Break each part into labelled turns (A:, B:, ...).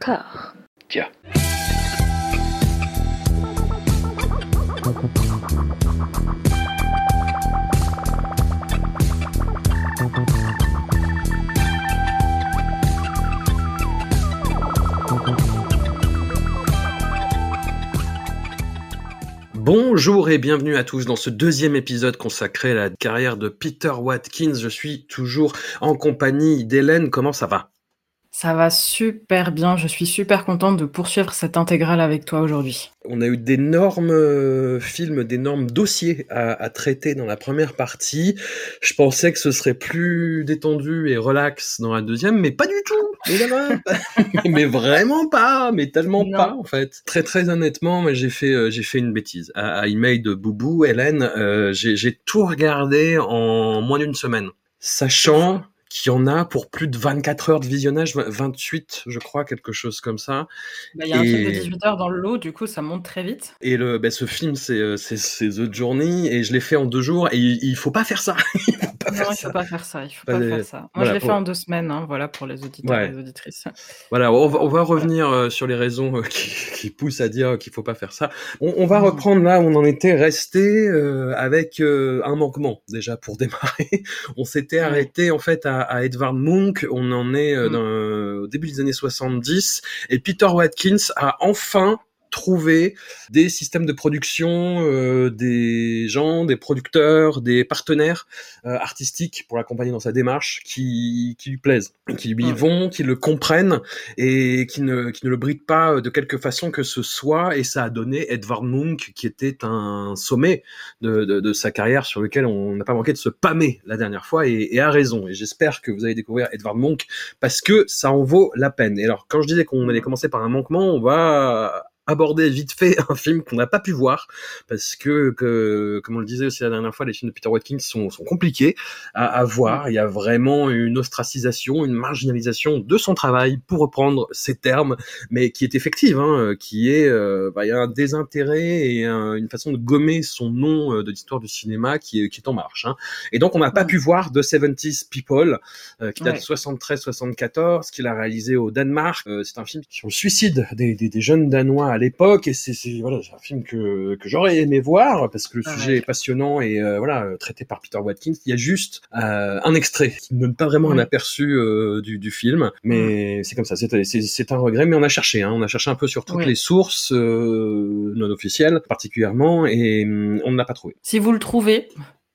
A: Tiens. Bonjour et bienvenue à tous dans ce deuxième épisode consacré à la carrière de Peter Watkins. Je suis toujours en compagnie d'Hélène. Comment ça va?
B: Ça va super bien, je suis super contente de poursuivre cette intégrale avec toi aujourd'hui.
A: On a eu d'énormes euh, films, d'énormes dossiers à, traiter dans la première partie. Je pensais que ce serait plus détendu et relax dans la deuxième, mais pas du tout. mais vraiment pas, mais tellement pas en fait. Très très honnêtement, j'ai fait euh, j'ai fait une bêtise. À, email de Boubou, Hélène, euh, j'ai tout regardé en moins d'une semaine, sachant qui en a pour plus de 24 heures de visionnage, 28 je crois, quelque chose comme ça.
B: Bah, il y a un film de 18 heures dans le lot, du coup ça monte très vite.
A: Et le, bah, ce film c'est euh, The Journey et je l'ai fait en deux jours et il, faut pas faire ça.
B: il faut pas non, faire il ça. faut pas faire ça. Il faut pas, faire ça. Moi je l'ai fait en deux semaines, hein, voilà pour les auditeurs et les auditrices.
A: Voilà, on va, on va revenir euh, sur les raisons euh, qui, qui, poussent à dire qu'il faut pas faire ça. On, on va mmh. reprendre là où on en était resté avec un manquement déjà pour démarrer. on s'était arrêté en fait à à, Edvard Munch, on en est euh, mm. dans, au début des années 70, et Peter Watkins a enfin trouver des systèmes de production, euh, des gens, des producteurs, des partenaires euh, artistiques pour l'accompagner dans sa démarche qui, qui lui plaisent, qui lui vont, qui le comprennent et qui ne, qui ne le brident pas de quelque façon que ce soit. Et ça a donné Edvard Munch, qui était un sommet de, de, de sa carrière sur lequel on n'a pas manqué de se pâmer la dernière fois et, et a raison. Et j'espère que vous allez découvrir Edvard Munch parce que ça en vaut la peine. Et alors, quand je disais qu'on allait commencer par un manquement, on va aborder vite fait un film qu'on n'a pas pu voir parce que, que, comme on le disait aussi la dernière fois, les films de Peter Watkins sont, sont compliqués à, à, voir. Il y a vraiment une ostracisation, une marginalisation de son travail, pour reprendre ces termes, mais qui est effective, hein, qui est, euh, bah, il y a un désintérêt et une façon de gommer son nom euh, de l'histoire du cinéma qui est, qui est en marche. Hein. Et donc, on n'a pas pu voir The 70s People, euh, qui date de 73-74, qu'il a réalisé au Danemark. c'est un film sur le suicide des, des, des jeunes Danois à l'époque et c'est voilà un film que, que j'aurais aimé voir parce que le ah sujet est passionnant et euh, voilà traité par Peter Watkins. Il y a juste euh, un extrait qui ne donne pas vraiment un aperçu euh, du, du, film mais c'est comme ça. C'est un regret mais on a cherché hein, on a cherché un peu sur toutes les sources non officielles particulièrement et hum, on n'a pas trouvé.
B: Si vous le trouvez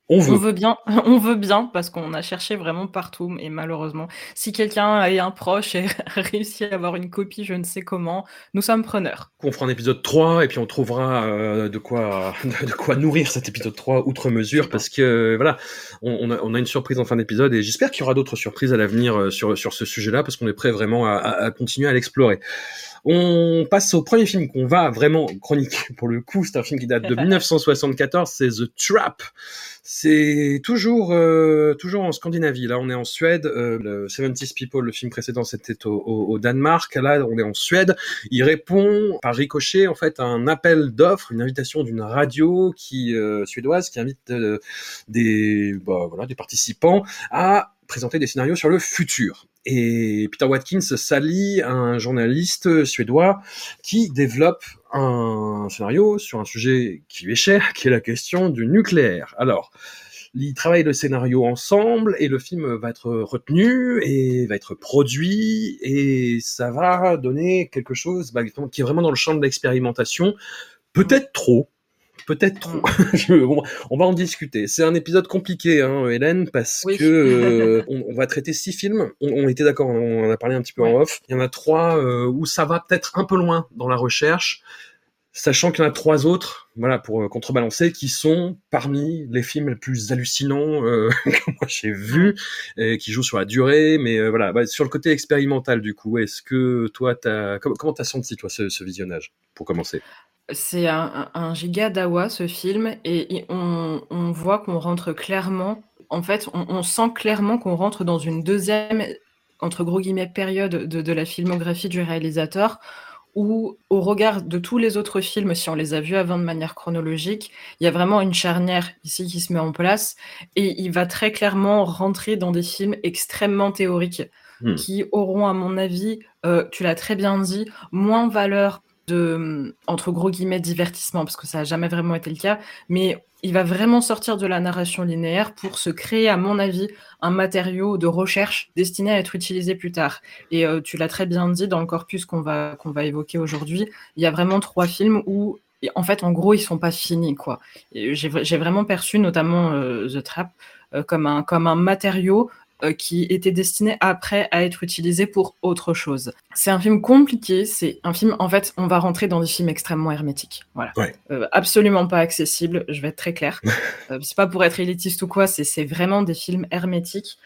B: on veut. bien, on veut bien parce qu'on a cherché vraiment partout et malheureusement, si quelqu'un a un proche et a réussi à avoir une copie, je ne sais comment, nous sommes preneurs.
A: On fera un épisode 3 et puis on trouvera euh, de quoi de quoi nourrir cet épisode 3 outre mesure parce que voilà, on, a, une surprise en fin d'épisode et j'espère qu'il y aura d'autres surprises à l'avenir euh, sur sur ce sujet-là parce qu'on est prêt vraiment à continuer à l'explorer. On passe au premier film qu'on va vraiment chroniquer pour le coup. C'est un film qui date de 1974. C'est The Trap. C'est toujours euh, toujours en Scandinavie. Là, on est en Suède. Euh, le 70 People, le film précédent, c'était au, au, Danemark. Là, on est en Suède. Il répond par ricochet en fait à un appel d'offres, une invitation d'une radio qui euh, suédoise qui invite euh, des bah, voilà des participants à présenter des scénarios sur le futur. Et Peter Watkins s'allie à un journaliste suédois qui développe un scénario sur un sujet qui lui est cher, qui est la question du nucléaire. Alors, ils travaillent le scénario ensemble et le film va être retenu et va être produit et ça va donner quelque chose bah, qui est vraiment dans le champ de l'expérimentation. Peut-être trop, peut-être trop. Mm. on va en discuter. C'est un épisode compliqué, hein, Hélène, parce que euh, on, va traiter six films. On, était d'accord, on en a parlé un petit peu en off. Il y en a trois euh, où ça va peut-être un peu loin dans la recherche, sachant qu'il y en a trois autres, voilà, pour euh, contrebalancer, qui sont parmi les films les plus hallucinants que moi j'ai vus, qui jouent sur la durée, mais voilà, bah, sur le côté expérimental du coup. Est-ce que toi, as, comment t'as senti toi ce visionnage, pour commencer?
B: C'est un giga dawa ce film et on voit qu'on rentre clairement. En fait, on sent clairement qu'on rentre dans une deuxième entre gros guillemets «période» de la filmographie du réalisateur où, au regard de tous les autres films, si on les a vus avant de manière chronologique, il y a vraiment une charnière ici qui se met en place et il va très clairement rentrer dans des films extrêmement théoriques. hmm. qui auront, à mon avis, euh, tu l'as très bien dit, moins valeur de, entre gros guillemets, divertissement, parce que ça n'a jamais vraiment été le cas, mais il va vraiment sortir de la narration linéaire pour se créer, à mon avis, un matériau de recherche destiné à être utilisé plus tard. Et euh, tu l'as très bien dit dans le corpus qu'on va, va évoquer aujourd'hui, il y a vraiment trois films où en fait, en gros, ils sont pas finis, quoi. J'ai vraiment perçu, notamment euh, The Trap, euh, comme, un, comme un matériau qui était destiné après à être utilisé pour autre chose. C'est un film compliqué, c'est un film, en fait, on va rentrer dans des films extrêmement hermétiques. Voilà. absolument pas accessible, je vais être très clair. c'est pas pour être élitiste ou quoi, c'est vraiment des films hermétiques.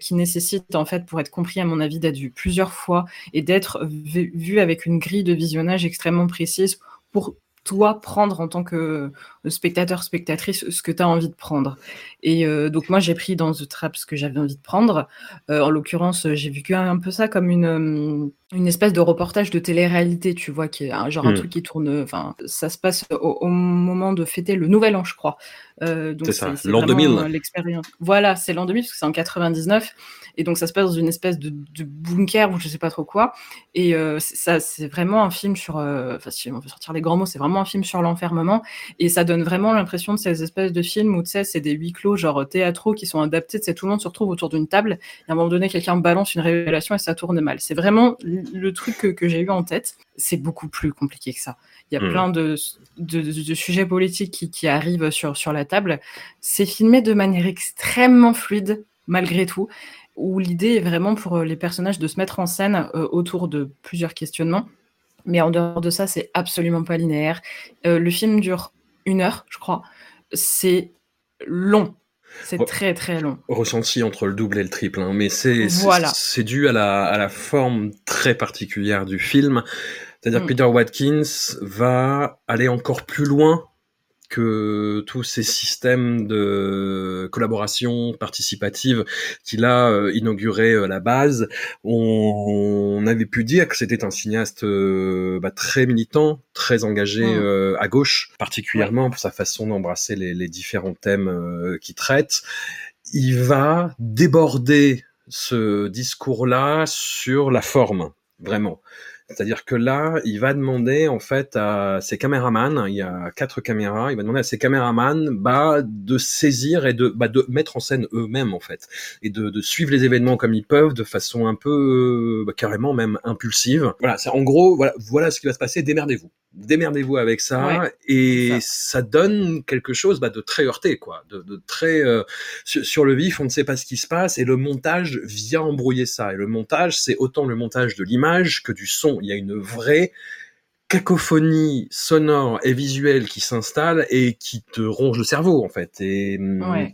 B: qui nécessitent en fait, pour être compris à mon avis, d'être vu plusieurs fois et d'être vu avec une grille de visionnage extrêmement précise pour toi prendre en tant que spectateur, spectatrice, ce que tu as envie de prendre. Et euh, donc moi j'ai pris dans The Trap ce que j'avais envie de prendre. Euh, en l'occurrence, j'ai vu un peu ça comme une, euh, une espèce de reportage de télé-réalité, tu vois, qui est un, genre un hmm. truc qui tourne. Enfin, ça se passe au, moment de fêter le Nouvel An, je crois.
A: c'est ça, l'an 2000.
B: L'expérience. Voilà, c'est l'an 2000 parce que c'est en 99. Et donc ça se passe dans une espèce de, bunker ou je sais pas trop quoi. Et ça, c'est vraiment un film sur. Enfin, si on veut sortir les grands mots, c'est vraiment un film sur l'enfermement. Et ça donne vraiment l'impression de ces espèces de films où tu sais, c'est des huis clos, genre théâtraux, qui sont adaptés. Tu tout le monde se retrouve autour d'une table. Et à un moment donné, quelqu'un balance une révélation et ça tourne mal. C'est vraiment le truc que, j'ai eu en tête. C'est beaucoup plus compliqué que ça. Il y a hmm. plein de, de, sujets politiques qui, qui, arrivent sur, sur la table. C'est filmé de manière extrêmement fluide, malgré tout où l'idée est vraiment pour les personnages de se mettre en scène euh, autour de plusieurs questionnements. Mais en dehors de ça, c'est absolument pas linéaire. Euh, le film dure une heure, je crois. C'est long. C'est très très long.
A: Ressenti entre le double et le triple, hein. mais c'est dû à la, à la forme très particulière du film. C'est-à-dire mm. Peter Watkins va aller encore plus loin que tous ces systèmes de collaboration participative qu'il a euh, inauguré euh, la base, on, avait pu dire que c'était un cinéaste euh, bah, très militant, très engagé mmh. à gauche, particulièrement pour sa façon d'embrasser les, les, différents thèmes qu'il traite. Il va déborder ce discours-là sur la forme, vraiment. C'est-à-dire que là, il va demander en fait à ses caméramans, il y a quatre caméras, il va demander à ses caméramans bah, de saisir et de, bah, de mettre en scène eux-mêmes en fait, et de, de, suivre les événements comme ils peuvent, de façon un peu bah, carrément même impulsive. Voilà, c'est en gros, voilà, voilà ce qui va se passer. Démerdez-vous, démerdez-vous avec ça, et ça. donne quelque chose bah, de très heurté, quoi, de, de très euh, sur, sur le vif. On ne sait pas ce qui se passe, et le montage vient embrouiller ça. Et le montage, c'est autant le montage de l'image que du son il y a une vraie cacophonie sonore et visuelle qui s'installe et qui te ronge le cerveau en fait. Hum,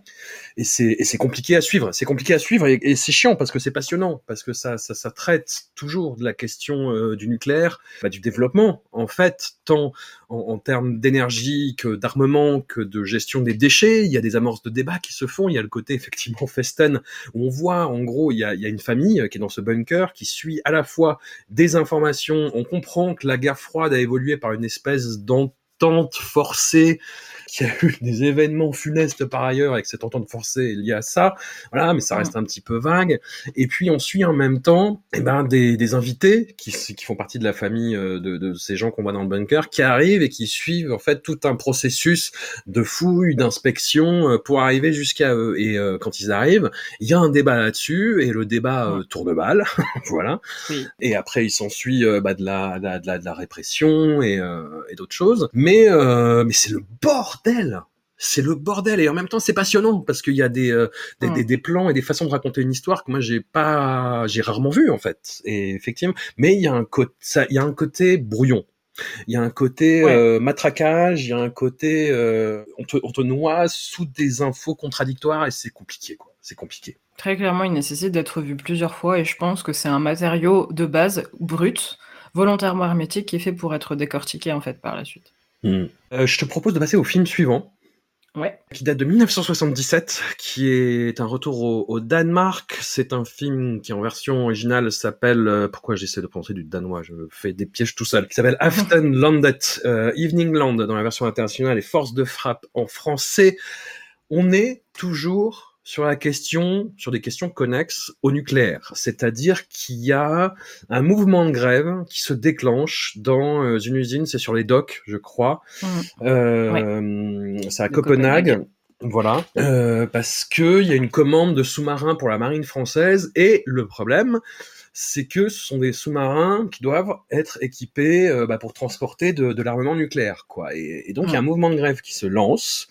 A: et c'est compliqué à suivre. C'est compliqué à suivre et, c'est chiant parce que c'est passionnant parce que ça, ça, ça traite toujours de la question euh, du nucléaire, bah, du développement en fait, tant en, termes d'énergie que d'armement que de gestion des déchets. Il y a des amorces de débat qui se font. Il y a le côté effectivement festen où on voit en gros il y a, il y a une famille qui est dans ce bunker qui suit à la fois des informations. On comprend que la guerre froide a évolué par une espèce d'entente forcée qui a eu des événements funestes par ailleurs avec cette entente forcée liée à ça. Voilà, mais ça reste un petit peu vague. Et puis on suit en même temps eh ben, des, des invités qui, qui font partie de la famille euh, de, de ces gens qu'on voit dans le bunker qui arrivent et qui suivent en fait tout un processus de fouille, d'inspection euh, pour arriver jusqu'à eux. Et euh, quand ils arrivent, il y a un débat là-dessus et le débat tourne balle, voilà. Et après il s'ensuit bah, de, la, de, la, de, la, répression et, et d'autres choses. Mais mais c'est le bord c'est le bordel. Et en même temps c'est passionnant parce qu'il y a des, euh, des, des, plans et des façons de raconter une histoire que moi j'ai pas j'ai rarement vu en fait. Et effectivement mais il y a un côté il y a un côté brouillon. Il y a un côté euh, matraquage il y a un côté euh, on, te, on te noie sous des infos contradictoires et c'est compliqué quoi. C'est compliqué.
B: Très clairement il nécessite d'être vu plusieurs fois et je pense que c'est un matériau de base brut volontairement hermétique qui est fait pour être décortiqué en fait par la suite
A: Euh, je te propose de passer au film suivant.
B: Ouais.
A: Qui date de 1977, qui est un retour au, Danemark. C'est un film qui en version originale s'appelle, euh, pourquoi j'essaie de penser du danois, je fais des pièges tout seul, qui s'appelle Aftenlandet, euh, Evening Land dans la version internationale et Force de frappe en français. On est toujours sur la question, sur des questions connexes au nucléaire. C'est-à-dire qu'il y a un mouvement de grève qui se déclenche dans euh, une usine, c'est sur les docks, je crois. Mmh. Euh, C'est à Copenhague. Voilà, euh, parce que il y a une commande de sous-marins pour la marine française et le problème, c'est que ce sont des sous-marins qui doivent être équipés euh, bah, pour transporter de, de l'armement nucléaire, quoi. Et, et donc il y a un mouvement de grève qui se lance.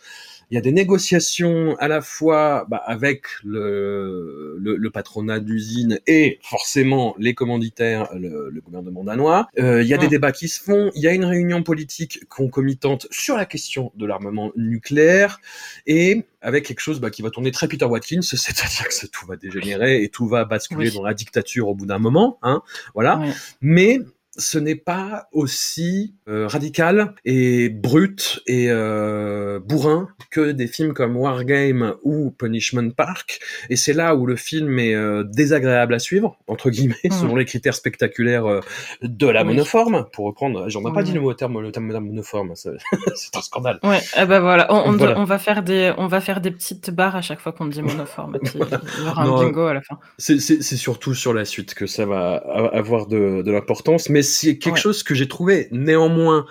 A: Il y a des négociations à la fois bah, avec le, le, le patronat d'usine et forcément les commanditaires, le, le gouvernement danois. Euh, il y a des débats qui se font. Il y a une réunion politique concomitante sur la question de l'armement nucléaire et avec quelque chose bah, qui va tourner très Peter Watkins, c'est-à-dire que tout va dégénérer et tout va basculer dans la dictature au bout d'un moment. Hein, voilà. Mais ce n'est pas aussi euh, radical et brut et euh, bourrin que des films comme Wargame ou Punishment Park. Et c'est là où le film est euh, désagréable à suivre, entre guillemets, mmh. selon les critères spectaculaires de la monoforme. Pour reprendre, j'en ai pas dit le mot terme, le terme monoforme, c'est un scandale.
B: Ouais, eh ben voilà, on, on, on, va faire des, on va faire des petites barres à chaque fois qu'on dit monoforme. il y aura un bingo à la fin.
A: C'est surtout sur la suite que ça va avoir de, de l'importance, mais c'est quelque chose que j'ai trouvé néanmoins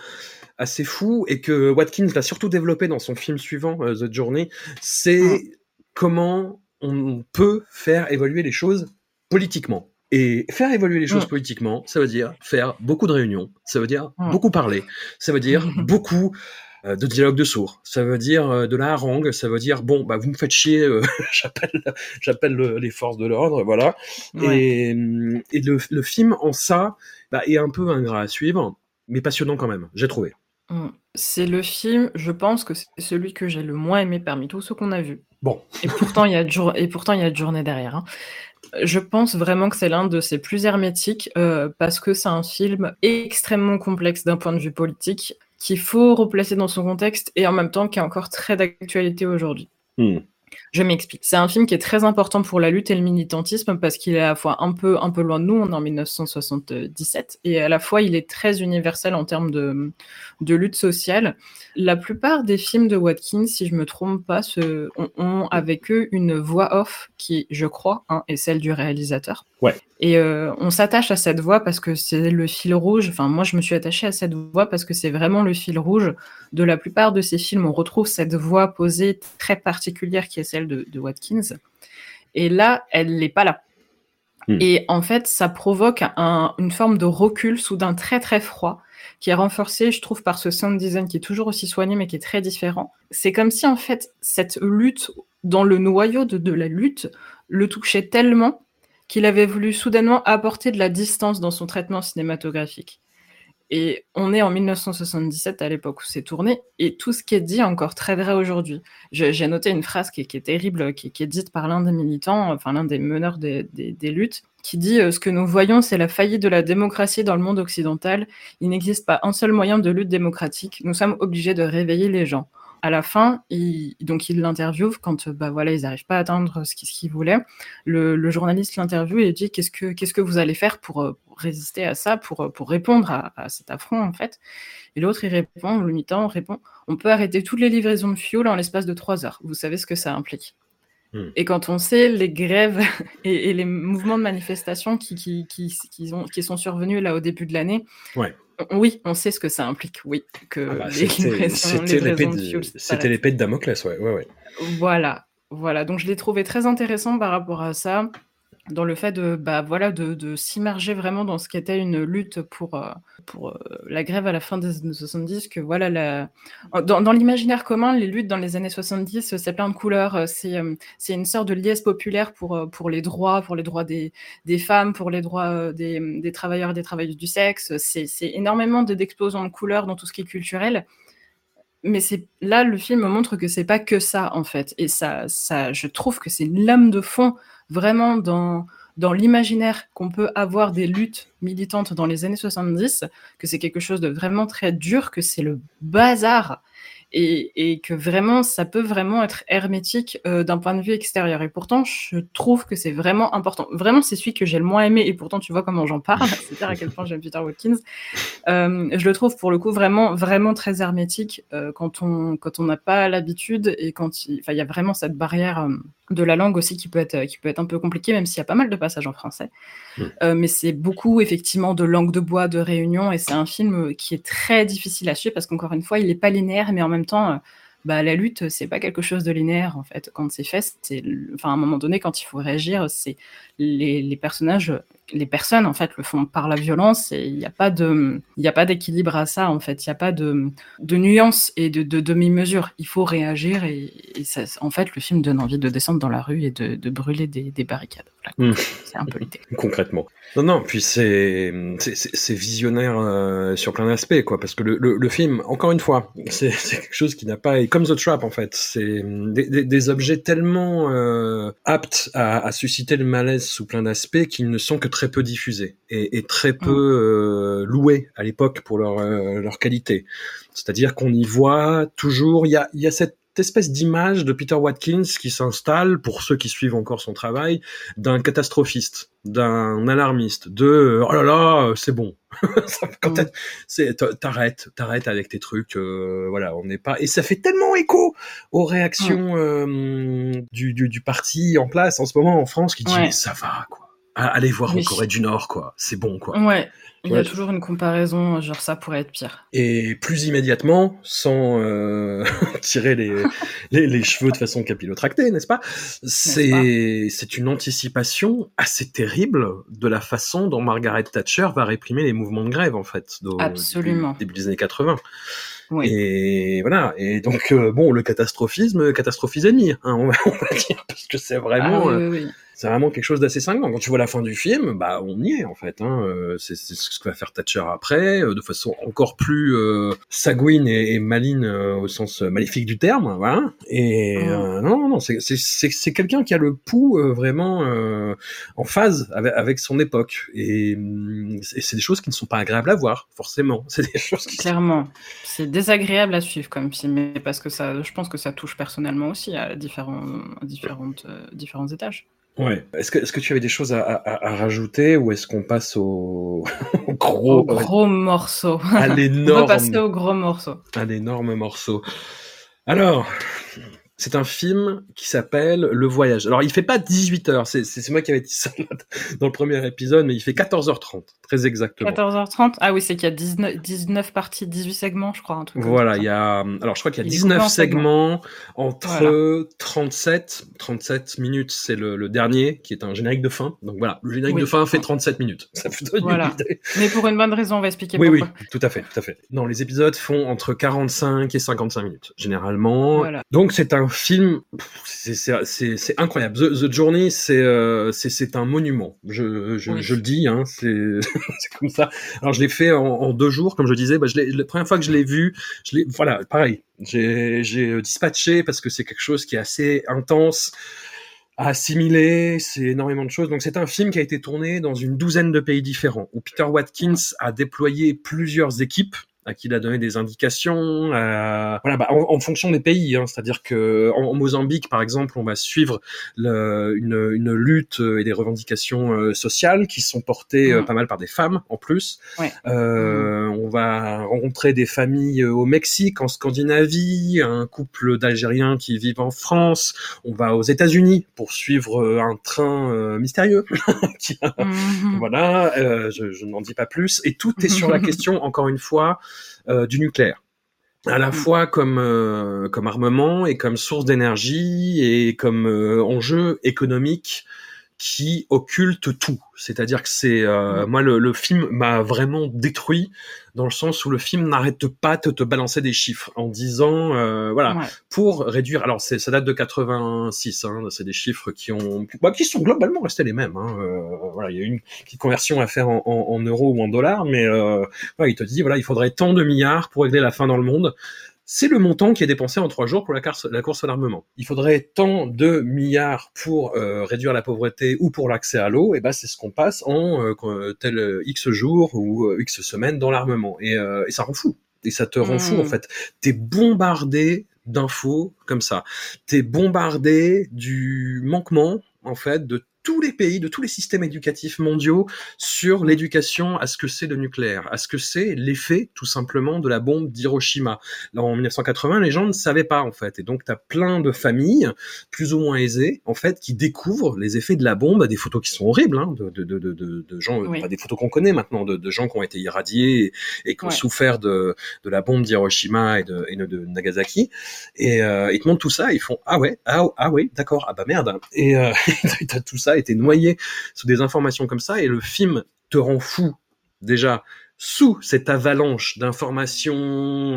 A: assez fou et que Watkins va surtout développer dans son film suivant, euh, The Journey, c'est mm. comment on peut faire évoluer les choses politiquement. Et faire évoluer les choses mm. politiquement, ça veut dire faire beaucoup de réunions, ça veut dire mm. beaucoup parler, ça veut dire beaucoup de dialogue de sourds, ça veut dire euh, de la harangue, ça veut dire bon bah vous me faites chier, j'appelle j'appelle les forces de l'ordre, voilà. Et, et le, le, film en ça bah, est un peu ingrat à suivre, mais passionnant quand même, j'ai trouvé.
B: Mmh. C'est le film, je pense que c'est celui que j'ai le moins aimé parmi tous ceux qu'on a vus.
A: Bon.
B: Et pourtant, il y a de, et pourtant, il y a de journée derrière. Hein. Je pense vraiment que c'est l'un de ses plus hermétiques euh, parce que c'est un film extrêmement complexe d'un point de vue politique qu'il faut replacer dans son contexte et en même temps qui est encore très d'actualité aujourd'hui. Mmh. Je m'explique. C'est un film qui est très important pour la lutte et le militantisme parce qu'il est à la fois un peu, un peu loin de nous, on est en 1977, et à la fois il est très universel en termes de, de lutte sociale. La plupart des films de Watkins, si je me trompe pas, se, ont, avec eux une voix off qui, je crois, hein, est celle du réalisateur.
A: Ouais.
B: Et euh, on s'attache à cette voix parce que c'est le fil rouge. Enfin, moi, je me suis attachée à cette voix parce que c'est vraiment le fil rouge de la plupart de ces films. On retrouve cette voix posée très particulière qui est celle de, Watkins. Et là, elle n'est pas là. Hmm. Et en fait, ça provoque une forme de recul soudain très très froid qui est renforcé, je trouve, par ce sound design qui est toujours aussi soigné mais qui est très différent. C'est comme si en fait cette lutte, dans le noyau de la lutte, le touchait tellement qu'il avait voulu soudainement apporter de la distance dans son traitement cinématographique. Et on est en 1977 à l'époque où c'est tourné, et tout ce qui est dit est encore très vrai aujourd'hui. J'ai noté une phrase qui est, terrible, qui, est dite par l'un des militants, enfin l'un des meneurs des, luttes, qui dit euh, Ce que nous voyons, c'est la faillite de la démocratie dans le monde occidental. Il n'existe pas un seul moyen de lutte démocratique. Nous sommes obligés de réveiller les gens à la fin, il, donc il l'interviewe quand bah voilà ils n'arrivent pas à atteindre ce qu'ils voulaient. Le, journaliste l'interviewe et dit qu'est-ce que que vous allez faire pour, euh, résister à ça, pour, pour répondre à, cet affront en fait? Et l'autre il répond, le mi-temps répond, on peut arrêter toutes les livraisons de fioul en l'espace de trois heures. Vous savez ce que ça implique. Hmm. Et quand on sait les grèves et, les mouvements de manifestation qui, qui, qui, qui, ont, qui sont survenus là au début de l'année,
A: ouais.
B: Oui, on sait ce que ça implique, oui. Que
A: ah bah, c'était l'épée de, Damoclès, ouais, ouais, ouais.
B: Voilà, voilà. Donc je l'ai trouvé très intéressant par rapport à ça dans le fait de, bah, voilà, de, s'immerger vraiment dans ce qu'était une lutte pour, euh, pour euh, la grève à la fin des années 70, que voilà, dans, l'imaginaire commun, les luttes dans les années 70, c'est plein de couleurs, euh, c'est, c'est une sorte de liesse populaire pour, pour les droits, pour les droits des, des femmes, pour les droits des, des travailleurs et des travailleuses du sexe, c'est, c'est énormément d'explosions de couleurs dans tout ce qui est culturel mais c'est là le film montre que c'est pas que ça en fait. Et ça ça je trouve que c'est lame de fond vraiment dans, dans l'imaginaire qu'on peut avoir des luttes militante dans les années 70, que c'est quelque chose de vraiment très dur, que c'est le bazar et, que vraiment, ça peut vraiment être hermétique euh, d'un point de vue extérieur. Et pourtant, je trouve que c'est vraiment important. Vraiment, c'est celui que j'ai le moins aimé, et pourtant, tu vois comment j'en parle, c'est-à-dire à quel point j'aime Peter Watkins. Euh, je le trouve pour le coup vraiment, vraiment très hermétique euh, quand on quand on n'a pas l'habitude et quand il y a vraiment cette barrière de la langue aussi qui peut être qui peut être un peu compliquée, même s'il y a pas mal de passages en français. Mm. mais c'est beaucoup effectivement de langue de bois, de réunion, et c'est un film qui est très difficile à suivre parce qu'encore une fois, il n'est pas linéaire, mais en même temps, euh, bah, la lutte, c'est pas quelque chose de linéaire en fait. Quand c'est fait, c'est, enfin, à un moment donné, quand il faut réagir, c'est les, les, personnages, les personnes en fait le font par la violence et il n'y a pas de, il a pas d'équilibre à ça en fait. Il n'y a pas de, de nuance et de, de demi-mesure. Il faut réagir et, ça, en fait, le film donne envie de descendre dans la rue et de, de brûler des, des barricades. Hmm. C'est un peu l'idée.
A: Concrètement. Non, non, puis c'est c'est visionnaire euh, sur plein d'aspects, quoi, parce que le, le, le, film, encore une fois, c'est quelque chose qui n'a pas, comme The Trap en fait, c'est des, des, objets tellement euh, aptes à, à, susciter le malaise sous plein d'aspects qu'ils ne sont que très peu diffusés et, et très peu hmm. euh, loués à l'époque pour leur euh, leur qualité. C'est-à-dire qu'on y voit toujours, il y a y a cette espèce d'image de Peter Watkins qui s'installe, pour ceux qui suivent encore son travail, d'un catastrophiste, d'un alarmiste, de euh, oh là là, c'est bon. Quand mm. t'arrêtes, t'arrêtes avec tes trucs, euh, voilà, on n'est pas. Et ça fait tellement écho aux réactions mm. euh, du, du, du, parti en place en ce moment en France qui dit ça va quoi. Allez voir en Corée du Nord quoi, c'est bon quoi.
B: Ouais. Il y a toujours une comparaison, genre ça pourrait être pire.
A: Et plus immédiatement, sans euh, tirer les, les, les, cheveux de façon capillotractée, n'est-ce pas? C'est c'est une anticipation assez terrible de la façon dont Margaret Thatcher va réprimer les mouvements de grève en fait,
B: Absolument.
A: début des années 80. Oui. Et voilà. Et donc euh, bon, le catastrophisme, catastrophisme hein, on, va, on, va, dire, parce que c'est vraiment. Ah, oui, oui, oui c'est vraiment quelque chose d'assez cinglant. Quand tu vois la fin du film, bah on y est en fait. Hein. Euh, c'est ce que va faire Thatcher après, euh, de façon encore plus euh, sanguine et, et maline euh, au sens maléfique du terme. Voilà. Et mm. non, non, c'est quelqu'un qui a le pouls vraiment en phase avec, avec, son époque. Et, mm, et c'est des choses qui ne sont pas agréables à voir, forcément. C'est des choses qui
B: clairement. C'est désagréable à suivre comme film, mais parce que ça, je pense que ça touche personnellement aussi à différents, à différentes, différents étages.
A: Ouais. Est-ce que, est-ce que tu avais des choses à, à, à rajouter ou est-ce qu'on passe au, au gros, au
B: gros morceau
A: À l'énorme.
B: On va passer au gros morceau.
A: À l'énorme morceau. Alors, c'est un film qui s'appelle Le Voyage. Alors, il fait pas 18 heures. C'est, moi qui avais dit ça dans le premier épisode, mais il fait 14h30, très exactement.
B: 14h30 Ah oui, c'est qu'il y a 19, 19 parties, 18 segments, je crois. Un truc
A: voilà, il y a, alors je crois qu'il y a 19 segments, entre 37, 37 minutes, c'est le, le, dernier, qui est un générique de fin. Donc voilà, le générique de fin fait 37 minutes. Ça fait
B: voilà. Mais pour une bonne raison, on va expliquer
A: oui,
B: pourquoi.
A: Oui, tout à fait, tout à fait. Non, les épisodes font entre 45 et 55 minutes, généralement. Voilà. Donc c'est un film, c'est incroyable. The, The Journey, c'est euh, c'est un monument. Je, je, oui. je le dis, hein, c'est comme ça. Alors je l'ai fait en, en, deux jours, comme je disais. Bah, je la première fois que je l'ai vu, je l'ai, voilà, pareil. J'ai dispatché parce que c'est quelque chose qui est assez intense à assimiler, c'est énormément de choses. Donc c'est un film qui a été tourné dans une douzaine de pays différents, où Peter Watkins a déployé plusieurs équipes à qui il a donné des indications, à, voilà, bah, en, en, fonction des pays. Hein, C'est-à-dire que en, en, Mozambique, par exemple, on va suivre le, une, une, lutte et des revendications euh, sociales qui sont portées mmh. euh, pas mal par des femmes en plus.
B: Ouais.
A: Euh, mmh. On va rencontrer des familles euh, au Mexique, en Scandinavie, un couple d'Algériens qui vivent en France. On va aux États-Unis pour suivre euh, un train mystérieux. qui, mmh. Voilà, je, je n'en dis pas plus. Et tout est sur la question, encore une fois, euh, du nucléaire. À la fois comme euh, comme armement et comme source d'énergie et comme euh, enjeu économique qui occulte tout. C'est-à-dire que c'est euh, moi le, le film m'a vraiment détruit dans le sens où le film n'arrête pas de te balancer des chiffres en disant euh, voilà
B: Ouais.
A: pour réduire. Alors c'est ça date de 86. Hein, c'est des chiffres qui ont bah, qui sont globalement restés les mêmes. Hein, euh, voilà il y a une petite conversion à faire en, en, en euros ou en dollars, mais euh, voilà, il te dit voilà il faudrait tant de milliards pour régler la faim dans le monde. C'est le montant qui est dépensé en trois jours pour la, la course à l'armement. Il faudrait tant de milliards pour euh, réduire la pauvreté ou pour l'accès à l'eau, et ben c'est ce qu'on passe en euh, tel X jours ou X semaines dans l'armement. Et, et, ça rend fou. Et ça te rend fou en mmh. fait. T'es bombardé d'infos comme ça. T'es bombardé du manquement en fait de tous les pays, de tous les systèmes éducatifs mondiaux sur l'éducation à ce que c'est le nucléaire, à ce que c'est l'effet tout simplement de la bombe d'Hiroshima. Là, en 1980, les gens ne savaient pas en fait, et donc tu as plein de familles plus ou moins aisées en fait qui découvrent les effets de la bombe, des photos qui sont horribles, hein, de, de, de, de, gens, pas des photos qu'on connaît maintenant, de, gens qui ont été irradiés et, qui ont souffert de, de la bombe d'Hiroshima et de, et de, Nagasaki, et euh, ils te montrent tout ça, ils font ah ouais, ah, ah ouais, d'accord, ah bah merde, et euh, t'as tout ça été noyé sous des informations comme ça, et le film te rend fou déjà sous cette avalanche d'informations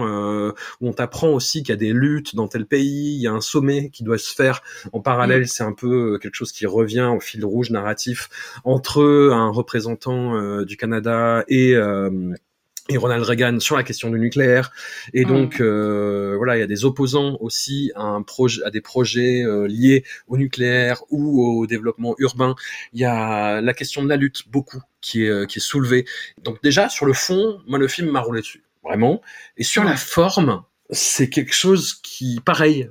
A: euh, où on t'apprend aussi qu'il y a des luttes dans tel pays, il y a un sommet qui doit se faire en parallèle, mm. c'est un peu euh, quelque chose qui revient au fil rouge narratif entre un représentant euh, du Canada et et Ronald Reagan sur la question du nucléaire. Et mm. donc, euh, voilà, il y a des opposants aussi à, un projet, à des projets euh, liés au nucléaire ou au développement urbain. Il y a la question de la lutte, beaucoup, qui est, euh, qui est soulevée. Donc déjà, sur le fond, moi, le film m'a roulé dessus, vraiment. Et sur la forme, c'est quelque chose qui, pareil,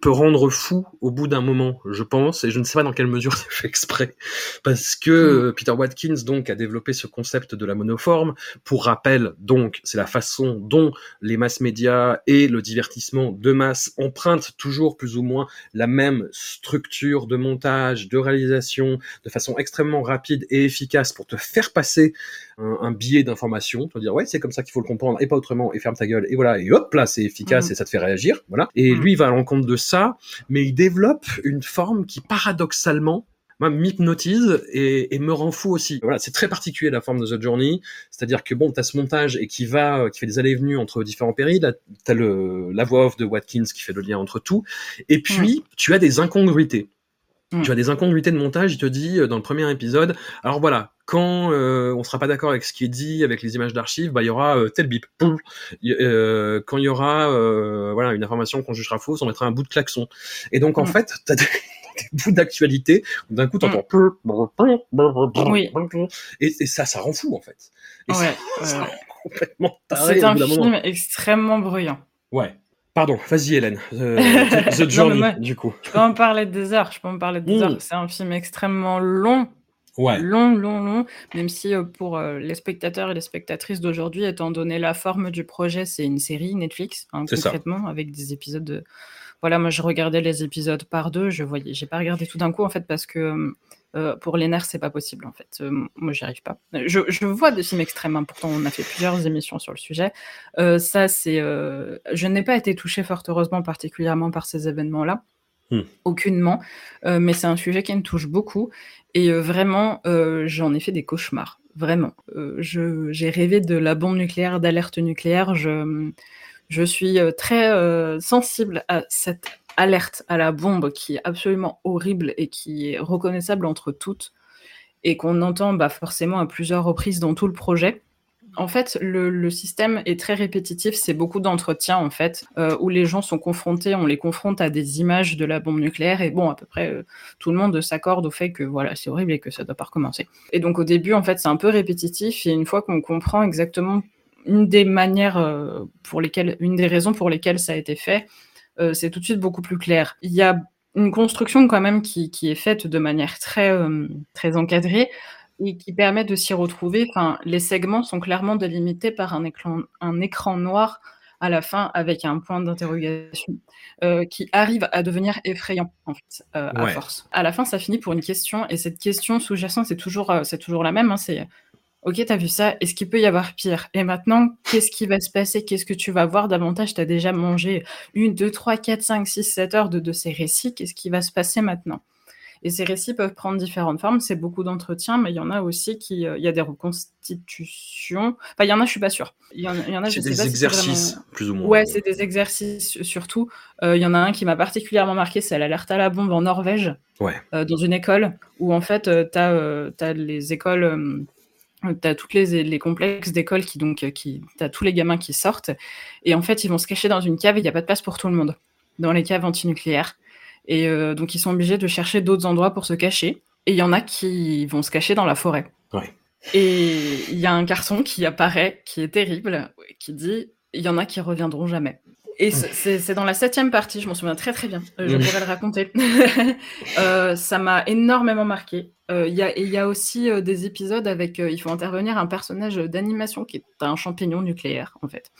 A: peut, rendre fou au bout d'un moment, je pense, et je ne sais pas dans quelle mesure c'est fait exprès, parce que mm. Peter Watkins donc a développé ce concept de la monoforme. Pour rappel, donc, c'est la façon dont les masses médias et le divertissement de masse empruntent toujours plus ou moins la même structure de montage, de réalisation, de façon extrêmement rapide et efficace pour te faire passer un, un billet d'information, te dire ouais c'est comme ça qu'il faut le comprendre et pas autrement et ferme ta gueule et voilà et hop là c'est efficace mm. et ça te fait réagir, voilà. Et mm. lui il va à l'encontre de ça, mais il développe une forme qui paradoxalement m'hypnotise et, et, me rend fou aussi. Voilà, c'est très particulier la forme de The Journey, c'est-à-dire que bon, t'as ce montage et qui va, qui fait des allées et venues entre différents périodes. Là, t'as le la voix off de Watkins qui fait le lien entre tout, et puis tu as des incongruités. Tu as des incongruités de montage. Il te dit euh, dans le premier épisode, alors voilà, quand euh, on sera pas d'accord avec ce qui est dit, avec les images d'archives, bah il y aura euh, tel bip. Euh, quand il y aura euh, voilà une information qu'on jugera fausse, on mettra un bout de klaxon. Et donc en mm. fait, t'as des, des bouts d'actualité. D'un coup, t'entends. Mm. Oui. Et, et, ça, ça rend fou en fait. Et ouais,
B: ça, complètement C'est un film extrêmement bruyant.
A: Ouais. Pardon, vas-y Hélène. Euh, The Journey, du coup.
B: Je peux en parler des heures. Je peux en parler des heures. C'est un film extrêmement long. Ouais. Long, long, long. Même si euh, pour euh, les spectateurs et les spectatrices d'aujourd'hui, étant donné la forme du projet, c'est une série Netflix, hein, concrètement, avec des épisodes de. Voilà, moi je regardais les épisodes par deux. Je voyais, j'ai pas regardé tout d'un coup en fait parce que euh, pour les nerfs, c'est pas possible en fait. Moi, j'y arrive pas. Je, vois des films extrêmes. Hein. Pourtant, on a fait plusieurs émissions sur le sujet. Ça, c'est. je n'ai pas été touchée fort heureusement particulièrement par ces événements-là. Hmm. Aucunement, mais c'est un sujet qui me touche beaucoup et vraiment, j'en ai fait des cauchemars. Vraiment, j'ai rêvé de la bombe nucléaire, d'alerte nucléaire. Je, je suis très sensible à cette alerte à la bombe qui est absolument horrible et qui est reconnaissable entre toutes et qu'on entend bah, forcément à plusieurs reprises dans tout le projet. En fait, le, système est très répétitif. C'est beaucoup d'entretiens, en fait, euh, où les gens sont confrontés, on les confronte à des images de la bombe nucléaire. Et bon, à peu près euh, tout le monde s'accorde au fait que voilà, c'est horrible et que ça doit pas recommencer. Et donc, au début, en fait, c'est un peu répétitif. Et une fois qu'on comprend exactement une des manières euh, pour lesquelles, une des raisons pour lesquelles ça a été fait, c'est tout de suite beaucoup plus clair. Il y a une construction quand même qui, est faite de manière très, très encadrée et qui permet de s'y retrouver. Enfin, les segments sont clairement délimités par un écran, un écran noir à la fin avec un point d'interrogation euh, qui arrive à devenir effrayant en fait à force. À la fin, ça finit pour une question et cette question sous-jacente, c'est toujours, c'est toujours la même. Hein, c'est Ok, t'as vu ça, est-ce qu'il peut y avoir pire? Et maintenant, qu'est-ce qui va se passer? Qu'est-ce que tu vas voir davantage? Tu as déjà mangé une, deux, trois, quatre, cinq, six, sept heures de, ces récits. Qu'est-ce qui va se passer maintenant? Et ces récits peuvent prendre différentes formes. C'est beaucoup d'entretiens, mais il y en a aussi qui. Euh, il y a des reconstitutions. Enfin, il y en a, je suis pas sûre. Il y en, a,
A: je sais des exercices, plus ou moins.
B: Ouais, c'est des exercices surtout. Euh, il y en a un qui m'a particulièrement marqué, c'est l'alerte à la bombe en Norvège. Ouais. Euh, dans une école où en fait, tu as, as, les écoles tu as toutes les, les complexes d'école qui donc qui as tous les gamins qui sortent et en fait ils vont se cacher dans une cave et il n'y a pas de place pour tout le monde dans les caves antinucléaires et donc ils sont obligés de chercher d'autres endroits pour se cacher et il y en a qui vont se cacher dans la forêt. Et il y a un garçon qui apparaît, qui est terrible, qui dit il y en a qui reviendront jamais. Et c'est dans la septième partie, je m'en souviens très très bien, je pourrais le raconter. euh, ça m'a énormément marqué. Euh, il y, a aussi euh, des épisodes avec, euh, il faut intervenir un personnage d'animation qui est un champignon nucléaire en fait,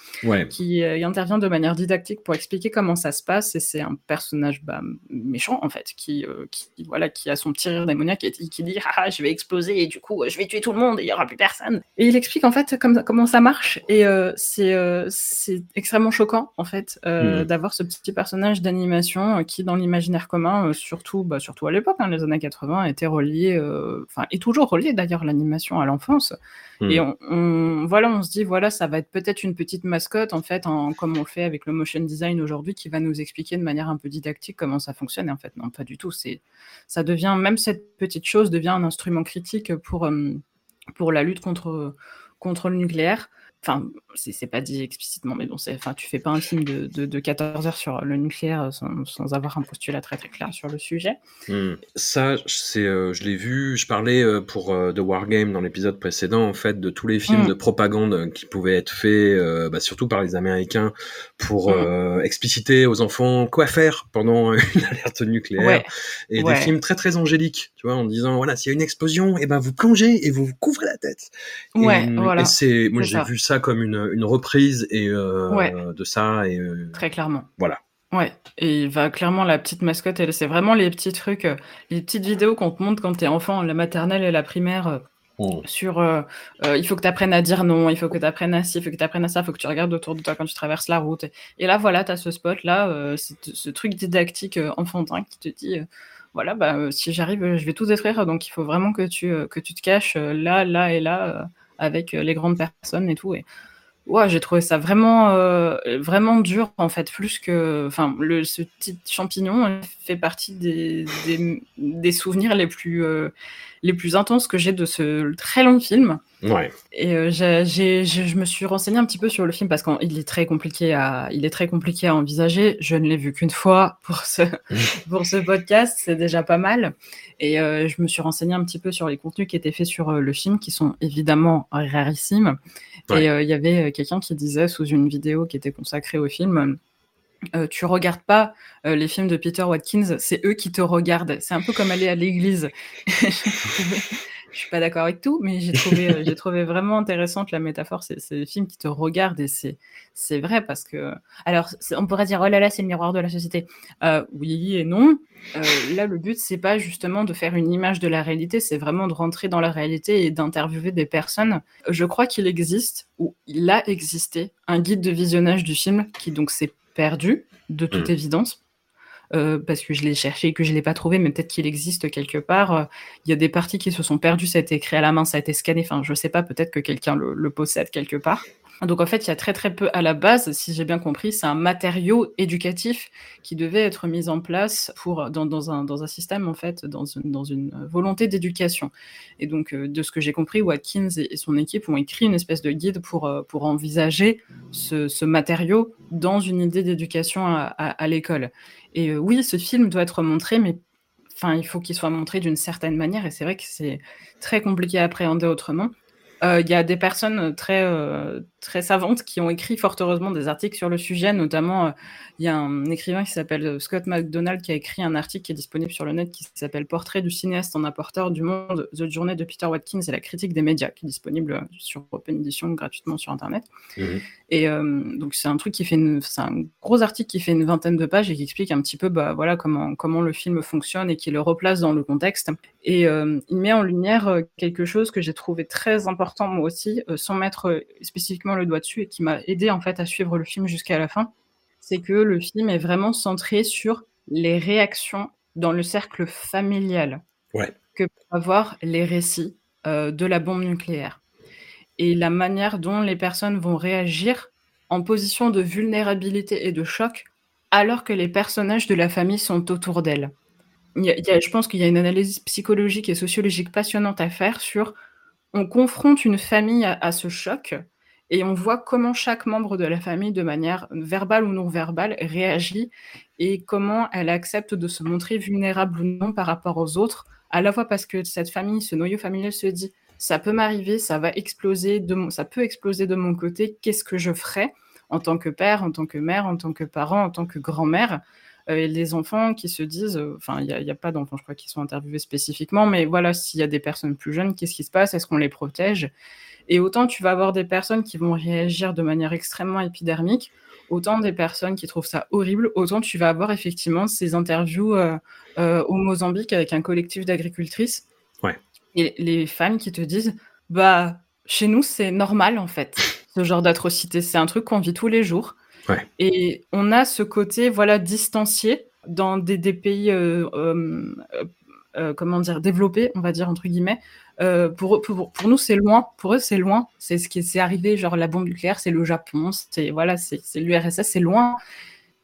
B: qui intervient de manière didactique pour expliquer comment ça se passe et c'est un personnage bah, méchant en fait, qui, qui, voilà, qui a son petit rire démoniaque et qui dit ah, ah je vais exploser et du coup je vais tuer tout le monde et il y aura plus personne. Et il explique en fait comment ça marche et c'est c'est extrêmement choquant en fait mmh. d'avoir ce petit personnage d'animation qui dans l'imaginaire commun, surtout bah, surtout à l'époque, hein, les années 80, était relié euh, enfin, est toujours relié d'ailleurs l'animation à l'enfance. Hmm. Et on, voilà, on se dit, voilà, ça va être peut-être une petite mascotte, en fait, comme on le fait avec le motion design aujourd'hui, qui va nous expliquer de manière un peu didactique comment ça fonctionne. Et en fait, non, pas du tout. C'est, ça devient, même cette petite chose devient un instrument critique pour, euh, pour la lutte contre, contre le nucléaire. Enfin, c'est pas dit explicitement, mais bon, enfin, tu fais pas un film de, de, 14 heures sur le nucléaire sans, sans, avoir un postulat très très clair sur le sujet.
A: Hmm. Ça, c'est, euh, je l'ai vu, je parlais euh, pour euh, The Wargame dans l'épisode précédent, en fait, de tous les films hmm. de propagande qui pouvaient être faits, bah, surtout par les Américains, pour hmm. expliciter aux enfants quoi faire pendant une alerte nucléaire. Et des films très très angéliques, tu vois, en disant, voilà, s'il y a une explosion, et eh ben vous plongez et vous vous couvrez la tête.
B: Ouais, voilà.
A: Et c'est, moi j'ai vu ça comme une une reprise et euh, de ça et euh,
B: très clairement.
A: Voilà.
B: Ouais, et va clairement la petite mascotte, elle, c'est vraiment les petits trucs, euh, les petites vidéos qu'on te montre quand t'es enfant, la maternelle et la primaire, oh. sur il faut que tu apprennes à dire non, il faut que tu apprennes à ci, il faut que tu apprennes à ça, il faut que tu regardes autour de toi quand tu traverses la route. Et là, voilà, tu as ce spot-là, ce truc didactique enfantin qui te dit voilà, bah, si j'arrive, je vais tout détruire, donc il faut vraiment que tu, que tu te caches là, là et là avec les grandes personnes et tout. Et ouais, j'ai trouvé ça vraiment, euh, vraiment dur en fait, plus que, enfin, le, ce petit champignon fait partie des, des, des souvenirs les plus, euh, les plus intenses que j'ai de ce très long film.
A: Ouais.
B: Et euh, je me suis renseignée un petit peu sur le film parce qu'il est très compliqué à, il est très compliqué à envisager. Je ne l'ai vu qu'une fois pour ce, pour ce podcast, c'est déjà pas mal. Et euh, je me suis renseignée un petit peu sur les contenus qui étaient faits sur euh, le film, qui sont évidemment rarissimes. Et il y avait quelqu'un qui disait sous une vidéo qui était consacrée au film. Euh, tu regardes pas les films de Peter Watkins, c'est eux qui te regardent. C'est un peu comme aller à l'église. je suis pas d'accord avec tout, mais j'ai trouvé, euh, j'ai trouvé vraiment intéressante la métaphore. C'est, c'est des films qui te regardent et c'est, c'est vrai parce que. Alors, on pourrait dire, oh là là, c'est le miroir de la société. Euh, oui et non. Euh, là, le but, c'est pas justement de faire une image de la réalité, c'est vraiment de rentrer dans la réalité et d'interviewer des personnes. Je crois qu'il existe, ou il a existé, un guide de visionnage du film qui donc s'est perdu, de toute mmh. évidence euh, parce que je l'ai cherché et que je l'ai pas trouvé, mais peut-être qu'il existe quelque part. Il y a des parties qui se sont perdues, ça a été créé à la main, ça a été scanné. Enfin, je sais pas, peut-être que quelqu'un le, possède quelque part. Donc en fait, il y a très très peu à la base, si j'ai bien compris, c'est un matériau éducatif qui devait être mis en place pour dans, un, dans un système en fait, dans une, dans une volonté d'éducation. Et donc euh, de ce que j'ai compris, Watkins et, son équipe ont écrit une espèce de guide pour, pour envisager ce, matériau dans une idée d'éducation à, à, l'école. Et euh, oui, ce film doit être montré, mais enfin, il faut qu'il soit montré d'une certaine manière. Et c'est vrai que c'est très compliqué à appréhender autrement. Euh, il y a des personnes très, euh, très savantes qui ont écrit fort heureusement des articles sur le sujet, notamment il y a un écrivain qui s'appelle Scott McDonald qui a écrit un article qui est disponible sur le net qui s'appelle Portrait du cinéaste en apporteur du monde, The Journée de Peter Watkins et la critique des médias, qui est disponible sur Open Edition gratuitement sur Internet. Mhm. Et donc c'est un truc qui fait, c'est un gros article qui fait une vingtaine de pages et qui explique un petit peu, bah voilà comment comment le film fonctionne et qui le replace dans le contexte. Et il met en lumière quelque chose que j'ai trouvé très important moi aussi, sans mettre spécifiquement le doigt dessus et qui m'a aidé en fait à suivre le film jusqu'à la fin. C'est que le film est vraiment centré sur les réactions dans le cercle familial que peuvent avoir les récits de la bombe nucléaire et la manière dont les personnes vont réagir en position de vulnérabilité et de choc alors que les personnages de la famille sont autour d'elles. je pense qu'il y a une analyse psychologique et sociologique passionnante à faire sur on confronte une famille à, ce choc et on voit comment chaque membre de la famille, de manière verbale ou non verbale, réagit et comment elle accepte de se montrer vulnérable ou non par rapport aux autres, à la fois parce que cette famille, ce noyau familial se dit ça peut m'arriver, ça va exploser, de ça peut exploser de mon côté, qu'est-ce que je ferais en tant que père, en tant que mère, en tant que parent, en tant que grand-mère? Les enfants qui se disent, euh, enfin, il n'y a, pas d'enfants, je crois, qui sont interviewés spécifiquement, mais voilà, s'il y a des personnes plus jeunes, qu'est-ce qui se passe? Est-ce qu'on les protège? Et autant tu vas avoir des personnes qui vont réagir de manière extrêmement épidermique, autant des personnes qui trouvent ça horrible, autant tu vas avoir effectivement ces interviews euh, au Mozambique avec un collectif d'agricultrices.
A: Ouais.
B: Et les femmes qui te disent, bah, chez nous, c'est normal en fait, ce genre d'atrocité. C'est un truc qu'on vit tous les jours. Et on a ce côté voilà distancié dans des, pays euh, euh, euh, comment dire développés, on va dire entre guillemets. Pour, nous, c'est loin. Pour eux, c'est loin. C'est ce qui est arrivé. Genre la bombe nucléaire, c'est le Japon. C'est voilà, c'est l'URSS, c'est loin.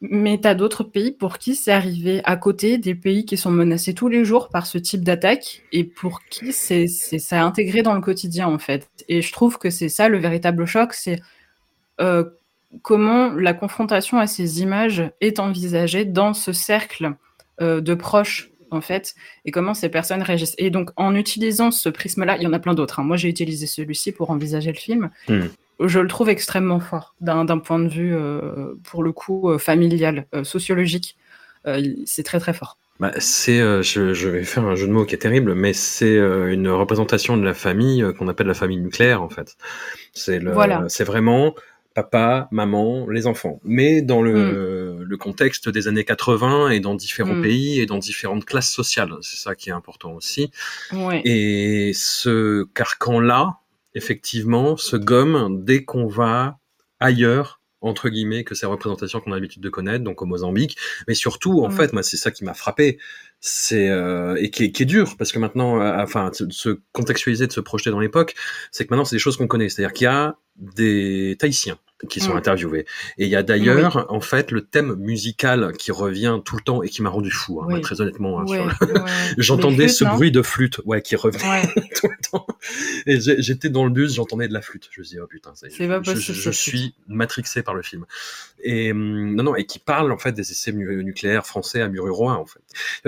B: Mais tu as d'autres pays pour qui c'est arrivé à côté, des pays qui sont menacés tous les jours par ce type d'attaque et pour qui c'est ça intégré dans le quotidien en fait. Et je trouve que c'est ça le véritable choc, c'est comment la confrontation à ces images est envisagée dans ce cercle euh, de proches en fait, et comment ces personnes réagissent. Et donc, en utilisant ce prisme-là, il y en a plein d'autres. Hein. Moi, j'ai utilisé celui-ci pour envisager le film. Hmm. Je le trouve extrêmement fort d'un point de vue, euh, pour le coup, euh, familial, sociologique. c'est très très fort.
A: Bah, c'est, je, vais faire un jeu de mots qui est terrible, mais c'est une représentation de la famille qu'on appelle la famille nucléaire en fait. C'est voilà. c'est vraiment papa, maman, les enfants. Mais dans le, mm. le contexte des années 80 et dans différents mm. pays et dans différentes classes sociales, c'est ça qui est important aussi. Et ce carcan-là, effectivement, se gomme dès qu'on va ailleurs entre guillemets que ces représentations qu'on a l'habitude de connaître, donc au Mozambique, mais surtout en mm. fait, moi c'est ça qui m'a frappé, c'est euh, et qui est, qui est, dur parce que maintenant, euh, enfin, de se contextualiser, de se projeter dans l'époque, c'est que maintenant c'est des choses qu'on connaît, c'est-à-dire qu'il y a des Tahitiens qui sont interviewés. Et il y a d'ailleurs, en fait, le thème musical qui revient tout le temps et qui m'a rendu fou, hein, très honnêtement. Hein, j'entendais ce bruit de flûte, ouais, qui revenait tout le temps. Et j'étais dans le bus, j'entendais de la flûte. Je me dis, oh putain, c'est, je, je, je suis matrixé par le film. Et hum, non, non, et qui parle en fait des essais nucléaires français à Mururoa, en fait.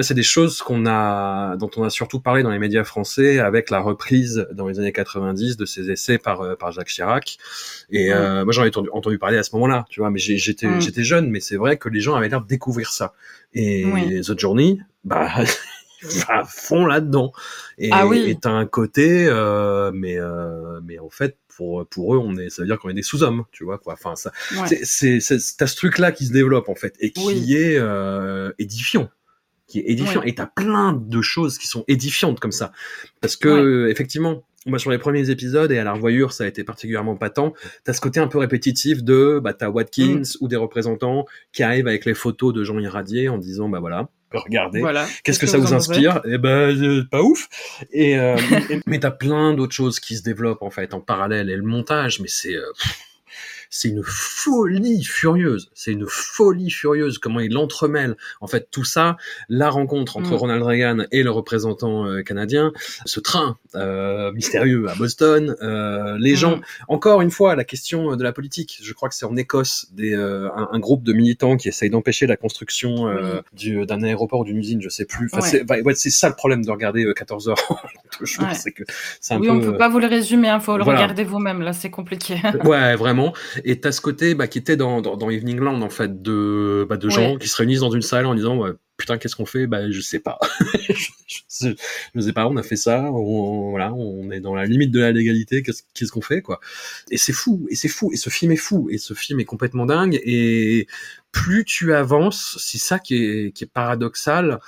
A: c'est des choses qu'on a, dont on a surtout parlé dans les médias français avec la reprise dans les années 90 de ces essais par euh, par Jacques Chirac. Et euh, moi, j'en ai entendu, parler à ce moment-là, tu vois, mais j'étais mm. j'étais jeune, mais c'est vrai que les gens avaient l'air de découvrir ça. Et les autres journées, bah à fond là-dedans. Et ah oui. t'as un côté, euh, mais euh, mais en fait pour pour eux on est, ça veut dire qu'on est des sous-hommes, tu vois quoi. Enfin ça, c'est c'est t'as ce truc là qui se développe en fait et qui est euh, édifiant qui est édifiant et t'as plein de choses qui sont édifiantes comme ça parce que effectivement moi sur les premiers épisodes et à la revoyure ça a été particulièrement patent t'as ce côté un peu répétitif de bah t'as Watkins mm. ou des représentants qui arrivent avec les photos de gens irradiés en disant bah voilà regardez voilà. qu'est-ce que, ça vous, inspire? Eh ben euh, pas ouf et, euh, mais t'as plein d'autres choses qui se développent en fait en parallèle et le montage mais c'est euh, c'est une folie furieuse. C'est une folie furieuse comment il entremêle en fait tout ça, la rencontre entre mm. Ronald Reagan et le représentant euh, canadien, ce train euh, mystérieux à Boston, euh, les mm. gens. Encore une fois, la question de la politique. Je crois que c'est en Écosse des, un, groupe de militants qui essayent d'empêcher la construction d'un aéroport ou d'une usine, je sais plus. Enfin, c'est ça le problème de regarder 14 heures.
B: c'est que oui, on peut pas vous le résumer, il hein, faut le regarder vous-même. Là, c'est compliqué.
A: ouais, vraiment. Et t'as ce côté bah, qui était dans, dans, Evening Land en fait de bah, de gens qui se réunissent dans une salle en disant putain qu'est-ce qu'on fait? Bah je sais pas. Je, je, sais pas on a fait ça on, voilà on est dans la limite de la légalité qu'est-ce qu'est-ce qu'on fait quoi. Et c'est fou et c'est fou et ce film est fou et ce film est complètement dingue et plus tu avances c'est ça qui est qui est paradoxal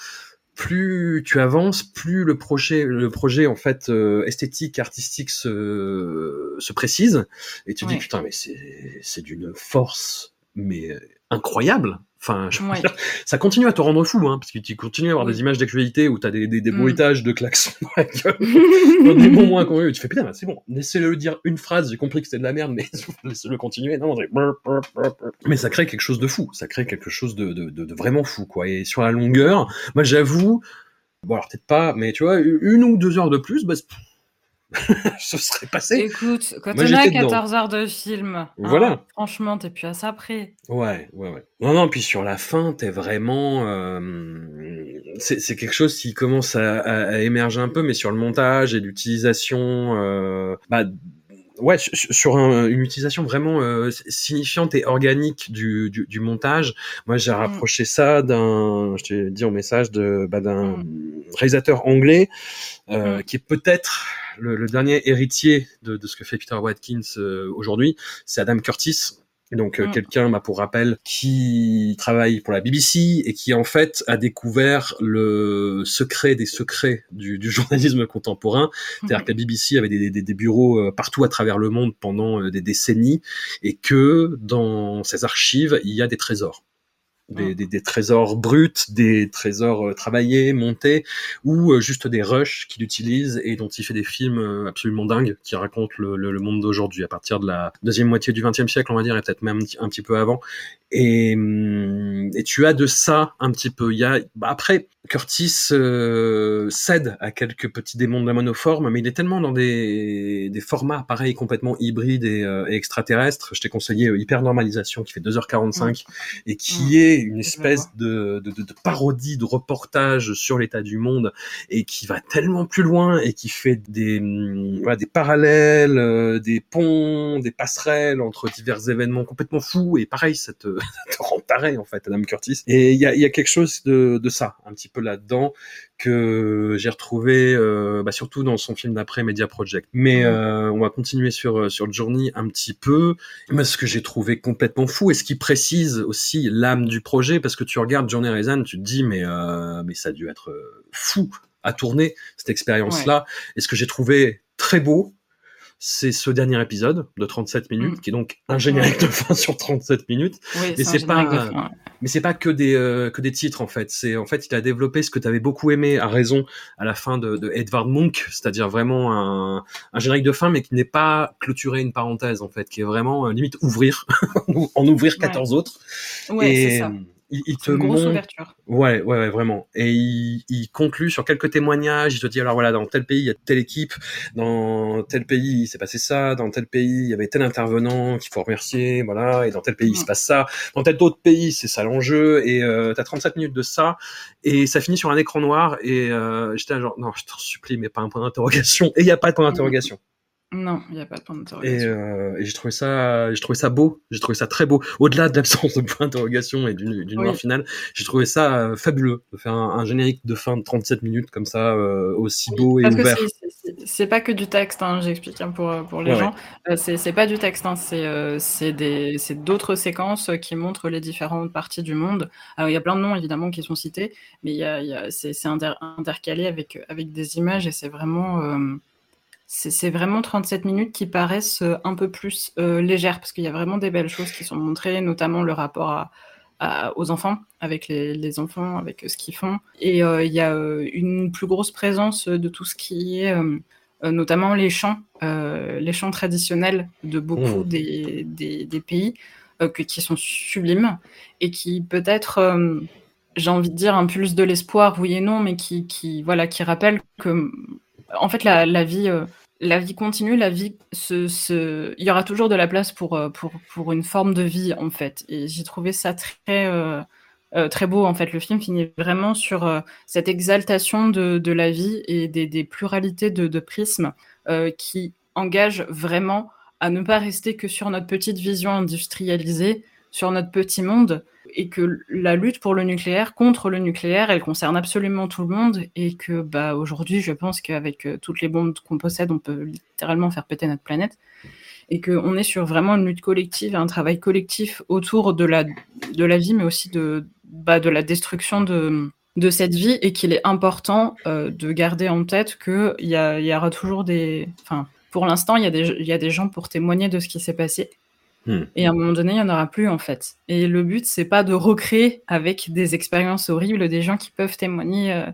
A: plus tu avances, plus le projet, le projet en fait euh, esthétique, artistique se, se précise, et tu dis putain mais c'est c'est d'une force mais incroyable. Enfin, ça continue à te rendre fou, hein, parce que tu continues à avoir des images d'actualité où tu as des, des, des mm. bruitages de klaxons dans la gueule, dans des moments. Tu fais putain, c'est bon, laissez-le dire une phrase, j'ai compris que c'était de la merde, mais laissez-le continuer. Non, mais ça crée quelque chose de fou, ça crée quelque chose de, de, de, vraiment fou, quoi. Et sur la longueur, moi j'avoue, bon alors peut-être pas, mais tu vois, une ou deux heures de plus, bah, ce serait passé.
B: Écoute, quand on a 14 heures de film, hein,
A: voilà.
B: franchement, t'es plus à ça près.
A: Ouais, ouais, ouais. Non, non, puis sur la fin, t'es vraiment... Euh, c'est quelque chose qui commence à, à, émerger un peu, mais sur le montage et l'utilisation... Euh, bah, ouais, sur une utilisation vraiment euh, signifiante et organique du, du, du montage. Moi, j'ai mm. rapproché ça d'un, je t'ai dit en message, de bah, d'un mm. réalisateur anglais euh, mm. qui est peut-être le, le, dernier héritier de, de, ce que fait Peter Watkins euh, aujourd'hui. C'est Adam Curtis donc euh, mm. quelqu'un, bah, pour rappel, qui travaille pour la BBC et qui en fait a découvert le secret des secrets du, du journalisme contemporain. C'est-à-dire que la BBC avait des, des, des, bureaux euh, partout à travers le monde pendant euh, des décennies et que dans ses archives, il y a des trésors. Mmh. des, des, trésors bruts, des trésors euh, travaillés, montés, ou euh, juste des rushs qu'il utilise et dont il fait des films euh, absolument dingues qui racontent le, le, monde d'aujourd'hui à partir de la deuxième moitié du XXe siècle, on va dire, et peut-être même un petit peu avant. Et, hum, et, tu as de ça un petit peu. Il y a, bah après, Curtis euh, cède à quelques petits démons de la monoforme, mais il est tellement dans des, des formats pareils complètement hybrides et, euh, extraterrestres. Je t'ai conseillé Hyper Normalisation qui fait 2h45 et qui est une espèce de, de, de, parodie de reportage sur l'état du monde et qui va tellement plus loin et qui fait des, hum, voilà, des parallèles, euh, des ponts, des passerelles entre divers événements complètement fous et pareil, cette te rend taré en fait, Adam Curtis. Et il y a, y a, quelque chose de, de, ça, un petit peu là-dedans, que j'ai retrouvé euh, bah, surtout dans son film d'après Media Project. Mais euh, on va continuer sur euh, sur Journey un petit peu. Mais ce que j'ai trouvé complètement fou et ce qui précise aussi l'âme du projet, parce que tu regardes Journey Raisin, tu te dis mais euh, mais ça a dû être fou à tourner cette expérience-là. Et ce que j'ai trouvé très beau, c'est ce dernier épisode de 37 minutes, mm. qui est donc un générique de fin sur 37 minutes.
B: Oui,
A: mais c'est pas, mais c'est pas que des euh, que des titres en fait. C'est en fait il a développé ce que tu avais beaucoup aimé à raison à la fin de, de Edvard Munch, c'est-à-dire vraiment un, un générique de fin, mais qui n'est pas clôturé une parenthèse en fait, qui est vraiment euh, limite ouvrir, en ouvrir 14 autres.
B: Ouais, c'est ça
A: il, te montre... Ouais, ouais, ouais, vraiment. Et il, il, conclut sur quelques témoignages. Il te dit alors voilà, dans tel pays il y a telle équipe, dans tel pays il s'est passé ça, dans tel pays il y avait tel intervenant qu'il faut remercier, voilà. Et dans tel pays il se passe ça, dans tel autre pays c'est ça l'enjeu. Et euh, t'as 37 minutes de ça et ça finit sur un écran noir. Et euh, j'étais genre non, je t'en supplie, mais pas un point d'interrogation. Et il y a pas de point d'interrogation.
B: Non, il n'y a pas de point d'interrogation.
A: Et, euh, et j'ai trouvé ça, j'ai trouvé ça beau, j'ai trouvé ça très beau. Au-delà de l'absence de point d'interrogation et d'une oui. finale, j'ai trouvé ça euh, fabuleux de faire un, un, générique de fin de 37 minutes comme ça, euh, aussi oui, beau et ouvert.
B: C'est pas que du texte, hein, j'explique hein, pour, pour les ouais, gens. Ouais. Euh, c'est pas du texte, hein, c'est d'autres séquences qui montrent les différentes parties du monde. Alors il y a plein de noms évidemment qui sont cités, mais y a, y a c'est inter intercalé avec, avec des images et c'est vraiment c'est vraiment 37 minutes qui paraissent euh, un peu plus euh, légères, parce qu'il y a vraiment des belles choses qui sont montrées, notamment le rapport à, à, aux enfants, avec les, les, enfants, avec ce qu'ils font. Et euh, il y a euh, une plus grosse présence de tout ce qui est, euh, notamment les chants, euh, les chants traditionnels de beaucoup mmh. des, des, des, pays, que, qui sont sublimes, et qui peut-être j'ai envie de dire, impulse de l'espoir, oui et non, mais qui, qui, voilà, qui rappelle que en fait, la, vie, euh, la vie continue, la vie, se, il y aura toujours de la place pour, euh, pour, une forme de vie, en fait. Et j'ai trouvé ça très, euh, très beau, en fait. Le film finit vraiment sur cette exaltation de, la vie et des, pluralités de, de prismes qui engagent vraiment à ne pas rester que sur notre petite vision industrialisée, sur notre petit monde, et que la lutte pour le nucléaire, contre le nucléaire, elle concerne absolument tout le monde et que bah, aujourd'hui, je pense qu'avec euh, toutes les bombes qu'on possède, on peut littéralement faire péter notre planète et qu'on est sur vraiment une lutte collective, un travail collectif autour de la, de la vie, mais aussi de, bah, de la destruction de, de cette vie et qu'il est important euh, de garder en tête qu'il y, y aura toujours des... Enfin, pour l'instant, il y, y a des gens pour témoigner de ce qui s'est passé Hmm. Et à un moment donné, il n'y en aura plus en fait. Et le but, c'est pas de recréer avec des expériences horribles des gens qui peuvent témoigner, euh,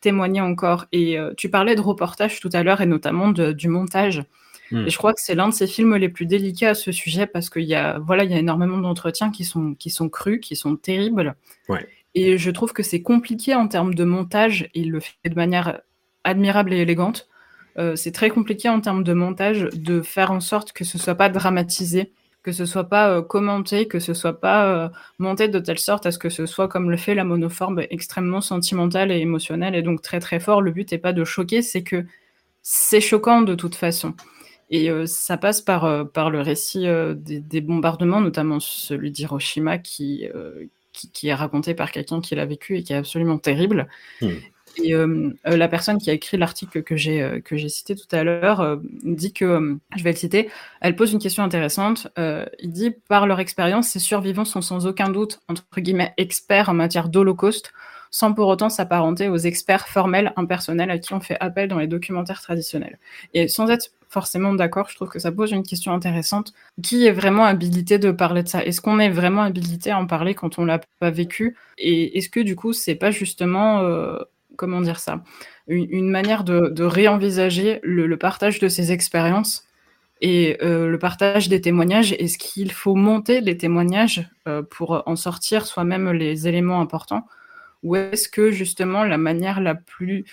B: témoigner encore. Et euh, tu parlais de reportage tout à l'heure et notamment de, du montage. Hmm. Et je crois que c'est l'un de ces films les plus délicats à ce sujet parce qu'il y a, voilà, il y a énormément d'entretiens qui sont, qui sont crus, qui sont terribles.
A: Ouais.
B: Et je trouve que c'est compliqué en termes de montage. Il le fait de manière admirable et élégante. c'est très compliqué en termes de montage de faire en sorte que ce soit pas dramatisé, que ce soit pas commenté, que ce soit pas monté de telle sorte à ce que ce soit comme le fait la monoforme extrêmement sentimentale et émotionnelle et donc très très fort. Le but n'est pas de choquer, c'est que c'est choquant de toute façon. Et ça passe par, par le récit des, bombardements, notamment celui d'Hiroshima qui, qui, est raconté par quelqu'un qui l'a vécu et qui est absolument terrible. Hmm. Et la personne qui a écrit l'article que j'ai que j'ai cité tout à l'heure dit que, je vais le citer, elle pose une question intéressante. il dit par leur expérience, ces survivants sont sans aucun doute entre guillemets experts en matière d'Holocauste, sans pour autant s'apparenter aux experts formels impersonnels à qui on fait appel dans les documentaires traditionnels. Et sans être forcément d'accord, je trouve que ça pose une question intéressante. Qui est vraiment habilité de parler de ça? Est-ce qu'on est vraiment habilité à en parler quand on l'a pas vécu? Et est-ce que du coup, c'est pas justement, euh, comment dire ça, une, manière de, réenvisager le, partage de ces expériences et euh, le partage des témoignages Est-ce qu'il faut monter les témoignages euh, pour en sortir soi-même les éléments importants. Ou est-ce que justement la manière la plus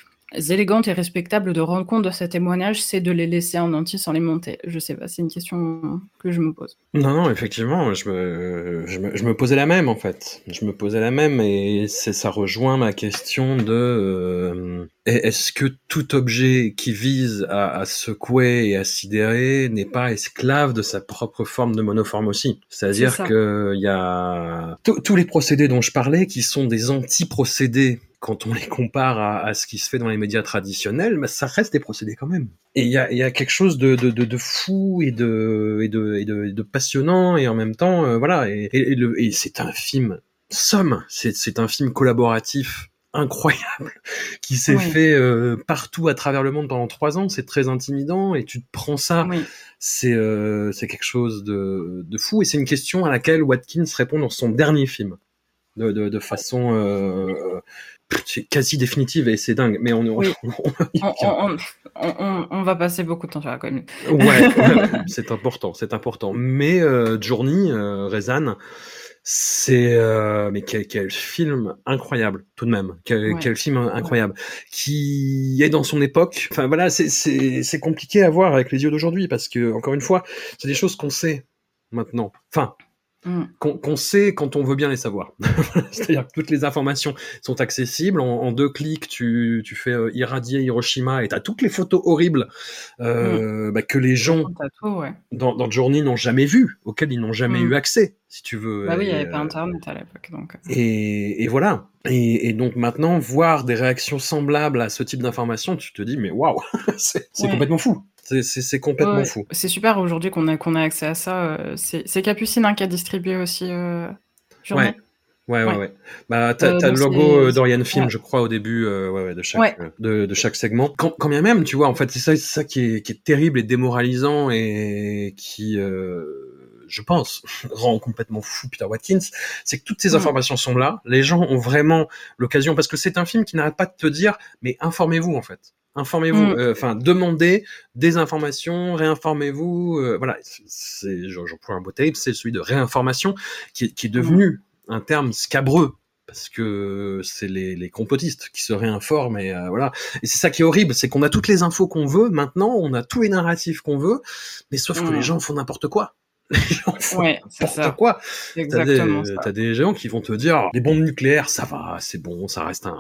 B: élégante et respectable de rendre compte de ces témoignages, c'est de les laisser en entier sans les monter Je sais pas, c'est une question que je me pose.
A: Non, non, effectivement, je me, je me, je me posais la même en fait. Je me posais la même et c'est ça rejoint ma question de euh, est-ce que tout objet qui vise à, à secouer et à sidérer n'est pas esclave de sa propre forme de monoforme aussi? C'est-à-dire qu'il y a tous les procédés dont je parlais qui sont des anti-procédés quand on les compare à, ce qui se fait dans les médias traditionnels, bah, ça reste des procédés quand même. Et il y a, quelque chose de, fou et de, et de, passionnant et en même temps, euh, voilà. Et, et, c'est un film somme, c'est un film collaboratif incroyable qui s'est fait euh, partout à travers le monde pendant trois ans. C'est très intimidant et tu te prends ça. C'est euh, c'est quelque chose de, de fou et c'est une question à laquelle Watkins répond dans son dernier film de, de, de façon euh, quasi définitive et c'est dingue. Mais on,
B: on, va passer beaucoup de temps sur la commune.
A: ouais, c'est important, c'est important. Mais euh, Journey, euh, Rezan, c'est euh, mais quel, quel, film incroyable tout de même quel, quel film incroyable qui est dans son époque enfin voilà c'est c'est compliqué à voir avec les yeux d'aujourd'hui parce que encore une fois c'est des choses qu'on sait maintenant enfin Mm. qu'on sait quand on veut bien les savoir. C'est-à-dire que toutes les informations sont accessibles. En, deux clics, tu, tu fais euh, irradier Hiroshima et tu as toutes les photos horribles euh, mm. bah, que les gens dans, dans Journey n'ont jamais vues, auxquelles ils n'ont jamais mm. eu accès, si tu veux.
B: Bah oui, il n'y avait pas Internet à l'époque. Donc...
A: Euh. Et, et voilà. Et, et, donc maintenant, voir des réactions semblables à ce type d'informations, tu te dis, mais waouh, c'est complètement fou. C'est complètement fou.
B: C'est super aujourd'hui qu'on a, qu'on a accès à ça. Euh, c'est Capucine hein, qui a distribué aussi. Euh,
A: ouais. Ouais, ouais, ouais. Bah, t'as euh, le logo d'Oriane Film, je crois, au début de, chaque, de, de, chaque segment. Quand, quand bien même, tu vois, en fait, c'est ça, ça qui est, qui est terrible et démoralisant et qui, je pense, rend complètement fou Peter Watkins, c'est que toutes ces informations sont là. Les gens ont vraiment l'occasion, parce que c'est un film qui n'arrête pas de te dire, mais informez-vous, en fait. Informez-vous, mm. euh, enfin demandez des informations, réinformez-vous. Euh, voilà, c'est j'emploie un beau tape, c'est celui de réinformation qui, est devenu un terme scabreux parce que c'est les, les complotistes qui se réinforment et euh, voilà. Et c'est ça qui est horrible, c'est qu'on a toutes les infos qu'on veut maintenant, on a tous les narratifs qu'on veut, mais sauf que les mm. gens font n'importe quoi.
B: ouais, c'est ça.
A: quoi. Exactement. T'as des, des, gens qui vont te dire les bombes nucléaires, ça va, c'est bon, ça reste un,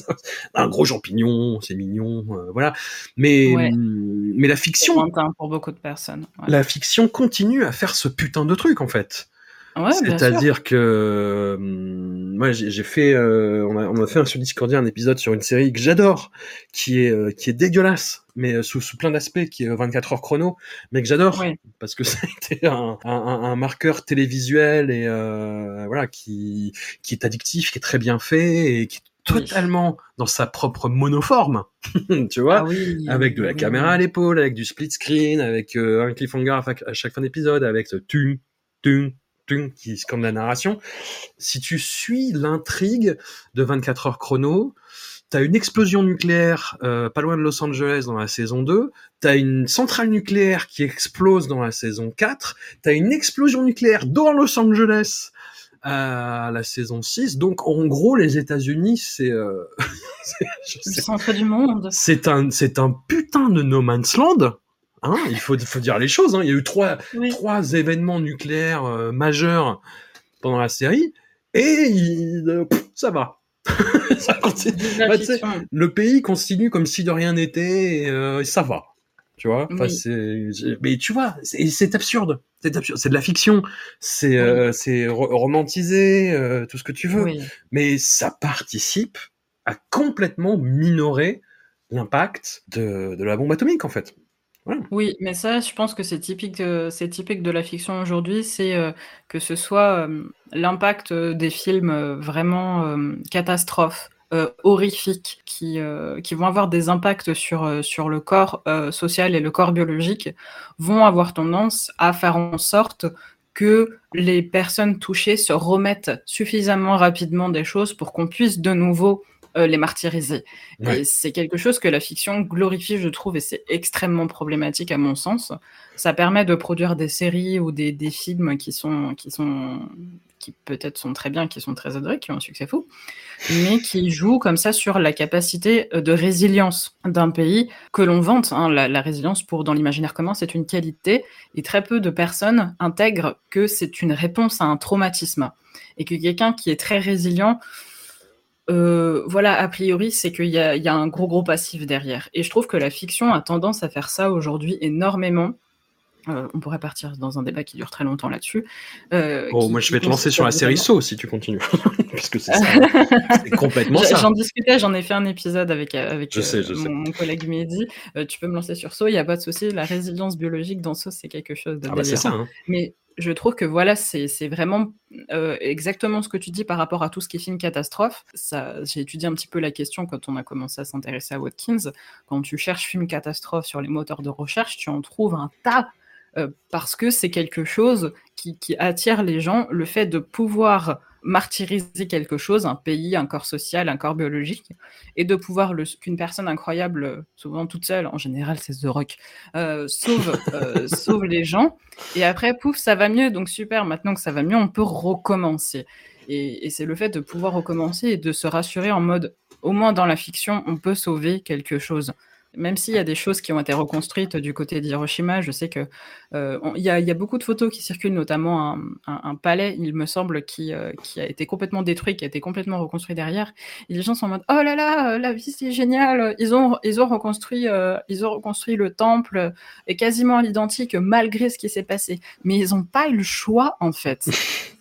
A: un gros champignon, c'est mignon, euh, voilà. Mais mais la fiction.
B: pour beaucoup de personnes.
A: La fiction continue à faire ce putain de truc en fait. C'est-à-dire que hum, moi j'ai fait, euh, on, a, on, a, fait un sur Discordia un épisode sur une série que j'adore, qui est euh, qui est dégueulasse, mais euh, sous, sous plein d'aspects, qui est 24 heures chrono, mais que j'adore. Parce que ça a été un, un, un marqueur télévisuel et voilà qui qui est addictif, qui est très bien fait et qui est totalement dans sa propre monoforme, tu vois, ah avec de la caméra à l'épaule, avec du split screen, avec un cliffhanger à chaque fin d'épisode, avec ce tum tum qui comme la narration. Si tu suis l'intrigue de 24 heures chrono, t'as une explosion nucléaire euh, pas loin de Los Angeles dans la saison 2, t'as une centrale nucléaire qui explose dans la saison 4, t'as une explosion nucléaire dans Los Angeles à la saison 6. Donc en gros, les États-Unis, c'est euh...
B: le centre du monde.
A: C'est un, c'est un putain de no man's land. Hein, il faut, faut dire les choses. Hein. Il y a eu trois, trois événements nucléaires euh, majeurs pendant la série, et il, euh, ça va. ça continue. Bah, le pays continue comme si de rien n'était, et, euh, ça va. Tu vois, enfin, mais tu vois, c'est absurde. C'est absurde. C'est de la fiction. C'est, c'est romantisé, tout ce que tu veux. Mais ça participe à complètement minorer l'impact de, de la bombe atomique, en fait.
B: Oui, mais ça, je pense que c'est typique, de, c'est typique de la fiction aujourd'hui, c'est euh, que ce soit euh, l'impact euh, des films vraiment catastrophes, horrifiques, qui, qui vont avoir des impacts sur, sur le corps social et le corps biologique, vont avoir tendance à faire en sorte que les personnes touchées se remettent suffisamment rapidement des choses pour qu'on puisse de nouveau euh, les martyriser. Et c'est quelque chose que la fiction glorifie, je trouve, et c'est extrêmement problématique à mon sens. Ça permet de produire des séries ou des, des films qui sont, qui sont, qui peut-être sont très bien, qui sont très adorés, qui ont un succès fou, mais qui jouent comme ça sur la capacité de résilience d'un pays que l'on vante. Hein. La, la, résilience, pour dans l'imaginaire commun, c'est une qualité, et très peu de personnes intègrent que c'est une réponse à un traumatisme, et que quelqu'un qui est très résilient euh, voilà, a priori, c'est qu'il y, y a, un gros gros passif derrière. Et je trouve que la fiction a tendance à faire ça aujourd'hui énormément. Euh, on pourrait partir dans un débat qui dure très longtemps là-dessus.
A: Euh, oh, moi, je vais te lancer sur la série So si tu continues, puisque c'est complètement ça.
B: J'en discutais, j'en ai fait un épisode avec avec mon, collègue Mehdi. tu peux me lancer sur So, il y a pas de souci. La résilience biologique dans So, c'est quelque chose de. Ah bah c'est ça. Hein. Mais je trouve que voilà, c'est vraiment euh, exactement ce que tu dis par rapport à tout ce qui est film catastrophe. J'ai étudié un petit peu la question quand on a commencé à s'intéresser à Watkins. Quand tu cherches film catastrophe sur les moteurs de recherche, tu en trouves un tas euh, parce que c'est quelque chose qui, attire les gens, le fait de pouvoir martyriser quelque chose, un pays, un corps social, un corps biologique, et de pouvoir qu'une personne incroyable, souvent toute seule, en général c'est The Rock, euh, sauve, euh, sauve les gens, et après, pouf, ça va mieux, donc super, maintenant que ça va mieux, on peut recommencer. Et, et c'est le fait de pouvoir recommencer et de se rassurer en mode, au moins dans la fiction, on peut sauver quelque chose même s'il y a des choses qui ont été reconstruites du côté d'Hiroshima, je sais que euh, il y, a beaucoup de photos qui circulent, notamment un, palais, il me semble, qui, euh, qui, a été complètement détruit, qui a été complètement reconstruit derrière. Et les gens sont en mode oh là là, la vie c'est génial, ils ont ils ont reconstruit euh, ils ont reconstruit le temple est quasiment à l'identique malgré ce qui s'est passé. Mais ils n'ont pas eu le choix en fait.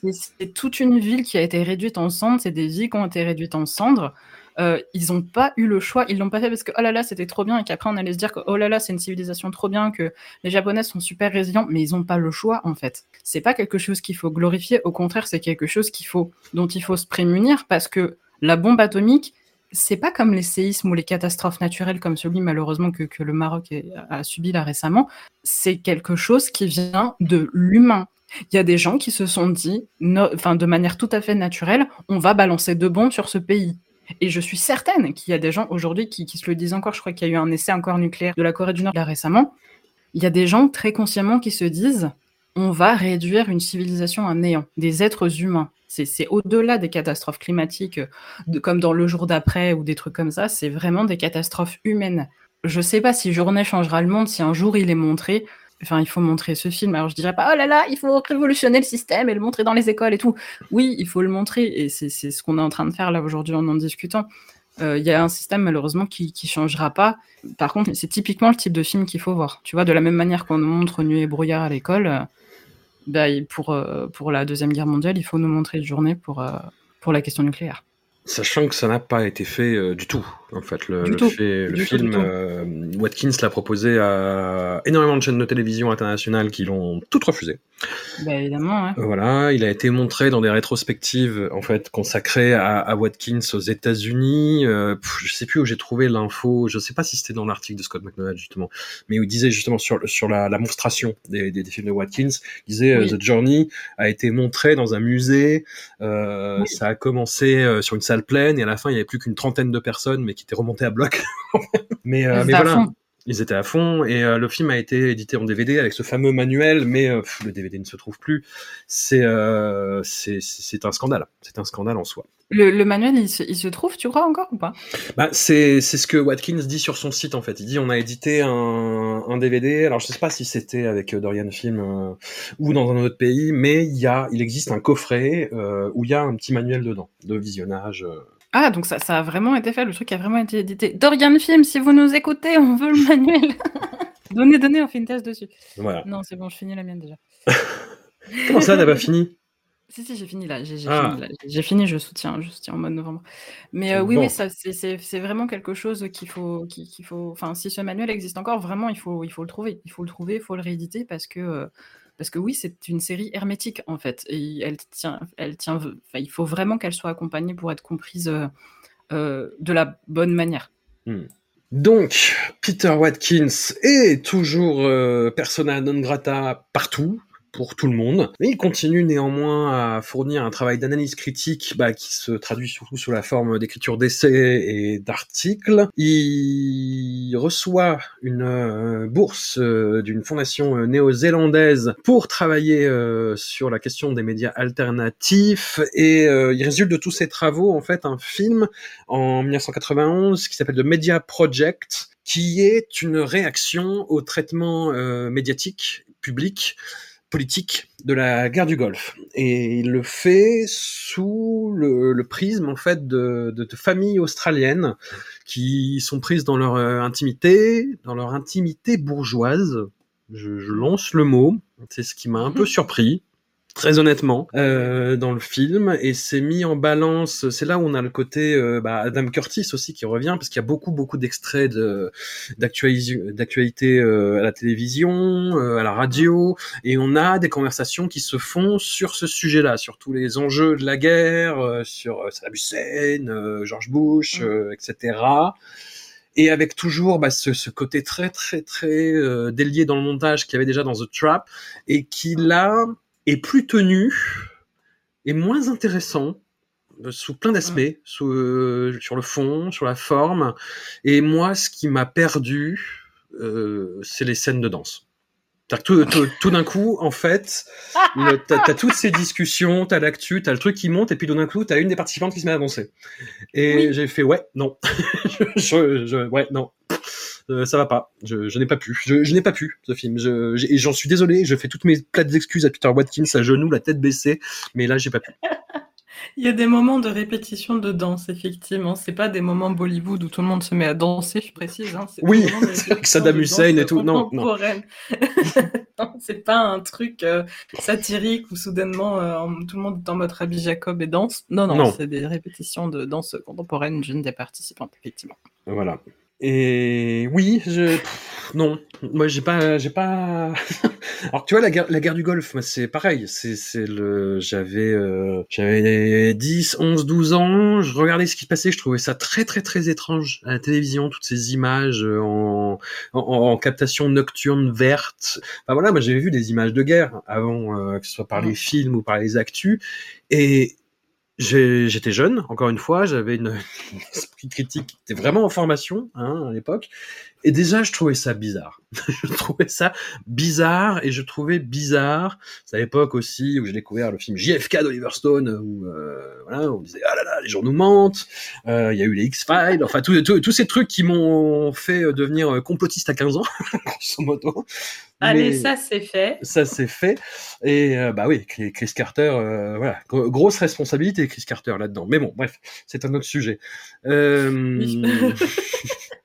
B: c'est toute une ville qui a été réduite en cendres, c'est des villes qui ont été réduites en cendres. Euh, ils n'ont pas eu le choix, ils l'ont pas fait parce que oh là là c'était trop bien et qu'après on allait se dire que oh là là c'est une civilisation trop bien, que les Japonais sont super résilients, mais ils n'ont pas le choix en fait. C'est pas quelque chose qu'il faut glorifier, au contraire c'est quelque chose qu'il faut, dont il faut se prémunir parce que la bombe atomique c'est pas comme les séismes ou les catastrophes naturelles comme celui malheureusement que, le Maroc a, subi là récemment. C'est quelque chose qui vient de l'humain. Il y a des gens qui se sont dit, enfin de manière tout à fait naturelle, on va balancer deux bombes sur ce pays. Et je suis certaine qu'il y a des gens aujourd'hui qui, se le disent encore. Je crois qu'il y a eu un essai encore nucléaire de la Corée du Nord là récemment. Il y a des gens très consciemment qui se disent on va réduire une civilisation à néant, des êtres humains. C'est au-delà des catastrophes climatiques, comme dans le jour d'après ou des trucs comme ça. C'est vraiment des catastrophes humaines. Je ne sais pas si Journée changera le monde, si un jour il est montré, Enfin, il faut montrer ce film. Alors, je dirais pas, oh là là, il faut révolutionner le système et le montrer dans les écoles et tout. Oui, il faut le montrer. Et c'est ce qu'on est en train de faire là aujourd'hui en en discutant. Euh, il y a un système malheureusement qui ne changera pas. Par contre, c'est typiquement le type de film qu'il faut voir. Tu vois, de la même manière qu'on nous montre Nuit et brouillard à l'école, euh, bah, pour, euh, pour la Deuxième Guerre mondiale, il faut nous montrer une journée pour, pour la question nucléaire.
A: Sachant que ça n'a pas été fait du tout. En fait, le, le, film, euh, Watkins l'a proposé à énormément de chaînes de télévision internationales qui l'ont toutes refusé.
B: Bah, évidemment, ouais.
A: Voilà, il a été montré dans des rétrospectives en fait consacrées à, à Watkins aux États-Unis. Euh, je sais plus où j'ai trouvé l'info. Je sais pas si c'était dans l'article de Scott McDonald justement, mais où il disait justement sur sur la, la monstration des, des, des, films de Watkins, il disait euh, The Journey a été montré dans un musée. Euh, Ça a commencé sur une salle pleine et à la fin il y avait plus qu'une trentaine de personnes, mais qui était remonté à bloc. mais, euh, mais voilà. Ils étaient à fond et euh, le film a été édité en DVD avec ce fameux manuel, mais euh, le DVD ne se trouve plus. C'est euh, c'est un scandale. C'est un scandale en soi.
B: Le, le manuel, il se, il se, trouve, tu crois encore ou pas?
A: Bah, c'est c'est ce que Watkins dit sur son site en fait. Il dit on a édité un, un DVD. Alors je sais pas si c'était avec Dorian Film ou dans un autre pays, mais il y a il existe un coffret où il y a un petit manuel dedans de visionnage.
B: Ah, donc ça, ça a vraiment été fait, le truc a vraiment été édité. Dorian Film, si vous nous écoutez, on veut le manuel. donnez, donnez, on fait une thèse dessus.
A: Voilà.
B: Non, c'est bon, je finis la mienne déjà.
A: Comment ça, t'as pas fini?
B: Si, si, j'ai fini là. J'ai ah. fini, fini, je soutiens, je soutiens en mode novembre. Mais euh, oui, bon. oui, c'est vraiment quelque chose qu'il faut, qu'il faut. Enfin, si ce manuel existe encore, vraiment, il faut, il faut le trouver. Il faut le trouver, il faut le rééditer parce que. Euh, parce que oui, c'est une série hermétique en fait. Et elle tient, elle tient. Il faut vraiment qu'elle soit accompagnée pour être comprise euh, euh, de la bonne manière.
A: Hmm. Donc, Peter Watkins est toujours euh, persona non grata partout pour tout le monde. Mais il continue néanmoins à fournir un travail d'analyse critique bah, qui se traduit surtout sous la forme d'écriture d'essais et d'articles. Il reçoit une euh, bourse euh, d'une fondation euh, néo-zélandaise pour travailler sur la question des médias alternatifs et il résulte de tous ses travaux en fait un film en 1991 qui s'appelle The Media Project qui est une réaction au traitement médiatique public politique de la guerre du Golfe. Et il le fait sous le, le prisme en fait de, de, de, familles australiennes qui sont prises dans leur euh, intimité, dans leur intimité bourgeoise. Je, je lance le mot. C'est ce qui m'a un peu surpris très honnêtement euh, dans le film et c'est mis en balance c'est là où on a le côté euh, bah, Adam Curtis aussi qui revient parce qu'il y a beaucoup beaucoup d'extraits de d'actualité euh, à la télévision euh, à la radio et on a des conversations qui se font sur ce sujet là sur tous les enjeux de la guerre euh, sur Saddam Hussein George Bush etc et avec toujours bah, ce, ce, côté très très très euh, délié dans le montage qu'il y avait déjà dans The Trap et qui là est plus tenu et moins intéressant euh, sous plein d'aspects, sous, euh, sur le fond, sur la forme. Et moi, ce qui m'a perdu, euh, c'est les scènes de danse. Tout, tout, tout d'un coup, en fait, t'as as toutes ces discussions, t'as l'actu, t'as le truc qui monte, et puis tout d'un coup, t'as une des participantes qui se met à danser. Et oui. j'ai fait, ouais, non. je, je, ouais, non. Euh, ça va pas. Je, je n'ai pas pu. Je, je n'ai pas pu ce film. Je, et j'en suis désolé. Je fais toutes mes plates excuses à Peter Watkins à genoux, la tête baissée, mais là j'ai pas pu.
B: Il y a des moments de répétition de danse, effectivement. C'est pas des moments Bollywood où tout le monde se met à danser, je précise. Hein.
A: Oui, avec Saddam Hussein et tout. Non, non.
B: non c'est pas un truc euh, satirique où soudainement euh, tout le monde est en mode Rabbi Jacob et danse. Non, non, non. c'est des répétitions de danse contemporaine d'une des participantes, effectivement.
A: Voilà. Et oui, je non, moi j'ai pas j'ai pas Alors tu vois la guerre la guerre du Golfe, c'est pareil, c'est c'est le j'avais euh, j'avais 10, 11, 12 ans, je regardais ce qui se passait, je trouvais ça très très très étrange à la télévision toutes ces images en en, en captation nocturne verte. Enfin voilà, moi j'avais vu des images de guerre avant euh, que ce soit par les films ou par les actus. Et J'étais jeune, encore une fois, j'avais une, une, esprit critique qui était vraiment en formation hein, à l'époque, et déjà je trouvais ça bizarre. je trouvais ça bizarre et je trouvais bizarre. C'est à l'époque aussi où j'ai découvert le film JFK d'Oliver Stone où euh, voilà, on disait ah là là les gens nous mentent. Euh, il y a eu les X Files, enfin tous ces trucs qui m'ont fait devenir complotiste à 15 ans, grosso modo.
B: Allez, Mais ça c'est fait.
A: Ça c'est fait. Et euh, bah oui, Chris Carter, euh, voilà, grosse responsabilité Chris Carter là-dedans. Mais bon, bref, c'est un autre sujet. Euh...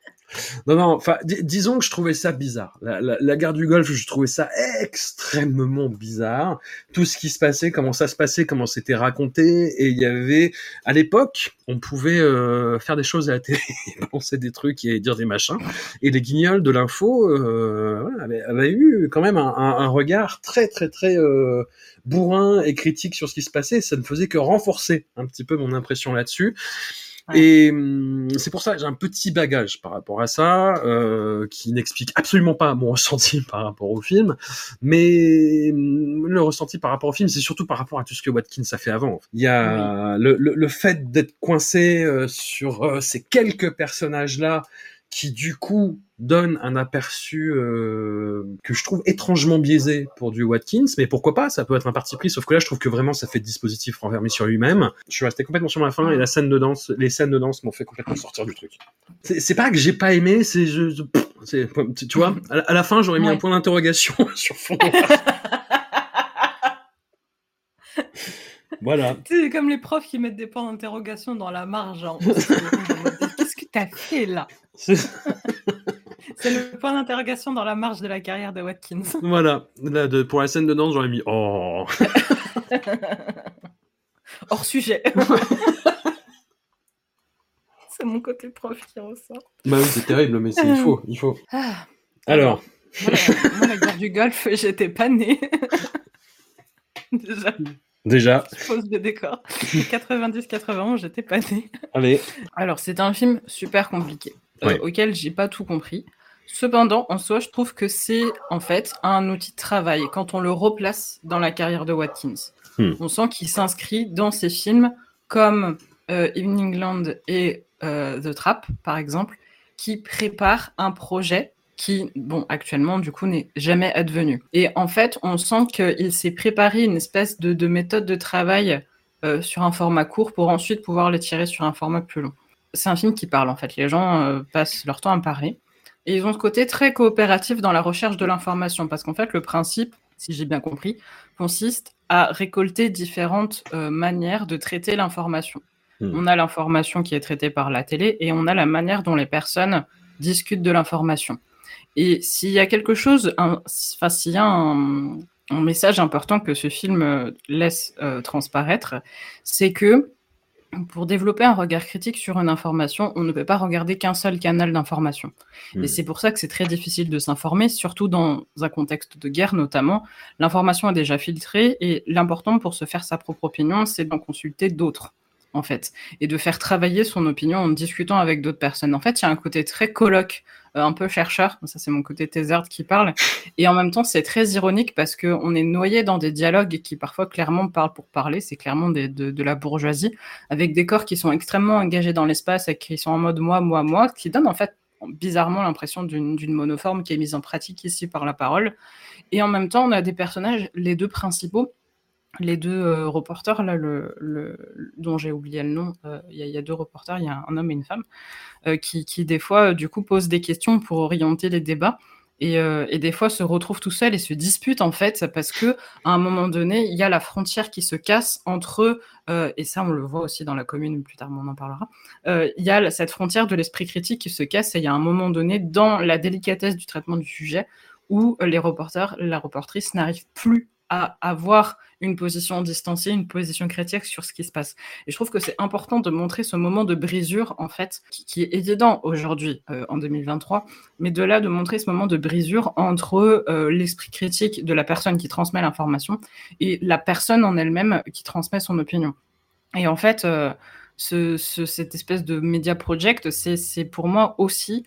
A: non, non, enfin, disons que je trouvais ça bizarre. La, la, la, guerre du Golfe, je trouvais ça extrêmement bizarre. Tout ce qui se passait, comment ça se passait, comment c'était raconté. Et il y avait, à l'époque, on pouvait euh, faire des choses à la télé, penser des trucs et dire des machins. Et les guignols de l'info euh, avaient, eu quand même un, un, un regard très, très, très euh, bourrin et critique sur ce qui se passait. Ça ne faisait que renforcer un petit peu mon impression là-dessus. Ouais. Et hum, c'est pour ça que j'ai un petit bagage par rapport à ça, euh, qui n'explique absolument pas mon ressenti par rapport au film, mais hum, le ressenti par rapport au film, c'est surtout par rapport à tout ce que Watkins a fait avant. Il y a oui. le, le, le, fait d'être coincé euh, sur euh, ces quelques personnages-là qui du coup donne un aperçu euh, que je trouve étrangement biaisé pour du Watkins, mais pourquoi pas, ça peut être un parti pris, sauf que là je trouve que vraiment ça fait dispositif renfermé sur lui-même. Je suis resté complètement sur ma fin et la scène de danse, les scènes de danse m'ont fait complètement sortir du truc. C'est pas que j'ai pas aimé, c'est je, je tu vois, à, la fin j'aurais mis un point d'interrogation sur fond. voilà.
B: C'est comme les profs qui mettent des points d'interrogation dans la marge. que t'as fait là C'est le point d'interrogation dans la marge de la carrière de Watkins.
A: Voilà. de, pour la scène de danse, j'aurais mis Oh
B: Hors sujet. c'est mon côté prof qui ressort.
A: Bah oui, c'est terrible, mais il faut. Il faut. Ah. Alors.
B: Moi, la guerre du golf, j'étais pas née. Déjà.
A: Déjà.
B: Pose de décor. 90-91, j'étais pas née.
A: Allez.
B: Alors, c'est un film super compliqué, euh, auquel j'ai pas tout compris. Cependant, en soi, je trouve que c'est en fait un outil de travail quand on le replace dans la carrière de Watkins. Hmm. On sent qu'il s'inscrit dans ces films comme euh, Evening Land et euh, The Trap, par exemple, qui préparent un projet qui, bon, actuellement, du coup, n'est jamais advenu. Et en fait, on sent qu'il s'est préparé une espèce de, méthode de travail euh, sur un format court pour ensuite pouvoir le tirer sur un format plus long. C'est un film qui parle, en fait. Les gens passent leur temps à parler. Et ils ont ce côté très coopératif dans la recherche de l'information, parce qu'en fait, le principe, si j'ai bien compris, consiste à récolter différentes euh, manières de traiter l'information. Hmm. On a l'information qui est traitée par la télé et on a la manière dont les personnes discutent de l'information. Et s'il y a quelque chose, enfin, s'il y a un, message important que ce film euh, laisse euh, transparaître, c'est que pour développer un regard critique sur une information, on ne peut pas regarder qu'un seul canal d'information. Et hmm. c'est pour ça que c'est très difficile de s'informer, surtout dans un contexte de guerre notamment. L'information est déjà filtrée et l'important pour se faire sa propre opinion, c'est d'en consulter d'autres en fait, et de faire travailler son opinion en discutant avec d'autres personnes. En fait, il y a un côté très colloque, un peu chercheur, ça c'est mon côté thésard qui parle, et en même temps c'est très ironique parce qu'on est noyé dans des dialogues qui parfois clairement parlent pour parler, c'est clairement de, de, la bourgeoisie, avec des corps qui sont extrêmement engagés dans l'espace et qui sont en mode moi, moi, moi, qui donnent en fait bizarrement l'impression d'une monoforme qui est mise en pratique ici par la parole. Et en même temps, on a des personnages, les deux principaux, les deux euh, reporters, là, dont j'ai oublié le nom, euh, il y, a deux reporters, il y a un homme et une femme, euh, qui, des fois, du coup, posent des questions pour orienter les débats. Et, des fois se retrouvent tout seuls et se disputent en fait parce que à un moment donné il y a la frontière qui se casse entre et ça on le voit aussi dans la commune plus tard on en parlera il y a cette frontière de l'esprit critique qui se casse et il y a un moment donné dans la délicatesse du traitement du sujet où les reporters la reportrice n'arrivent plus à avoir une position distanciée, une position critique sur ce qui se passe. Et je trouve que c'est important de montrer ce moment de brisure, en fait, qui, est évident aujourd'hui, euh, en 2023, mais de là de montrer ce moment de brisure entre euh, l'esprit critique de la personne qui transmet l'information et la personne en elle-même qui transmet son opinion. Et en fait, euh, ce, cette espèce de media project, c'est pour moi aussi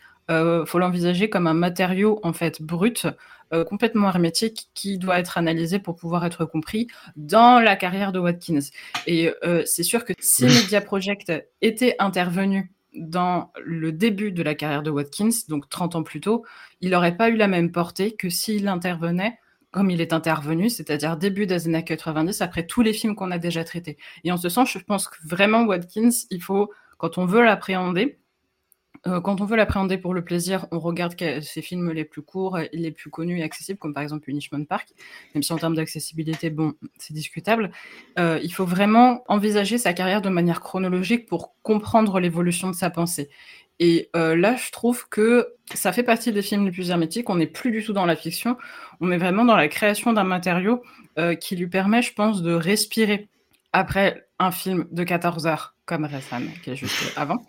B: faut l'envisager comme un matériau en fait brut, euh, complètement hermétique, qui doit être analysé pour pouvoir être compris dans la carrière de Watkins. Et euh, c'est sûr que si Media Project était intervenu dans le début de la carrière de Watkins, donc 30 ans plus tôt, il n'aurait pas eu la même portée que s'il intervenait comme il est intervenu, c'est-à-dire début des années 90, après tous les films qu'on a déjà traités. Et en ce sens, je pense que vraiment Watkins, il faut, quand on veut l'appréhender, euh, quand on veut l'appréhender pour le plaisir, on regarde ses films les plus courts, les plus connus et accessibles, comme par exemple Punishment Park, même si en termes d'accessibilité, bon, c'est discutable. Euh, il faut vraiment envisager sa carrière de manière chronologique pour comprendre l'évolution de sa pensée. Et euh, là, je trouve que ça fait partie des films les plus hermétiques. On n'est plus du tout dans la fiction. On est vraiment dans la création d'un matériau qui lui permet, je pense, de respirer après un film de 14 heures comme Ressan, qui est juste avant.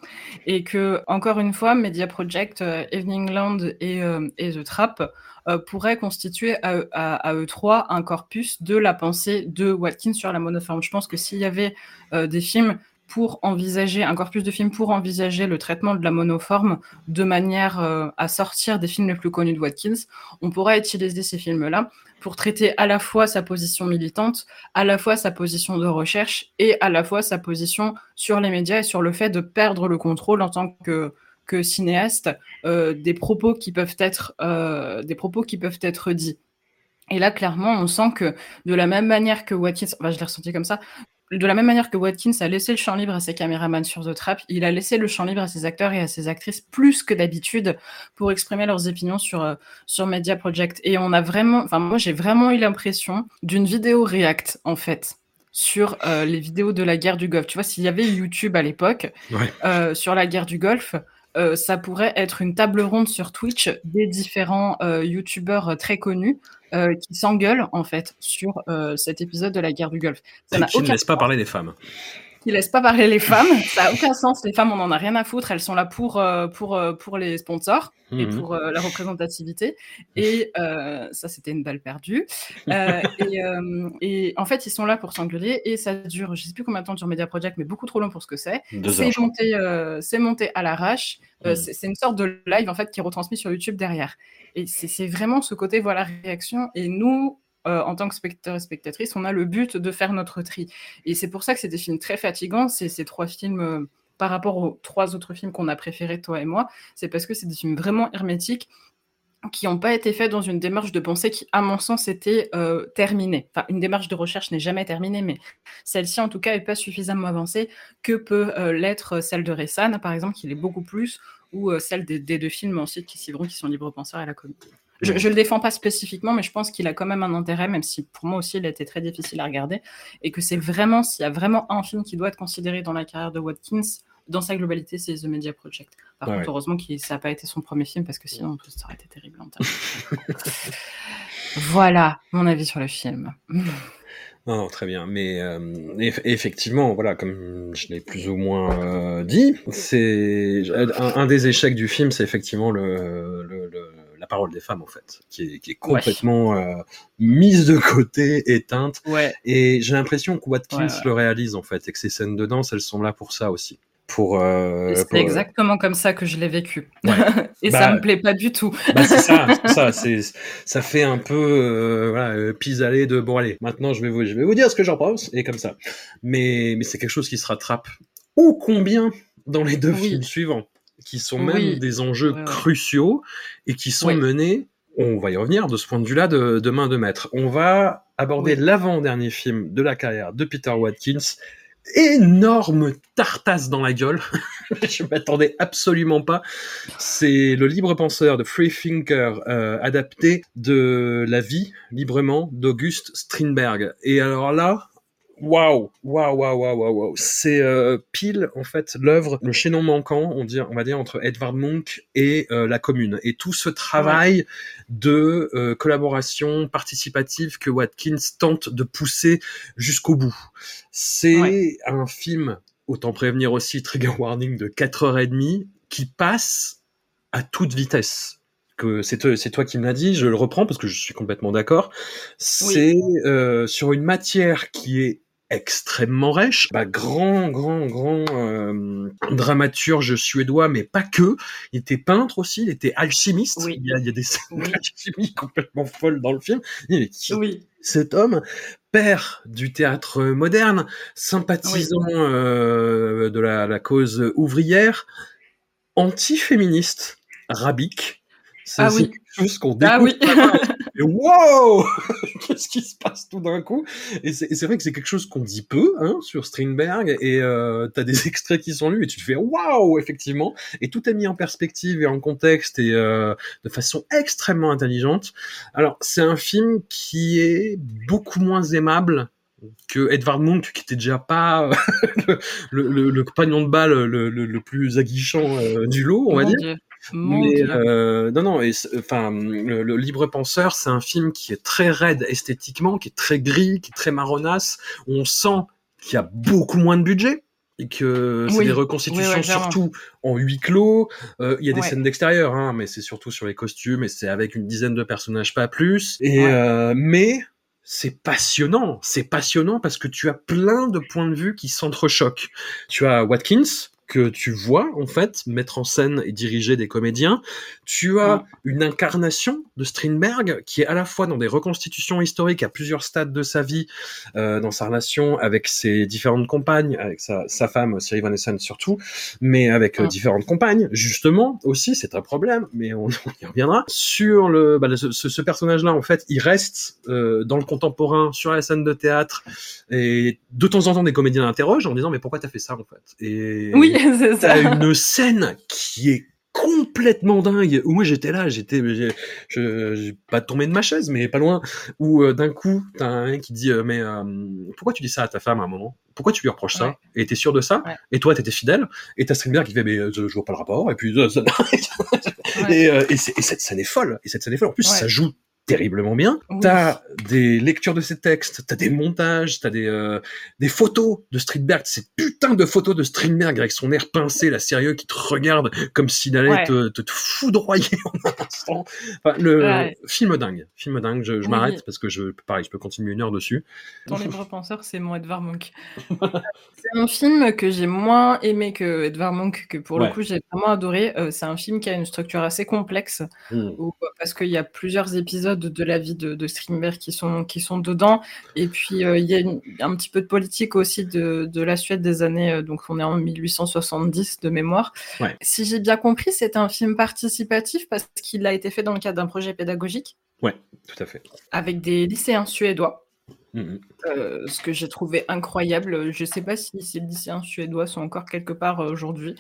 B: Et que, encore une fois, Media Project, euh, Evening Land et, euh, et The Trap euh, pourraient constituer à, eux trois un corpus de la pensée de Watkins sur la monoforme. Je pense que s'il y avait des films pour envisager, un corpus de films pour envisager le traitement de la monoforme de manière à sortir des films les plus connus de Watkins, on pourrait utiliser ces films-là pour traiter à la fois sa position militante, à la fois sa position de recherche et à la fois sa position sur les médias et sur le fait de perdre le contrôle en tant que cinéaste des propos qui peuvent être des propos qui peuvent être dits. Et là, clairement, on sent que de la même manière que Watkins, enfin, je l'ai ressenti comme ça, de la même manière que Watkins a laissé le champ libre à ses caméramans sur The Trap, il a laissé le champ libre à ses acteurs et à ses actrices plus que d'habitude pour exprimer leurs opinions sur, euh, sur Media Project. Et on a vraiment, enfin, moi, j'ai vraiment eu l'impression d'une vidéo React, en fait sur euh, les vidéos de la guerre du Golfe. Tu vois, s'il y avait YouTube à l'époque euh, sur la guerre du Golfe, ça pourrait être une table ronde sur Twitch des différents YouTubeurs très connus euh, qui s'engueulent en fait sur euh, cet épisode de la guerre du Golfe.
A: Ça qui ne laisse pas parler les femmes
B: qui laisse pas parler les femmes. Ça n'a aucun sens. Les femmes, on en a rien à foutre. Elles sont là pour, euh, pour, euh, pour les sponsors et mhm. pour euh, la représentativité. Et ça, c'était une balle perdue. et, et, en fait, ils sont là pour s'engueuler et ça dure, je sais plus combien de temps dure Media Project, mais beaucoup trop long pour ce que c'est. C'est monté, c'est monté à l'arrache. Mhm. C'est une sorte de live en fait qui est retransmis sur YouTube derrière. Et c'est vraiment ce côté voilà réaction. Et nous, euh, en tant que spectateur et spectatrice, on a le but de faire notre tri. Et c'est pour ça que c'est des films très fatigants, ces trois films euh, par rapport aux trois autres films qu'on a préférés, toi et moi, c'est parce que c'est des films vraiment hermétiques qui n'ont pas été faits dans une démarche de pensée qui, à mon sens, était euh, terminée. Enfin, une démarche de recherche n'est jamais terminée, mais celle-ci, en tout cas, n'est pas suffisamment avancée que peut l'être celle de Ressan, par exemple, qui l'est beaucoup plus, ou celle des, deux films ensuite qui qui sont Libre Penseur et La Comédie. Je, ne le défends pas spécifiquement, mais je pense qu'il a quand même un intérêt, même si pour moi aussi il a été très difficile à regarder, et que c'est vraiment, s'il y a vraiment un film qui doit être considéré dans la carrière de Watkins, dans sa globalité, c'est The Media Project. Par contre, heureusement que ça n'a pas été son premier film, parce que sinon, tout ça aurait été terrible. voilà mon avis sur le film.
A: Non, très bien. Mais euh, effectivement, voilà, comme je l'ai plus ou moins euh, dit, c'est un, des échecs du film, c'est effectivement le, parole des femmes en fait, qui est, qui est complètement euh, mise de côté, éteinte.
B: Ouais.
A: Et j'ai l'impression que Watkins le réalise en fait, et que ces scènes de danse, elles sont là pour ça aussi. Pour, euh,
B: c'est exactement comme ça que je l'ai vécu. et ça bah, me plaît pas du tout.
A: bah c'est ça, ça, c'est, ça fait un peu euh, voilà, euh, pis-aller de bon allez, maintenant je vais vous, je vais vous dire ce que j'en pense et comme ça. Mais, mais c'est quelque chose qui se rattrape. Ô combien dans les deux films suivants qui sont même des enjeux cruciaux et qui sont menés, on va y revenir de ce point de vue-là, de, main de maître. On va aborder l'avant-dernier film de la carrière de Peter Watkins. Énorme tartasse dans la gueule. Je m'attendais absolument pas. C'est le libre penseur de Freethinker euh, adapté de la vie librement d'Auguste Strindberg. Et alors là, Waouh, waouh, waouh, waouh, waouh. C'est euh, pile en fait l'œuvre, le chaînon manquant, on, dit, on va dire entre Edvard Munch et euh, la Commune, et tout ce travail de euh, collaboration participative que Watkins tente de pousser jusqu'au bout. C'est un film, autant prévenir aussi trigger warning de 4h30, qui passe à toute vitesse que c'est toi, toi, qui me l'as dit, je le reprends parce que je suis complètement d'accord. C'est sur une matière qui est extrêmement riche. Bah, grand, grand, grand euh, dramaturge suédois, mais pas que. Il était peintre aussi, il était alchimiste. Il, y a, il, y a, des scènes d'alchimie complètement folles dans le film. Il est
B: oui.
A: cet homme? Père du théâtre moderne, sympathisant euh, de la, la, cause ouvrière, anti-féministe, rabique.
B: C'est ah oui.
A: chose qu'on ah découvre. Ah oui. Et wow Qu'est-ce qui se passe tout d'un coup? Et c'est vrai que c'est quelque chose qu'on dit peu hein, sur Strindberg, et euh, t'as des extraits qui sont lus, et tu te fais waouh, effectivement, et tout est mis en perspective et en contexte, et euh, de façon extrêmement intelligente. Alors, c'est un film qui est beaucoup moins aimable que Edvard Munch, qui était déjà pas le, le, le, compagnon de balle le, le plus aguichant euh, du lot, on va dire. Mais euh, non, non, enfin, le, Libre Penseur, c'est un film qui est très raide esthétiquement, qui est très gris, qui est très marronasse. On sent qu'il y a beaucoup moins de budget et que c'est des reconstitutions surtout en huis clos. Euh, il y a des scènes d'extérieur, hein, mais c'est surtout sur les costumes et c'est avec une dizaine de personnages, pas plus. Et euh, mais c'est passionnant, c'est passionnant parce que tu as plein de points de vue qui s'entrechoquent. Tu as Watkins, que tu vois en fait mettre en scène et diriger des comédiens. Tu as une incarnation de Strindberg qui est à la fois dans des reconstitutions historiques à plusieurs stades de sa vie, euh, dans sa relation avec ses différentes compagnes, avec sa, sa femme Siri Van Essen surtout, mais avec euh, différentes compagnes justement aussi. C'est un problème, mais on, y reviendra. Sur le bah, ce, ce personnage-là en fait, il reste euh, dans le contemporain sur la scène de théâtre et de temps en temps des comédiens l'interrogent en disant mais pourquoi t'as fait ça en fait? Et
B: oui, c'est ça.
A: une scène qui est complètement dingue où moi j'étais là j'étais je j'ai pas tombé de ma chaise mais pas loin où euh, d'un coup t'as un qui dit euh, mais euh, pourquoi tu dis ça à ta femme à un moment? Pourquoi tu lui reproches ça? Et t'es sûr de ça? Et toi t'étais fidèle? Et t'as Strindberg qui fait mais je, vois pas le rapport et puis et, et, cette scène est folle et cette scène est folle. En plus ça joue terriblement bien. T'as des lectures de ces textes, t'as des montages, t'as des euh, des photos de Strindberg, ces putains de photos de Strindberg avec son air pincé, là sérieux, qui te regarde comme s'il allait te, te, foudroyer en un instant. Enfin, le film dingue, film dingue. Je, je m'arrête parce que je pareil, je peux continuer une heure dessus.
B: Dans les penseurs, c'est mon Edvard Munch. c'est un film que j'ai moins aimé que Edvard Munch, que pour le coup j'ai vraiment adoré. Euh, c'est un film qui a une structure assez complexe, mmh. parce qu'il y a plusieurs épisodes de, la vie de, Strindberg qui sont, qui sont dedans. Et puis, euh, il y a un petit peu de politique aussi de, la Suède des années, euh, donc on est en 1870 de mémoire. Si j'ai bien compris, c'est un film participatif parce qu'il a été fait dans le cadre d'un projet pédagogique.
A: Ouais, tout à fait.
B: Avec des lycéens suédois. Mm-hmm. Euh, ce que j'ai trouvé incroyable. Je ne sais pas si ces lycéens suédois sont encore quelque part aujourd'hui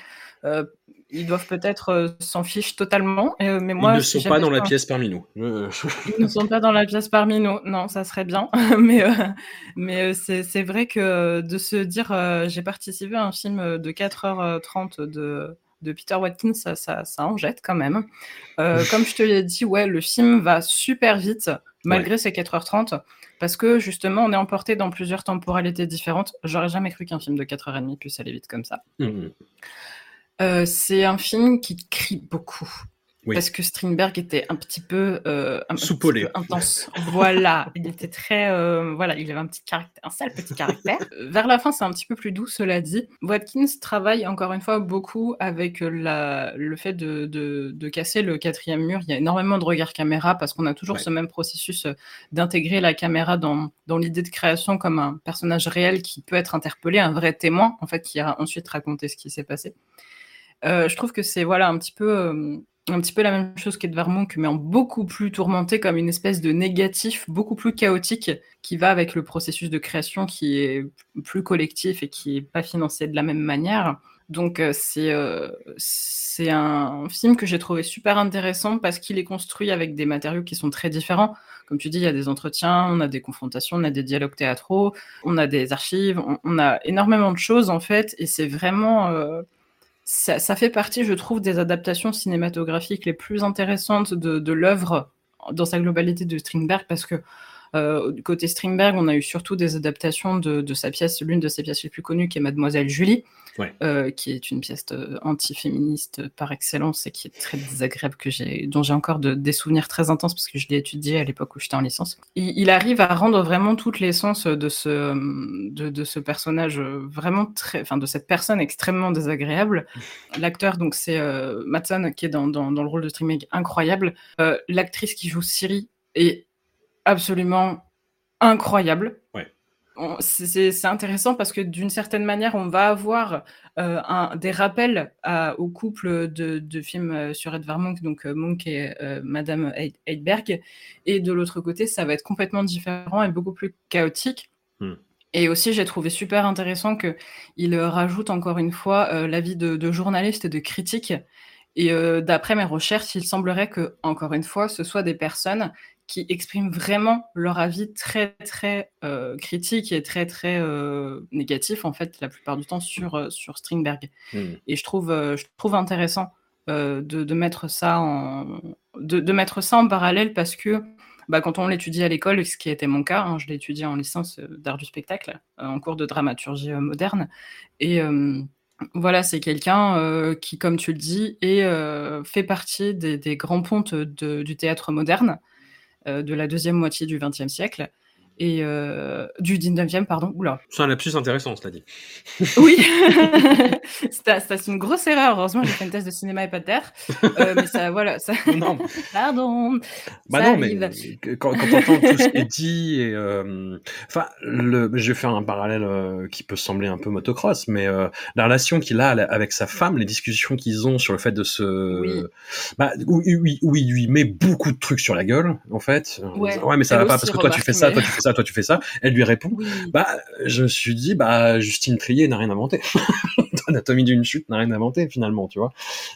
B: ils doivent peut-être euh, s'en ficher totalement. Euh, mais moi,
A: ils ne sont pas dans la pièce parmi nous.
B: ils ne sont pas dans la pièce parmi nous. Non, ça serait bien. mais euh, mais c'est vrai que de se dire, j'ai participé à un film de 4h30 de, de Peter Watkins, ça, ça, ça, en jette quand même. comme je te l'ai dit, ouais, le film va super vite, malgré ses 4h30. Parce que justement, on est emporté dans plusieurs temporalités différentes. J'aurais jamais cru qu'un film de 4h30 puisse aller vite comme ça. Mmh. Euh, c'est un film qui crie beaucoup. Parce que Strindberg était un petit peu, euh, un, intense. voilà, il était très, euh, voilà, il avait un petit caractère, un sale petit caractère. Vers la fin, c'est un petit peu plus doux, cela dit. Watkins travaille encore une fois beaucoup avec la, le fait de, de, casser le quatrième mur. Il y a énormément de regards caméra parce qu'on a toujours ce même processus d'intégrer la caméra dans, dans l'idée de création comme un personnage réel qui peut être interpellé, un vrai témoin en fait, qui a ensuite raconté ce qui s'est passé. Euh, je trouve que c'est voilà un petit peu euh, un petit peu la même chose qu'Edvard Munch, mais en beaucoup plus tourmenté comme une espèce de négatif, beaucoup plus chaotique, qui va avec le processus de création qui est plus collectif et qui est pas financé de la même manière. Donc euh, c'est c'est un film que j'ai trouvé super intéressant parce qu'il est construit avec des matériaux qui sont très différents. Comme tu dis, il y a des entretiens, on a des confrontations, on a des dialogues théâtraux, on a des archives, on a énormément de choses en fait, et c'est vraiment ça, fait partie, je trouve, des adaptations cinématographiques les plus intéressantes de, de l'œuvre dans sa globalité de Strindberg parce que euh, côté Strindberg, on a eu surtout des adaptations de, sa pièce, l'une de ses pièces les plus connues, qui est Mademoiselle Julie, euh, qui est une pièce euh, anti-féministe par excellence et qui est très désagréable, que j'ai, dont j'ai encore des souvenirs très intenses parce que je l'ai étudié à l'époque où j'étais en licence. Il, arrive à rendre vraiment toute l'essence de ce, de, ce personnage vraiment très, enfin de cette personne extrêmement désagréable. L'acteur, donc c'est Matson qui est dans, dans, le rôle de Strindberg incroyable. L'actrice qui joue Siri est absolument incroyable. C'est intéressant parce que d'une certaine manière, on va avoir euh, un, des rappels au couple de, films euh, sur Edvard Munch, donc euh, Munch et Madame Heidberg, et de l'autre côté, ça va être complètement différent et beaucoup plus chaotique. Hmm. Et aussi, j'ai trouvé super intéressant qu'il rajoute encore une fois l'avis de, de journalistes et de critiques. Et d'après mes recherches, il semblerait que, encore une fois, ce soit des personnes qui expriment vraiment leur avis très très euh, critique et très très euh, négatif en fait la plupart du temps sur euh, sur Strindberg. Hmm. Et je trouve je trouve intéressant de, de, mettre ça en de, de, mettre ça en parallèle parce que bah, quand on l'étudie à l'école, ce qui était mon cas, hein, je l'ai étudié en licence d'art du spectacle, en cours de dramaturgie moderne, et voilà, c'est quelqu'un qui, comme tu le dis, est, fait partie des, des grands pontes de, du théâtre moderne. Euh, de la deuxième moitié du XXe siècle. Et euh, du 19e, pardon. Oula.
A: C'est un lapsus intéressant, cela dit.
B: Oui, c'est une grosse erreur. Heureusement, j'ai fait une thèse de cinéma et pas de terre. Euh, mais ça, voilà. Ça...
A: Non.
B: Pardon.
A: Bah non, mais quand, quand on entend tout ce qui est dit, et, euh, enfin, le, je vais faire un parallèle euh, qui peut sembler un peu motocross, mais la relation qu'il a avec sa femme, les discussions qu'ils ont sur le fait de se,
B: oui.
A: bah, où, où, où, il lui met beaucoup de trucs sur la gueule, en fait.
B: Ouais,
A: ouais mais ça va pas parce que toi tu fais ça, toi tu fais ça, toi tu fais ça. Elle lui répond.
B: Oui.
A: Bah, je me suis dit, bah, Justine Trier n'a rien inventé. Anatomie d'une chute n'a rien inventé finalement, tu vois.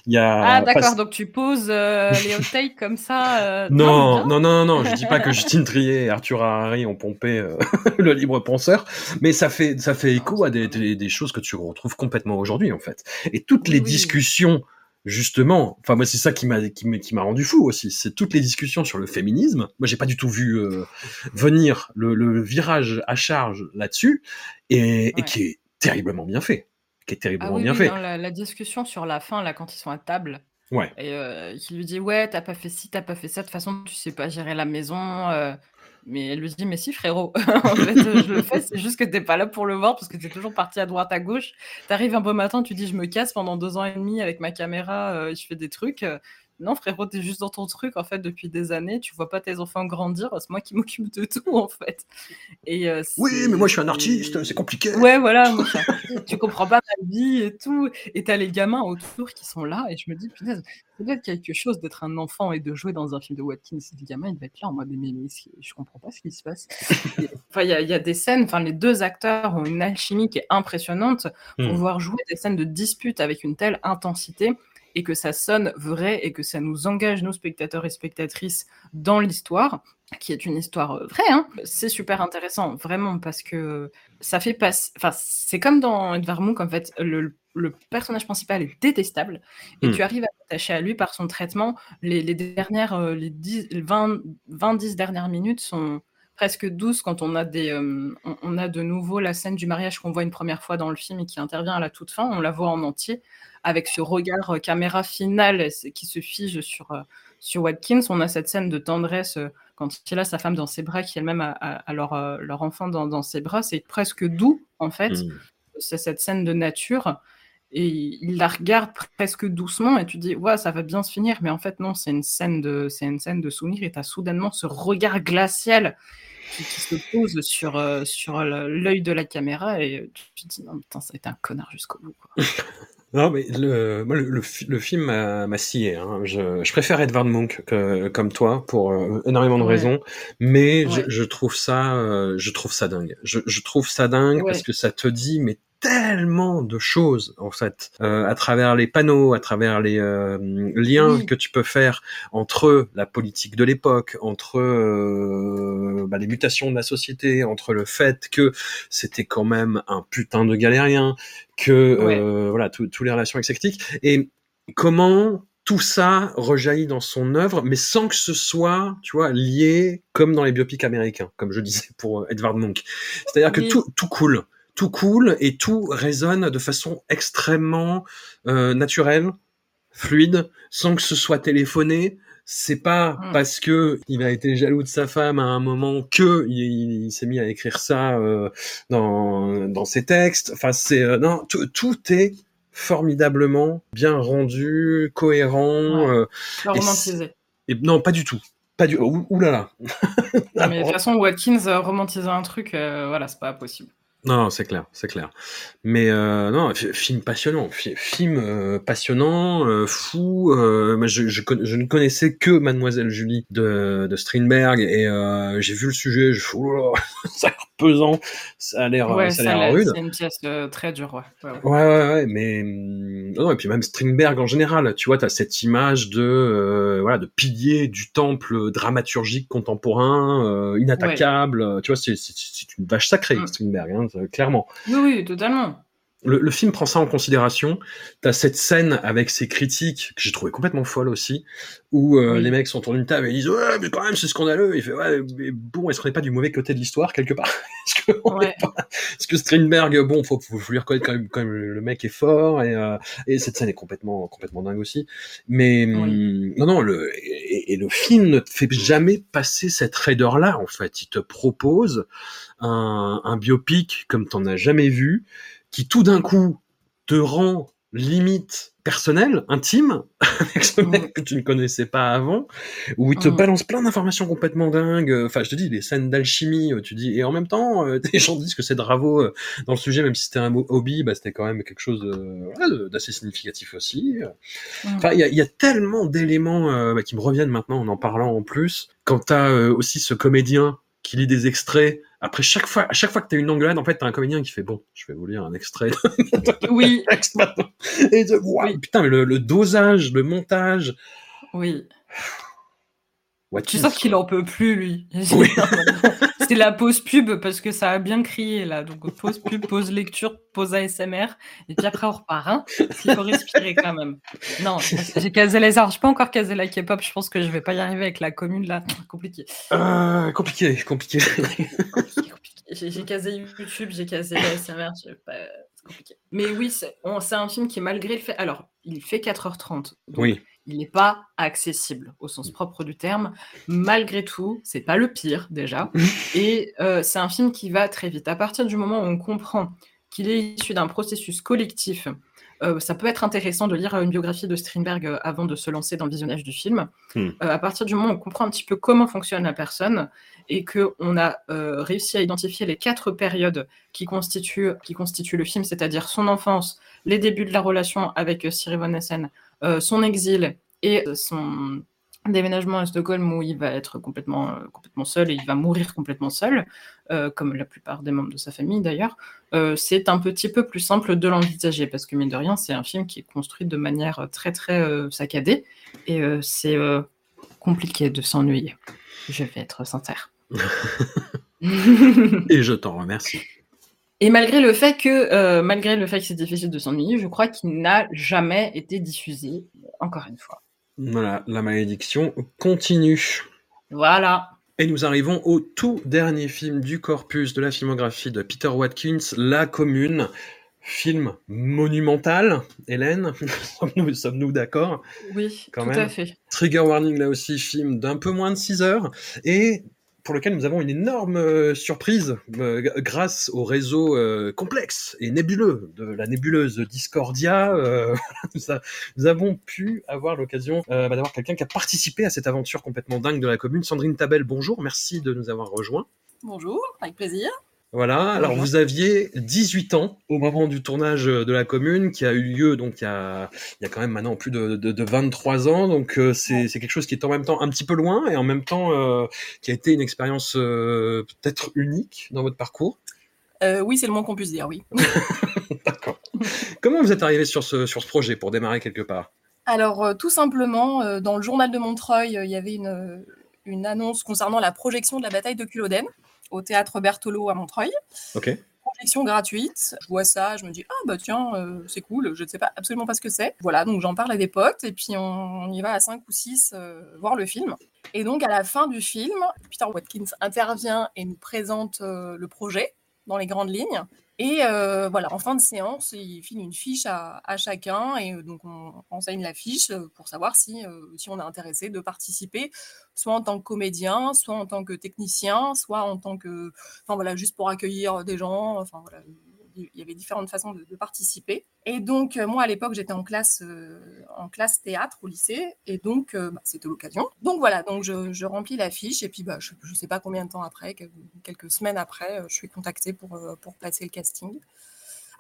A: Il y a.
B: Ah d'accord, donc tu poses euh, les hot takes comme ça. Euh,
A: non, non, non, non, non, je dis pas que Justine Trier et Arthur Harari ont pompé euh, le libre penseur, mais ça fait ça fait écho à des, des, des choses que tu retrouves complètement aujourd'hui en fait. Et toutes les
B: oui.
A: discussions justement, enfin moi c'est ça qui m'a qui m'a qui m'a rendu fou aussi, c'est toutes les discussions sur le féminisme. Moi j'ai pas du tout vu euh, venir le, le virage à charge là-dessus et, qui est terriblement bien fait, qui est
B: Ah
A: terriblement
B: oui,
A: bien
B: oui,
A: fait.
B: la discussion sur la fin, là, quand ils sont à table,
A: Ouais.
B: et euh, qui lui dit Ouais, t'as pas fait ci, t'as pas fait ça, de toute façon, tu sais pas gérer la maison. euh. Mais elle lui dit Mais si, frérot, en fait, je le fais, c'est juste que t'es pas là pour le voir parce que t'es toujours parti à droite, à gauche. T'arrives un beau matin, tu dis Je me casse pendant deux ans et demi avec ma caméra, euh, je fais des trucs. Non, frérot, t'es juste dans ton truc, en fait, depuis des années. Tu vois pas tes enfants grandir. C'est moi qui m'occupe de tout, en fait. Et, euh,
A: Oui, mais moi je suis un artiste, c'est compliqué.
B: Ouais, voilà, moi, ça- tu comprends pas ma vie et tout. Et t'as les gamins autour qui sont là, et je me dis, punaise, c'est peut-être quelque chose d'être un enfant et de jouer dans un film de Watkins. Et les gamins, ils devaient être là en mode, mais, mais je comprends pas ce qui se passe. Enfin, il y, a- il y a des scènes, enfin, les deux acteurs ont une alchimie qui est impressionnante pour
A: Hmm.
B: voir jouer des scènes de dispute avec une telle intensité et que ça sonne vrai et que ça nous engage, nous, spectateurs et spectatrices, dans l'histoire, qui est une histoire euh, vraie. Hein. C'est super intéressant, vraiment, parce que ça fait passer. Enfin, c'est comme dans Edvard Munch, en fait, le, le personnage principal est détestable et
A: Hmm.
B: tu arrives à t'attacher à lui par son traitement. Les, les dernières, euh, les 10, 20, 20, 10 dernières minutes sont presque douces quand on a des, euh, on, on a de nouveau la scène du mariage qu'on voit une première fois dans le film et qui intervient à la toute fin. On la voit en entier avec ce regard euh, caméra final c'est- qui se fige sur, euh, sur Watkins. On a cette scène de tendresse euh, quand il a sa femme dans ses bras, qui elle-même a, a- a leur, euh, leur enfant dans, dans ses bras. C'est presque doux, en fait.
A: Hmm.
B: C'est cette scène de nature. Et il la regarde presque doucement et tu dis, ouais, ça va bien se finir. Mais en fait, non, c'est une scène de, c'est une scène de souvenir et tu as soudainement ce regard glacial qui, qui se pose sur, euh, sur l'œil de la caméra et tu te dis, non, putain, ça a été un connard jusqu'au bout. quoi.
A: Non, mais le, moi, le, le, fi- le film m'a m'a scié. Hein. Je, je préfère Edvard Munch que, comme toi pour euh, énormément de
B: Ouais.
A: raisons, mais je, je trouve ça, euh, je trouve ça dingue. Je, je trouve ça dingue
B: Ouais.
A: parce que ça te dit mais tellement de choses en fait euh, à travers les panneaux, à travers les euh, liens
B: Oui.
A: que tu peux faire entre la politique de l'époque, entre euh, bah, les mutations de la société, entre le fait que c'était quand même un putain de galérien, que
B: Ouais.
A: voilà tout- toutes les relations exécutiques et comment tout ça rejaillit dans son œuvre, mais sans que ce soit, tu vois, lié comme dans les biopics américains, comme je disais pour Edvard Munch. C'est-à-dire que tout, tout coule, tout coule et tout résonne de façon extrêmement euh, naturelle, fluide, sans que ce soit téléphoné. C'est pas
B: Mm.
A: parce que il a été jaloux de sa femme à un moment que il, il s'est mis à écrire ça euh, dans, dans ses textes. Enfin, c'est euh, non, tout, est formidablement bien rendu, cohérent.
B: Ouais. Pas
A: Et
B: romantisé.
A: et non, pas du tout. Pas du. Ouh, ouh là là.
B: Mais de toute façon, Watkins romantiser un truc, euh, voilà, c'est pas possible.
A: Non, c'est clair, c'est clair. Mais euh, non, fi- film passionnant, fi- film euh, passionnant, euh, fou. Je, je, conna- je ne connaissais que Mademoiselle Julie de, de Strindberg et j'ai vu le sujet. Je fais, oh là ça a l'air pesant, ça a l'air,
B: Ouais,
A: ça a l'air rude.
B: c'est une pièce très dure, ouais. ouais, ouais.
A: Ouais, mais hum, non, et puis même Strindberg en général, tu vois, t'as cette image de voilà de pilier du temple dramaturgique contemporain, inattaquable. Tu vois, c'est une vache sacrée,
B: Mm.
A: Strindberg, hein, clairement.
B: Oui, oui, totalement.
A: Le, film prend ça en considération. T'as cette scène avec ses critiques que j'ai trouvé complètement folle aussi, où euh, les mecs sont autour d'une table et ils disent ouais mais quand même c'est scandaleux. Il fait ouais mais bon est-ce qu'on n'est pas du mauvais côté de l'histoire quelque part? Est-ce que, est que Strindberg bon faut, faut, lui reconnaître quand même quand même le mec est fort et, euh, et cette scène est complètement complètement dingue aussi. Mais hum, non non le et, et, le film ne te fait jamais passer cette raideur là en fait. Il te propose un, un biopic comme t'en as jamais vu qui tout d'un coup te rend limite personnel, intime, avec ce mec que tu ne connaissais pas avant, où il te balance plein d'informations complètement dingues. Enfin, je te dis, les scènes d'alchimie, euh, tu dis, et en même temps, euh, les gens disent que c'est Bravo euh, dans le sujet, même si c'était un hobby, bah, c'était quand même quelque chose d'assez significatif aussi. Enfin, il y a, tellement d'éléments bah, qui me reviennent maintenant en en parlant en plus. Quand t'as aussi ce comédien qui lit des extraits. Après chaque fois, à chaque fois que tu as une engueulade, en fait, t'as un comédien qui fait bon, je vais vous lire un extrait.
B: oui.
A: Et de, putain, mais le, dosage, le montage.
B: Oui. Tu sens qu'il en peut plus, lui. Oui. C'est la pause pub parce que ça a bien crié là. Donc pause pub, pause lecture, pause ASMR. Et puis après on repart. Hein Il faut respirer quand même. Non, j'ai casé les arts. Je pas encore casé la K-pop. Je pense que je vais pas y arriver avec la commune là. Compliqué.
A: Euh, compliqué, compliqué.
B: J'ai casé YouTube, j'ai casé l'ASMR. Pas... Compliqué. Mais oui, c'est un film qui, malgré le fait. Alors, il fait 4h30.
A: oui
B: il n'est pas accessible au sens propre du terme. Malgré tout, c'est pas le pire déjà. Et euh, c'est un film qui va très vite. À partir du moment où on comprend qu'il est issu d'un processus collectif, euh, ça peut être intéressant de lire une biographie de Strindberg euh, avant de se lancer dans le visionnage du film. Hmm. à partir du moment où on comprend un petit peu comment fonctionne la personne et qu'on a réussi à identifier les quatre périodes qui constituent, qui constituent le film, c'est-à-dire son enfance, les débuts de la relation avec Siri Von Essen, son exil et son déménagement à Stockholm où il va être complètement, euh, complètement seul et il va mourir complètement seul, euh, comme la plupart des membres de sa famille d'ailleurs, c'est un petit peu plus simple de l'envisager parce que mine de rien, c'est un film qui est construit de manière très très saccadée et c'est compliqué de s'ennuyer. Je vais être sincère.
A: et je t'en remercie.
B: Et malgré le fait que, euh, malgré le fait que c'est difficile de s'ennuyer, je crois qu'il n'a jamais été diffusé, encore une fois.
A: Voilà, la malédiction continue.
B: Voilà.
A: Et nous arrivons au tout dernier film du corpus de la filmographie de Peter Watkins, La Commune. Film monumental, Hélène, sommes-nous sommes d'accord?
B: Oui, tout à fait.
A: Trigger Warning, là aussi, film d'un peu moins de 6 heures. Et pour lequel nous avons une énorme euh, surprise euh, grâce au réseau euh, complexe et nébuleux de la nébuleuse Discordia. nous, avons pu avoir l'occasion d'avoir quelqu'un qui a participé à cette aventure complètement dingue de la commune. Sandrine Tabel, bonjour, merci de nous avoir rejoints.
C: Bonjour, avec plaisir.
A: Voilà, alors vous aviez 18 ans au moment du tournage de la commune qui a eu lieu donc il y a, il y a quand même maintenant plus de, de, 23 ans, donc euh, c'est quelque chose qui est en même temps un petit peu loin et en même temps euh, qui a été une expérience euh, peut-être unique dans votre parcours.
C: oui, c'est le moins qu'on puisse dire, oui.
A: D'accord. Comment vous êtes arrivé sur ce, sur ce projet pour démarrer quelque part?
C: Alors tout simplement, dans le journal de Montreuil, il y avait une, une annonce concernant la projection de la bataille de Culloden au théâtre Berthelot à Montreuil.
A: Ok.
C: Projection gratuite. Je vois ça, je me dis ah bah tiens euh, c'est cool. Je ne sais pas absolument pas ce que c'est. Voilà donc j'en parle à des potes et puis on, y va à 5 ou 6 euh, voir le film. Et donc à la fin du film, Peter Watkins intervient et nous présente euh, le projet dans les grandes lignes. Et voilà, en fin de séance, il file une fiche à, chacun et donc on enseigne la fiche pour savoir si, si on est intéressé de participer, soit en tant que comédien, soit en tant que technicien, soit en tant que, enfin voilà, juste pour accueillir des gens. Enfin voilà, il y avait différentes façons de, participer. Et donc, euh, moi, à l'époque, j'étais en classe, euh, en classe théâtre au lycée, et donc, euh, bah, c'était l'occasion. Donc voilà, donc je, remplis la fiche, et puis bah, je ne sais pas combien de temps après, quelques semaines après, je suis contactée pour, pour passer le casting,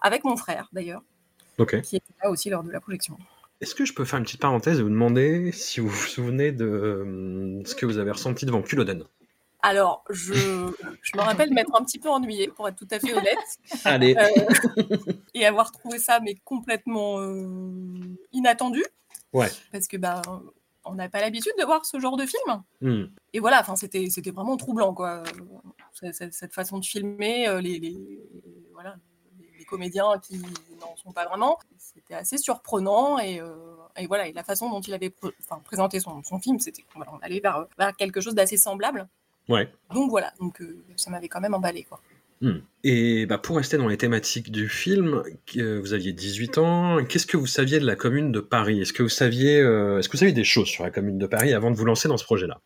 C: avec mon frère d'ailleurs, qui était là aussi lors de la projection.
A: Est-ce que je peux faire une petite parenthèse et vous demander si vous vous souvenez de ce que vous avez ressenti devant Culloden?
C: Alors, je, me rappelle m'être un petit peu ennuyée, pour être tout à fait honnête.
A: Allez.
C: Euh, et avoir trouvé ça, mais complètement euh, inattendu.
A: Ouais.
C: Parce que, ben, on n'a pas l'habitude de voir ce genre de film.
A: Hmm.
C: Et voilà, enfin, c'était, c'était vraiment troublant, quoi. Cette, façon de filmer, euh, les, les, voilà, des comédiens qui n'en sont pas vraiment. C'était assez surprenant et, et, voilà, et la façon dont il avait présenté son, son film, c'était qu'on allait vers, vers quelque chose d'assez semblable.
A: Ouais.
C: Donc voilà, donc ça m'avait quand même emballé quoi.
A: Hmm. Et bah, pour rester dans les thématiques du film, vous aviez 18 ans. Qu'est-ce que vous saviez de la commune de Paris? Est-ce que vous saviez, euh, est-ce que vous saviez des choses sur la commune de Paris avant de vous lancer dans ce projet-là?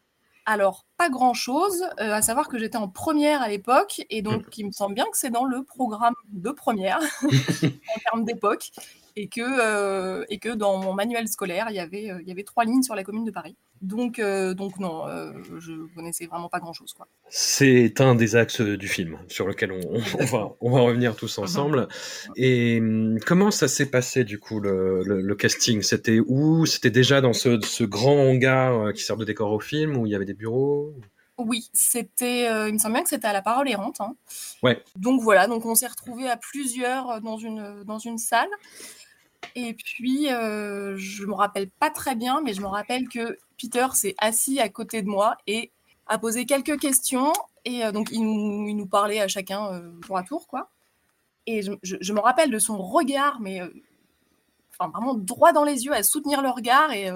C: Alors, pas grand-chose, euh, à savoir que j'étais en première à l'époque, et donc hmm. il me semble bien que c'est dans le programme de première, en termes d'époque, et, que euh, et que dans mon manuel scolaire, il y avait, il y avait trois lignes sur la commune de Paris. Donc, euh, donc non, euh, je connaissais vraiment pas grand-chose.
A: C'est un des axes du film sur lequel on, va, on va revenir tous ensemble. Et hum, comment ça s'est passé du coup le, le, casting? C'était où? C'était déjà dans ce, ce, grand hangar euh, qui sert de décor au film où il y avait des bureaux?
C: Oui, c'était, il me semble bien que c'était à la parole errante. Hein.
A: Ouais.
C: Donc voilà, donc on s'est retrouvés à plusieurs dans une, dans une salle. Et puis, euh, je me rappelle pas très bien, mais je me rappelle que Peter s'est assis à côté de moi et a posé quelques questions. Et euh, donc, il nous, parlait à chacun euh, tour à tour, quoi. Et je, me rappelle de son regard, mais euh, enfin, vraiment droit dans les yeux, à soutenir le regard. Et,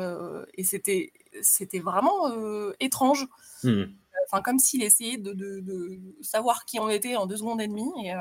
C: et c'était, c'était vraiment étrange. Hmm. Enfin, comme s'il essayait de, de, savoir qui on était en deux secondes et demie. Et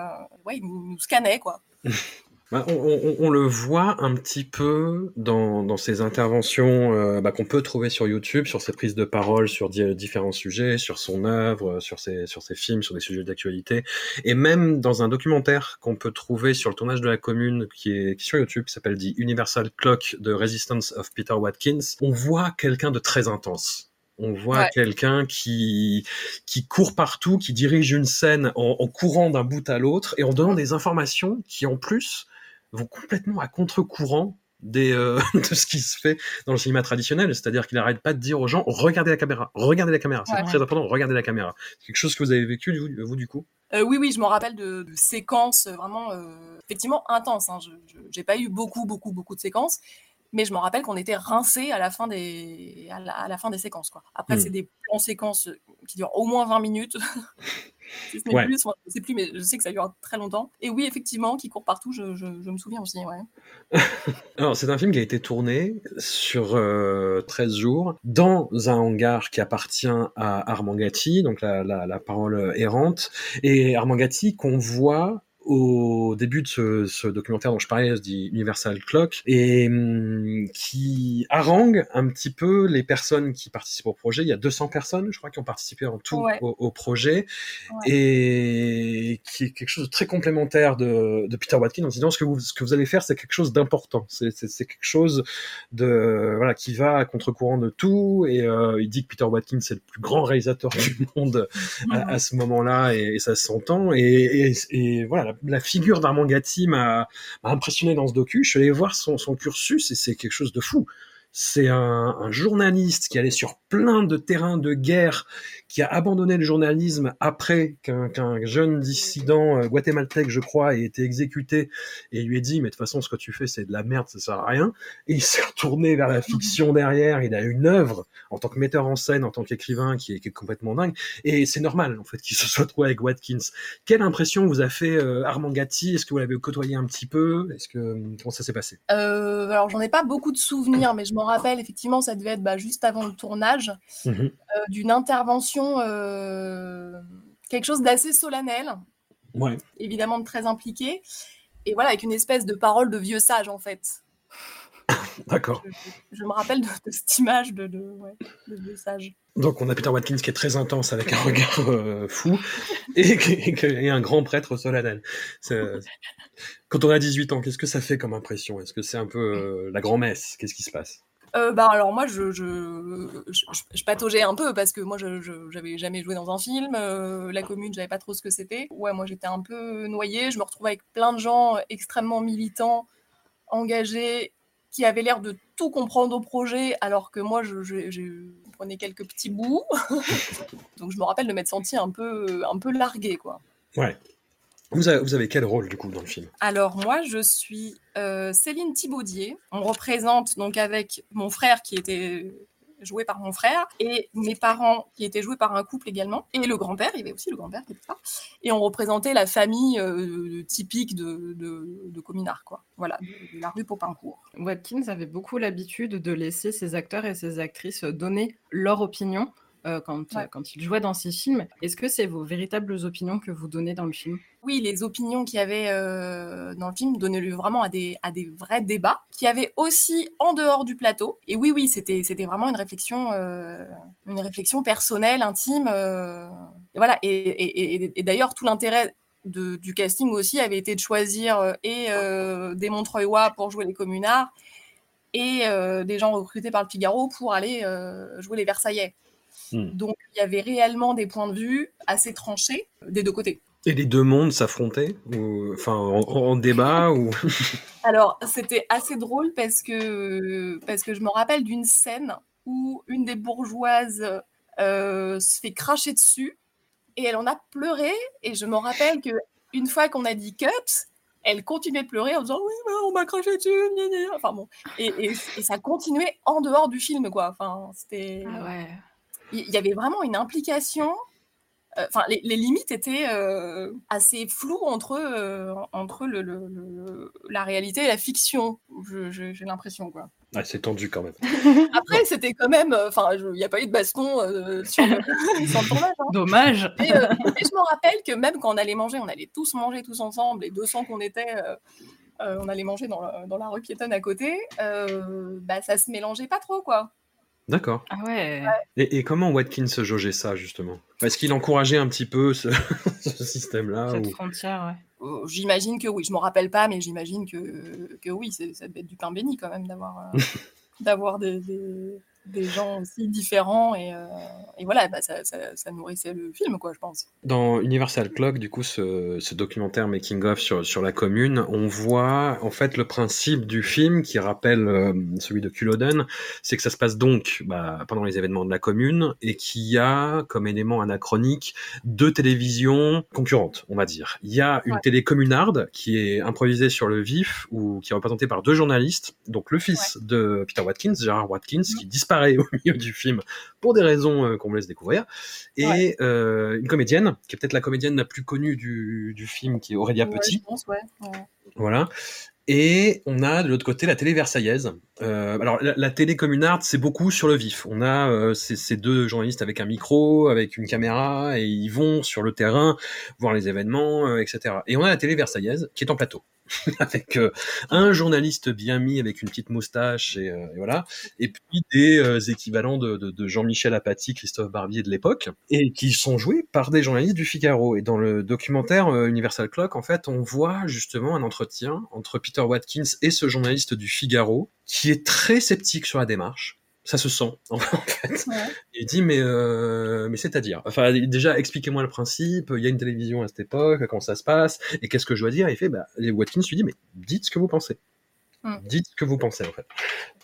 C: ouais, il nous, nous scannait, quoi.
A: Bah, on, le voit un petit peu dans, dans ces interventions euh, bah, qu'on peut trouver sur YouTube, sur ses prises de parole sur différents sujets, sur son œuvre, sur ses, sur ses films, sur des sujets d'actualité, et même dans un documentaire qu'on peut trouver sur le tournage de la commune qui est, qui sur YouTube, qui s'appelle The Universal Clock de Resistance of Peter Watkins, on voit quelqu'un de très intense. On voit quelqu'un qui qui court partout, qui dirige une scène en, en courant d'un bout à l'autre et en donnant des informations qui en plus vont complètement à contre-courant des, euh, de ce qui se fait dans le cinéma traditionnel, c'est-à-dire qu'il n'arrête pas de dire aux gens regardez la caméra, regardez la caméra, c'est très important, regardez la caméra. C'est quelque chose que vous avez vécu vous, du coup?
C: Euh, Oui, oui, je me rappelle de, séquences vraiment euh, effectivement intenses. Hein. Je n'ai pas eu beaucoup, beaucoup, beaucoup de séquences, mais je me rappelle qu'on était rincés à la fin des, à la, fin des séquences. Quoi. Après, hmm. c'est des plans séquences qui durent au moins 20 minutes. si ce n'est plus, je sais plus, mais je sais que ça dure très longtemps. Et oui, effectivement, qui court partout, je, je, me souviens aussi. Ouais.
A: Alors, c'est un film qui a été tourné sur 13 euh, jours dans un hangar qui appartient à Armand Gatti, donc la, la, la parole errante. Et Armand Gatti qu'on voit au début de ce, ce, documentaire dont je parlais, dit Universal Clock, et hum, qui harangue un petit peu les personnes qui participent au projet. Il y a 200 personnes, je crois, qui ont participé en tout au, projet, et qui est quelque chose de très complémentaire de, de, Peter Watkins en disant ce que vous, ce que vous allez faire, c'est quelque chose d'important. C'est quelque chose de voilà qui va à contre-courant de tout, et euh, il dit que Peter Watkins c'est le plus grand réalisateur du monde à, ce moment-là, et, et, ça s'entend, et, et, et voilà la, figure d'Armand Gatti m'a impressionné dans ce docu. Je suis allé voir son, son cursus et c'est quelque chose de fou. C'est un, journaliste qui allait sur plein de terrains de guerre, qui a abandonné le journalisme après qu'un jeune dissident euh, guatémaltèque, je crois, ait été exécuté et lui ait dit mais de toute façon ce que tu fais c'est de la merde, ça sert à rien. Et il s'est retourné vers la fiction derrière. Il a une œuvre en tant que metteur en scène, en tant qu'écrivain qui est, complètement dingue. Et c'est normal en fait qu'il se soit trouvé avec Watkins. Quelle impression vous a fait euh, Armand Gatti? Est-ce que vous l'avez côtoyé un petit peu? Est-ce que comment ça s'est passé?
C: Euh, Alors j'en ai pas beaucoup de souvenirs, mais je m'en rappelle effectivement ça devait être bah, juste avant le tournage Mhm. Euh, d'une intervention, euh, quelque chose d'assez solennel,
A: ouais.
C: évidemment très impliqué, et voilà, avec une espèce de parole de vieux sage en fait.
A: D'accord.
C: Je, me rappelle de, cette image de, de, vieux sage.
A: Donc on a Peter Watkins qui est très intense avec un regard euh, fou et, et, un grand prêtre solennel. Quand on a 18 ans, qu'est-ce que ça fait comme impression? Est-ce que c'est un peu la grand-messe? Qu'est-ce qui se passe?
C: Euh, bah alors moi je, pataugeais un peu parce que moi je j'avais jamais joué dans un film, euh, la commune j'avais pas trop ce que c'était. Ouais moi j'étais un peu noyée, je me retrouvais avec plein de gens extrêmement militants, engagés, qui avaient l'air de tout comprendre au projet alors que moi je, je prenais quelques petits bouts. Donc je me rappelle de m'être sentie un peu un larguée quoi.
A: Ouais. Vous avez, quel rôle du coup dans le film?
C: Alors moi je suis euh, Céline Thibaudier. On représente donc avec mon frère qui était joué par mon frère, et mes parents, qui étaient joués par un couple également, et le grand-père, il y avait aussi le grand-père qui était là, et on représentait la famille euh, typique de, de, de Cominard, quoi. Voilà, de, la rue Popincourt.
B: Watkins avait beaucoup l'habitude de laisser ses acteurs et ses actrices donner leur opinion euh, quand, euh, quand il jouait dans ces films. Est-ce que c'est vos véritables opinions que vous donnez dans le film?
C: Oui, les opinions qu'il y avait euh, dans le film donnaient lieu vraiment à des, à des vrais débats, qui avaient aussi en dehors du plateau. Et oui, oui, c'était, c'était vraiment une réflexion, une réflexion personnelle, intime. et voilà. Et, et, et d'ailleurs, tout l'intérêt de, du casting aussi avait été de choisir et des Montreuillois pour jouer les communards et des gens recrutés par le Figaro pour aller jouer les Versaillais. Hmm. Donc il y avait réellement des points de vue assez tranchés des deux côtés.
A: Et les deux mondes s'affrontaient ou, Enfin, en, débat ou...
C: Alors, c'était assez drôle parce que, parce que je me rappelle d'une scène où une des bourgeoises euh, se fait cracher dessus et elle en a pleuré. Et je me rappelle que une fois qu'on a dit cut, elle continuait de pleurer en disant oui, mais on m'a craché dessus. Enfin bon, et, et, et, ça continuait en dehors du film, quoi. Enfin, c'était.
B: Ah ouais
C: il y avait vraiment une implication. Euh, enfin, les, limites étaient euh, assez floues entre, euh, entre le, la réalité et la fiction. J'ai l'impression, quoi.
A: c'est tendu quand même.
C: Après, c'était quand même. Enfin, il n'y a pas eu de baston sur, le, tournage. Hein.
B: Dommage.
C: Et, je me rappelle que même quand on allait manger, on allait tous manger tous ensemble, les 200 qu'on était. on allait manger dans, dans, la rue piétonne à côté, bah, ça se mélangeait pas trop, quoi.
A: D'accord.
B: Ah ouais.
A: Et, comment Watkins jaugeait ça, justement? Est-ce qu'il encourageait un petit peu ce, système-là
B: Cette frontière, ouais.
C: Oh, j'imagine que oui, je ne me rappelle pas, mais j'imagine que, que oui, ça devait être du pain béni quand même d'avoir euh, d'avoir des, des gens aussi différents et, euh, et voilà, bah, ça, ça, ça, nourrissait le film, quoi, je pense.
A: Dans Universal Clock, du coup, ce, ce documentaire making of sur, sur la commune, on voit en fait le principe du film qui rappelle euh, celui de Culloden, c'est que ça se passe donc bah, pendant les événements de la commune et qu'il y a comme élément anachronique deux télévisions concurrentes, on va dire. Il y a une télé communarde qui est improvisée sur le vif ou qui est représentée par deux journalistes, donc le fils de Peter Watkins, Gérard Watkins, mm-hmm. qui disparaît au milieu du film pour des raisons euh, qu'on me laisse découvrir. Et euh, une comédienne, qui est peut-être la comédienne la plus connue du, du film, qui est Aurélia Petit. Voilà. Et on a de l'autre côté la télé versaillaise. Euh, alors la, télé communarde, c'est beaucoup sur le vif. On a euh, ces, ces, deux journalistes avec un micro, avec une caméra, et ils vont sur le terrain voir les événements, euh, etc. Et on a la télé versaillaise qui est en plateau. avec euh, un journaliste bien mis avec une petite moustache et, euh, voilà, et puis des euh, équivalents de, Jean-Michel Apathy, Christophe Barbier de l'époque, et qui sont joués par des journalistes du Figaro. Et dans le documentaire Universal Clock, en fait, on voit justement un entretien entre Peter Watkins et ce journaliste du Figaro qui est très sceptique sur la démarche ça se sent en fait. Il dit mais euh, mais c'est-à-dire, enfin déjà expliquez-moi le principe. Il y a une télévision à cette époque, comment ça se passe et qu'est-ce que je dois dire? il fait bah les Watkins lui dit mais dites ce que vous pensez. Hmm. Dites ce que vous pensez en fait.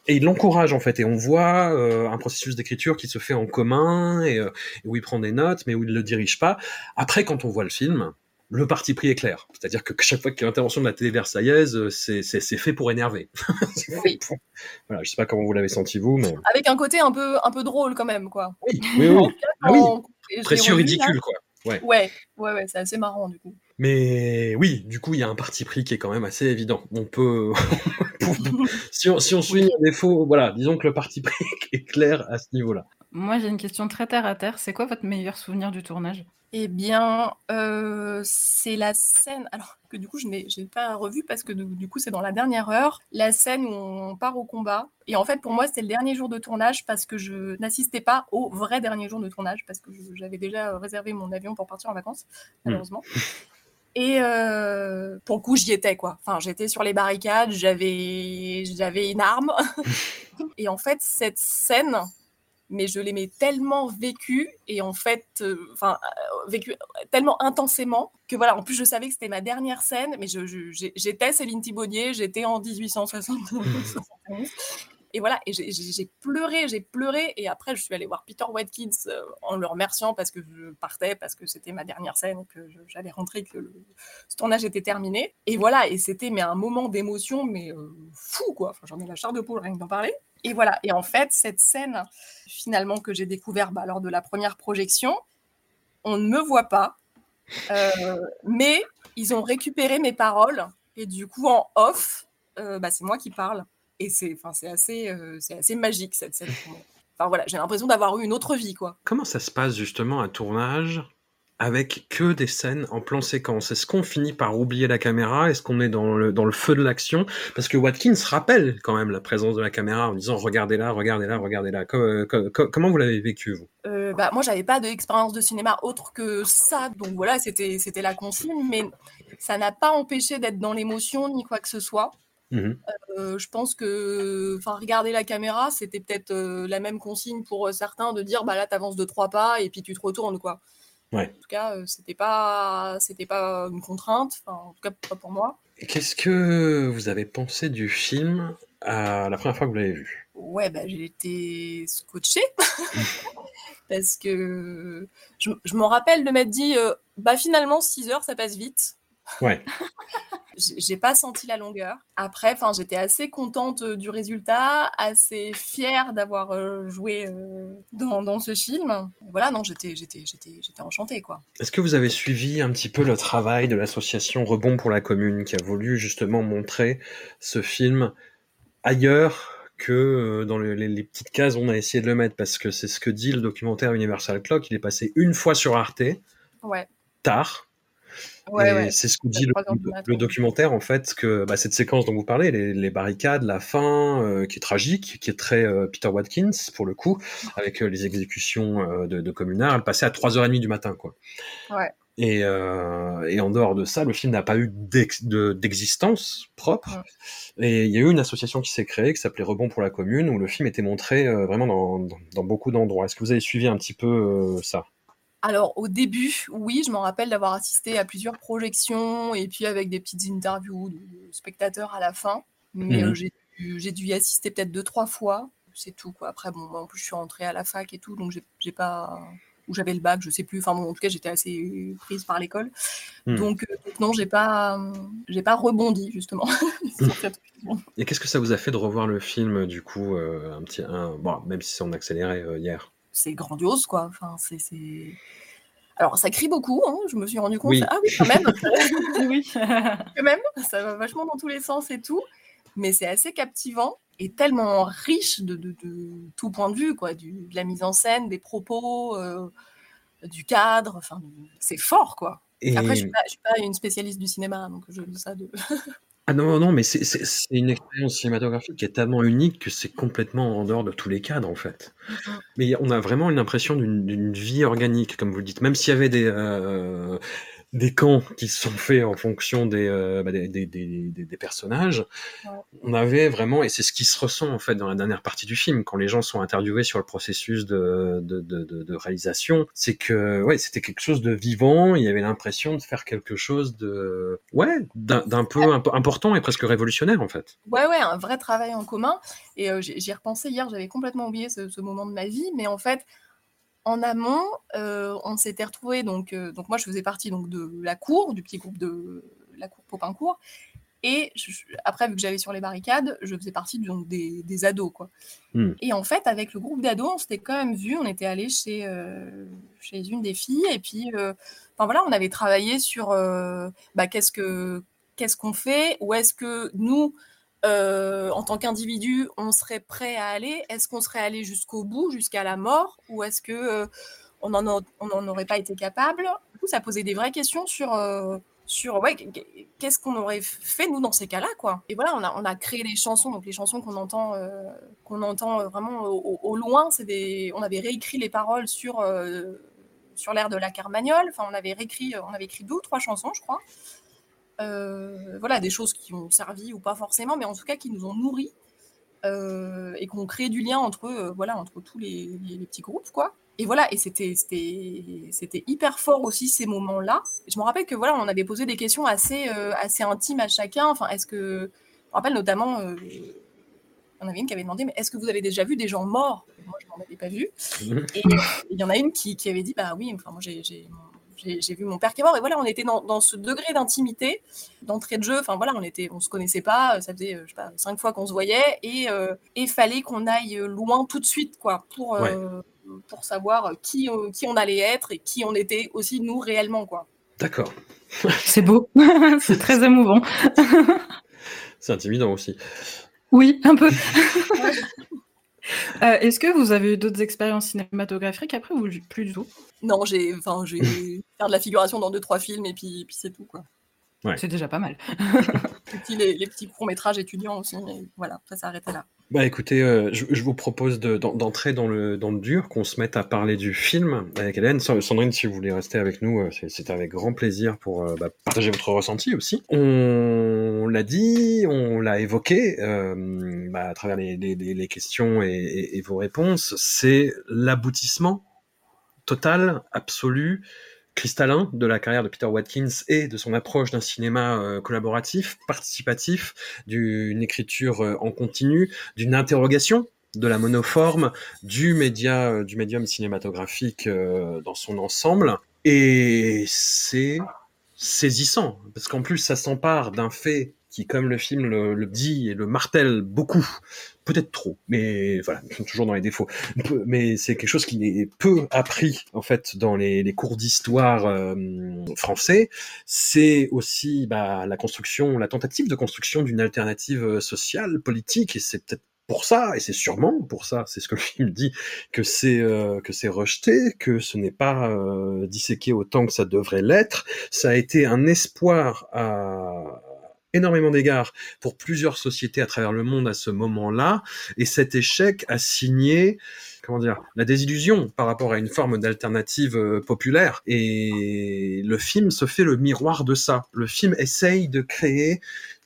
A: Et il l'encourage en fait et on voit euh, un processus d'écriture qui se fait en commun et, euh, et, où il prend des notes mais où il le dirige pas. Après quand on voit le film, le parti pris est clair. C'est-à-dire que chaque fois qu'il y a l'intervention de la télé versaillaise, euh, c'est fait pour énerver. oui. Voilà, je sais pas comment vous l'avez senti vous, mais
C: avec un côté un peu un peu drôle quand même, quoi.
A: Oui, oui, oui. ah, oui. Précieux ridicule, quoi.
C: Ouais, ouais, ouais, ouais c'est assez marrant du coup.
A: Mais oui, du coup, il y a un parti pris qui est quand même assez évident. On peut, si on si on suit les défaut, voilà, disons que le parti pris est clair à ce niveau-là.
B: Moi, j'ai une question très terre à terre. C'est quoi votre meilleur souvenir du tournage?
C: Eh bien, euh, c'est la scène, alors que du coup je n'ai pas revu parce que du coup c'est dans la dernière heure, la scène où on part au combat. Et en fait pour moi c'était le dernier jour de tournage parce que je n'assistais pas au vrai dernier jour de tournage parce que j'avais déjà réservé mon avion pour partir en vacances, hmm. malheureusement. Et euh, pour le coup j'y étais quoi. Enfin j'étais sur les barricades, j'avais j'avais une arme. et en fait cette scène mais je l'aimais tellement vécu et en fait, euh, enfin, euh, vécu tellement intensément que voilà, en plus je savais que c'était ma dernière scène, mais j'étais Céline Thibaudier, j'étais en 1871. et voilà, et j'ai pleuré, j'ai pleuré, et après je suis allée voir Peter Watkins euh, en le remerciant parce que je partais, parce que c'était ma dernière scène, que j'allais rentrer, que le, ce tournage était terminé. Et voilà, et c'était mais un moment d'émotion, mais fou quoi. J'en ai la chair de poule rien que d'en parler. Et voilà. Et en fait, cette scène, finalement, que j'ai découvert bah, lors de la première projection, on ne me voit pas, euh, mais ils ont récupéré mes paroles. Et du coup, en off, euh, bah, c'est moi qui parle. Et c'est assez, euh, assez magique, cette scène. Enfin voilà, j'ai l'impression d'avoir eu une autre vie, quoi.
A: Comment ça se passe justement un tournage? Avec que des scènes en plan séquence. Est-ce qu'on finit par oublier la caméra? Est-ce qu'on est dans le, dans le feu de l'action? Parce que Watkins rappelle quand même la présence de la caméra en disant regardez là, regardez là, regardez là. comment vous l'avez vécu vous?
C: Euh, bah, Moi, j'avais pas d'expérience de cinéma autre que ça, donc voilà, c'était c'était la consigne, mais ça n'a pas empêché d'être dans l'émotion ni quoi que ce soit. Mmh euh, je pense que, enfin, regarder la caméra, c'était peut-être euh, la même consigne pour certains de dire, bah là, t'avances de trois pas et puis tu te retournes, quoi. En tout cas, euh, c'était pas, c'était pas une contrainte, en tout cas pas pour moi.
A: Qu'est-ce que vous avez pensé du film à la première fois que vous l'avez vu?
C: Ouais, bah, j'ai été scotché parce que je, je me rappelle de m'être dit, euh, bah finalement 6 heures ça passe vite.
A: Ouais.
C: j'ai pas senti la longueur. Après, enfin, j'étais assez contente euh, du résultat, assez fière d'avoir euh, joué euh, dans, dans, ce film. Voilà, non, j'étais, j'étais, j'étais, j'étais enchantée, quoi.
A: Est-ce que vous avez suivi un petit peu le travail de l'association Rebond pour la commune, qui a voulu justement montrer ce film ailleurs que dans les, les, petites cases, on a essayé de le mettre? Parce que c'est ce que dit le documentaire Universal Clock. Il est passé une fois sur Arte,
C: ouais.
A: tard, c'est ce que dit le, documentaire, en fait, que bah, cette séquence dont vous parlez, les, barricades, la fin, euh, qui est tragique, qui est très euh, Peter Watkins, pour le coup, avec euh, les exécutions de, de communards, elle passait à 3h30 du matin, quoi.
C: Ouais.
A: Et, et, en dehors de ça, le film n'a pas eu d'existence propre. Et il y a eu une association qui s'est créée, qui s'appelait Rebond pour la commune, où le film était montré vraiment dans, dans, dans beaucoup d'endroits. Est-ce que vous avez suivi un petit peu ça?
C: Alors au début, oui, je m'en rappelle d'avoir assisté à plusieurs projections et puis avec des petites interviews de spectateurs à la fin. Mais mmh euh, j'ai dû, y assister peut-être deux, trois fois. C'est tout. Quoi. Après, bon, en plus, je suis rentrée à la fac et tout, donc j'ai pas. Ou j'avais le bac, je sais plus. Enfin, bon, en tout cas, j'étais assez prise par l'école. Mmh. Donc, euh, non, j'ai pas, j'ai pas rebondi, justement.
A: et qu'est-ce que ça vous a fait de revoir le film, du coup, euh, un petit, un... Bon, même si c'est en accéléré hier?
C: C'est grandiose, quoi. Enfin, c'est. Alors, ça crie beaucoup, hein, je me suis rendu compte. Ah oui, quand même. oui. quand même, ça va vachement dans tous les sens et tout. Mais c'est assez captivant et tellement riche de, de, tout point de vue, quoi. Du, de la mise en scène, des propos, euh, du cadre. Enfin, c'est fort, quoi. Après, je ne suis, pas une spécialiste du cinéma, donc je dis ça de.
A: Ah non, non, mais c'est une expérience cinématographique qui est tellement unique que c'est complètement en dehors de tous les cadres, en fait. Mm-hmm. Mais on a vraiment l'impression d'une vie organique, comme vous le dites. Même s'il y avait des, euh, des camps qui sont faits en fonction des, euh, bah, des, des, des, des, personnages. On avait vraiment, et c'est ce qui se ressent en fait dans la dernière partie du film, quand les gens sont interviewés sur le processus de, de, de, de réalisation, c'est que ouais, c'était quelque chose de vivant. Il y avait l'impression de faire quelque chose de ouais, d'un peu important et presque révolutionnaire en fait.
C: Ouais, ouais, un vrai travail en commun. Et euh, j'y repensé hier, j'avais complètement oublié ce, ce moment de ma vie, mais en fait en amont, euh, on s'était retrouvés, donc, euh, donc moi je faisais partie donc, de la cour, du petit groupe de la cour Popincourt. Et après, vu que j'allais sur les barricades, je faisais partie donc, des, ados. Quoi. Hmm. Et en fait, avec le groupe d'ados, on s'était quand même vu, on était allé chez, euh, chez une des filles, et puis enfin, voilà, on avait travaillé sur bah, qu'est-ce qu'on qu'est-ce qu'on fait, ou est-ce que nous, euh, en tant qu'individu, on serait prêt à aller? Est-ce qu'on serait allé jusqu'au bout, jusqu'à la mort? Ou est-ce que euh, n'en aurait pas été capable? Du coup, ça posait des vraies questions sur, euh, sur ouais, qu'est-ce qu'on aurait fait, nous, dans ces cas-là. quoi. Et voilà, on a, créé les chansons, donc les chansons qu'on entend, qu'on entend vraiment au, loin, c'est des... on avait réécrit les paroles sur, sur l'air de la Carmagnole. Enfin, on avait réécrit, on avait écrit deux ou trois chansons, je crois. Euh, voilà, des choses qui ont servi ou pas forcément, mais en tout cas qui nous ont nourris euh, et qui ont créé du lien entre, euh, voilà, entre tous les, petits groupes, quoi. Et voilà, et c'était, hyper fort aussi ces moments-là. Je me rappelle que voilà, on avait posé des questions assez, assez intimes à chacun. Enfin, est-ce que, je me rappelle notamment, on avait une qui avait demandé, mais est-ce que vous avez déjà vu des gens morts? Moi, je n'en avais pas vu. Et il y en a une qui, qui, avait dit, bah oui, enfin moi j'ai j'ai vu mon père qui est mort et voilà, on était dans, ce degré d'intimité, d'entrée de jeu. Enfin voilà, on était, on se connaissait pas, ça faisait je sais pas cinq fois qu'on se voyait et il fallait qu'on aille loin tout de suite quoi pour pour savoir qui qui on allait être et qui on était aussi nous réellement quoi.
A: D'accord.
B: C'est beau, c'est très émouvant.
A: c'est intimidant aussi.
B: Oui, un peu. Euh, est-ce que vous avez eu d'autres expériences cinématographiques après ou plus du tout?
C: Non, j'ai enfin, j'ai faire de la figuration dans deux trois films et puis, puis c'est tout quoi.
B: C'est déjà pas mal.
C: les, les, petits courts métrages étudiants aussi, mais voilà, ça s'est arrêté là.
A: Bah écoutez, euh, je, je, vous propose d'entrer dans, le, dans le dur, qu'on se mette à parler du film avec Hélène. Sandrine, si vous voulez rester avec nous, euh, c'est avec grand plaisir pour euh, bah, partager votre ressenti aussi. On l'a dit, on l'a évoqué bah, à travers les, les, les questions et, et, vos réponses, c'est l'aboutissement total, absolu, cristallin de la carrière de Peter Watkins et de son approche d'un cinéma euh, collaboratif, participatif, d'une écriture euh, en continu, d'une interrogation de la monoforme, du média, euh, du médium cinématographique dans son ensemble. Et c'est saisissant, parce qu'en plus ça s'empare d'un fait qui, comme le film le, dit et le martèle beaucoup, peut-être trop, mais voilà, sont toujours dans les défauts. Mais c'est quelque chose qui est peu appris en fait dans les, les cours d'histoire euh, français. C'est aussi bah, la construction, la tentative de construction d'une alternative euh, sociale, politique, et c'est peut-être pour ça, et c'est sûrement pour ça, c'est ce que le film dit, que c'est euh, que c'est rejeté, que ce n'est pas euh, disséqué autant que ça devrait l'être. Ça a été un espoir à énormément d'égards pour plusieurs sociétés à travers le monde à ce moment-là, et cet échec a signé comment dire la désillusion par rapport à une forme d'alternative euh, populaire et le film se fait le miroir de ça. Le film essaye de créer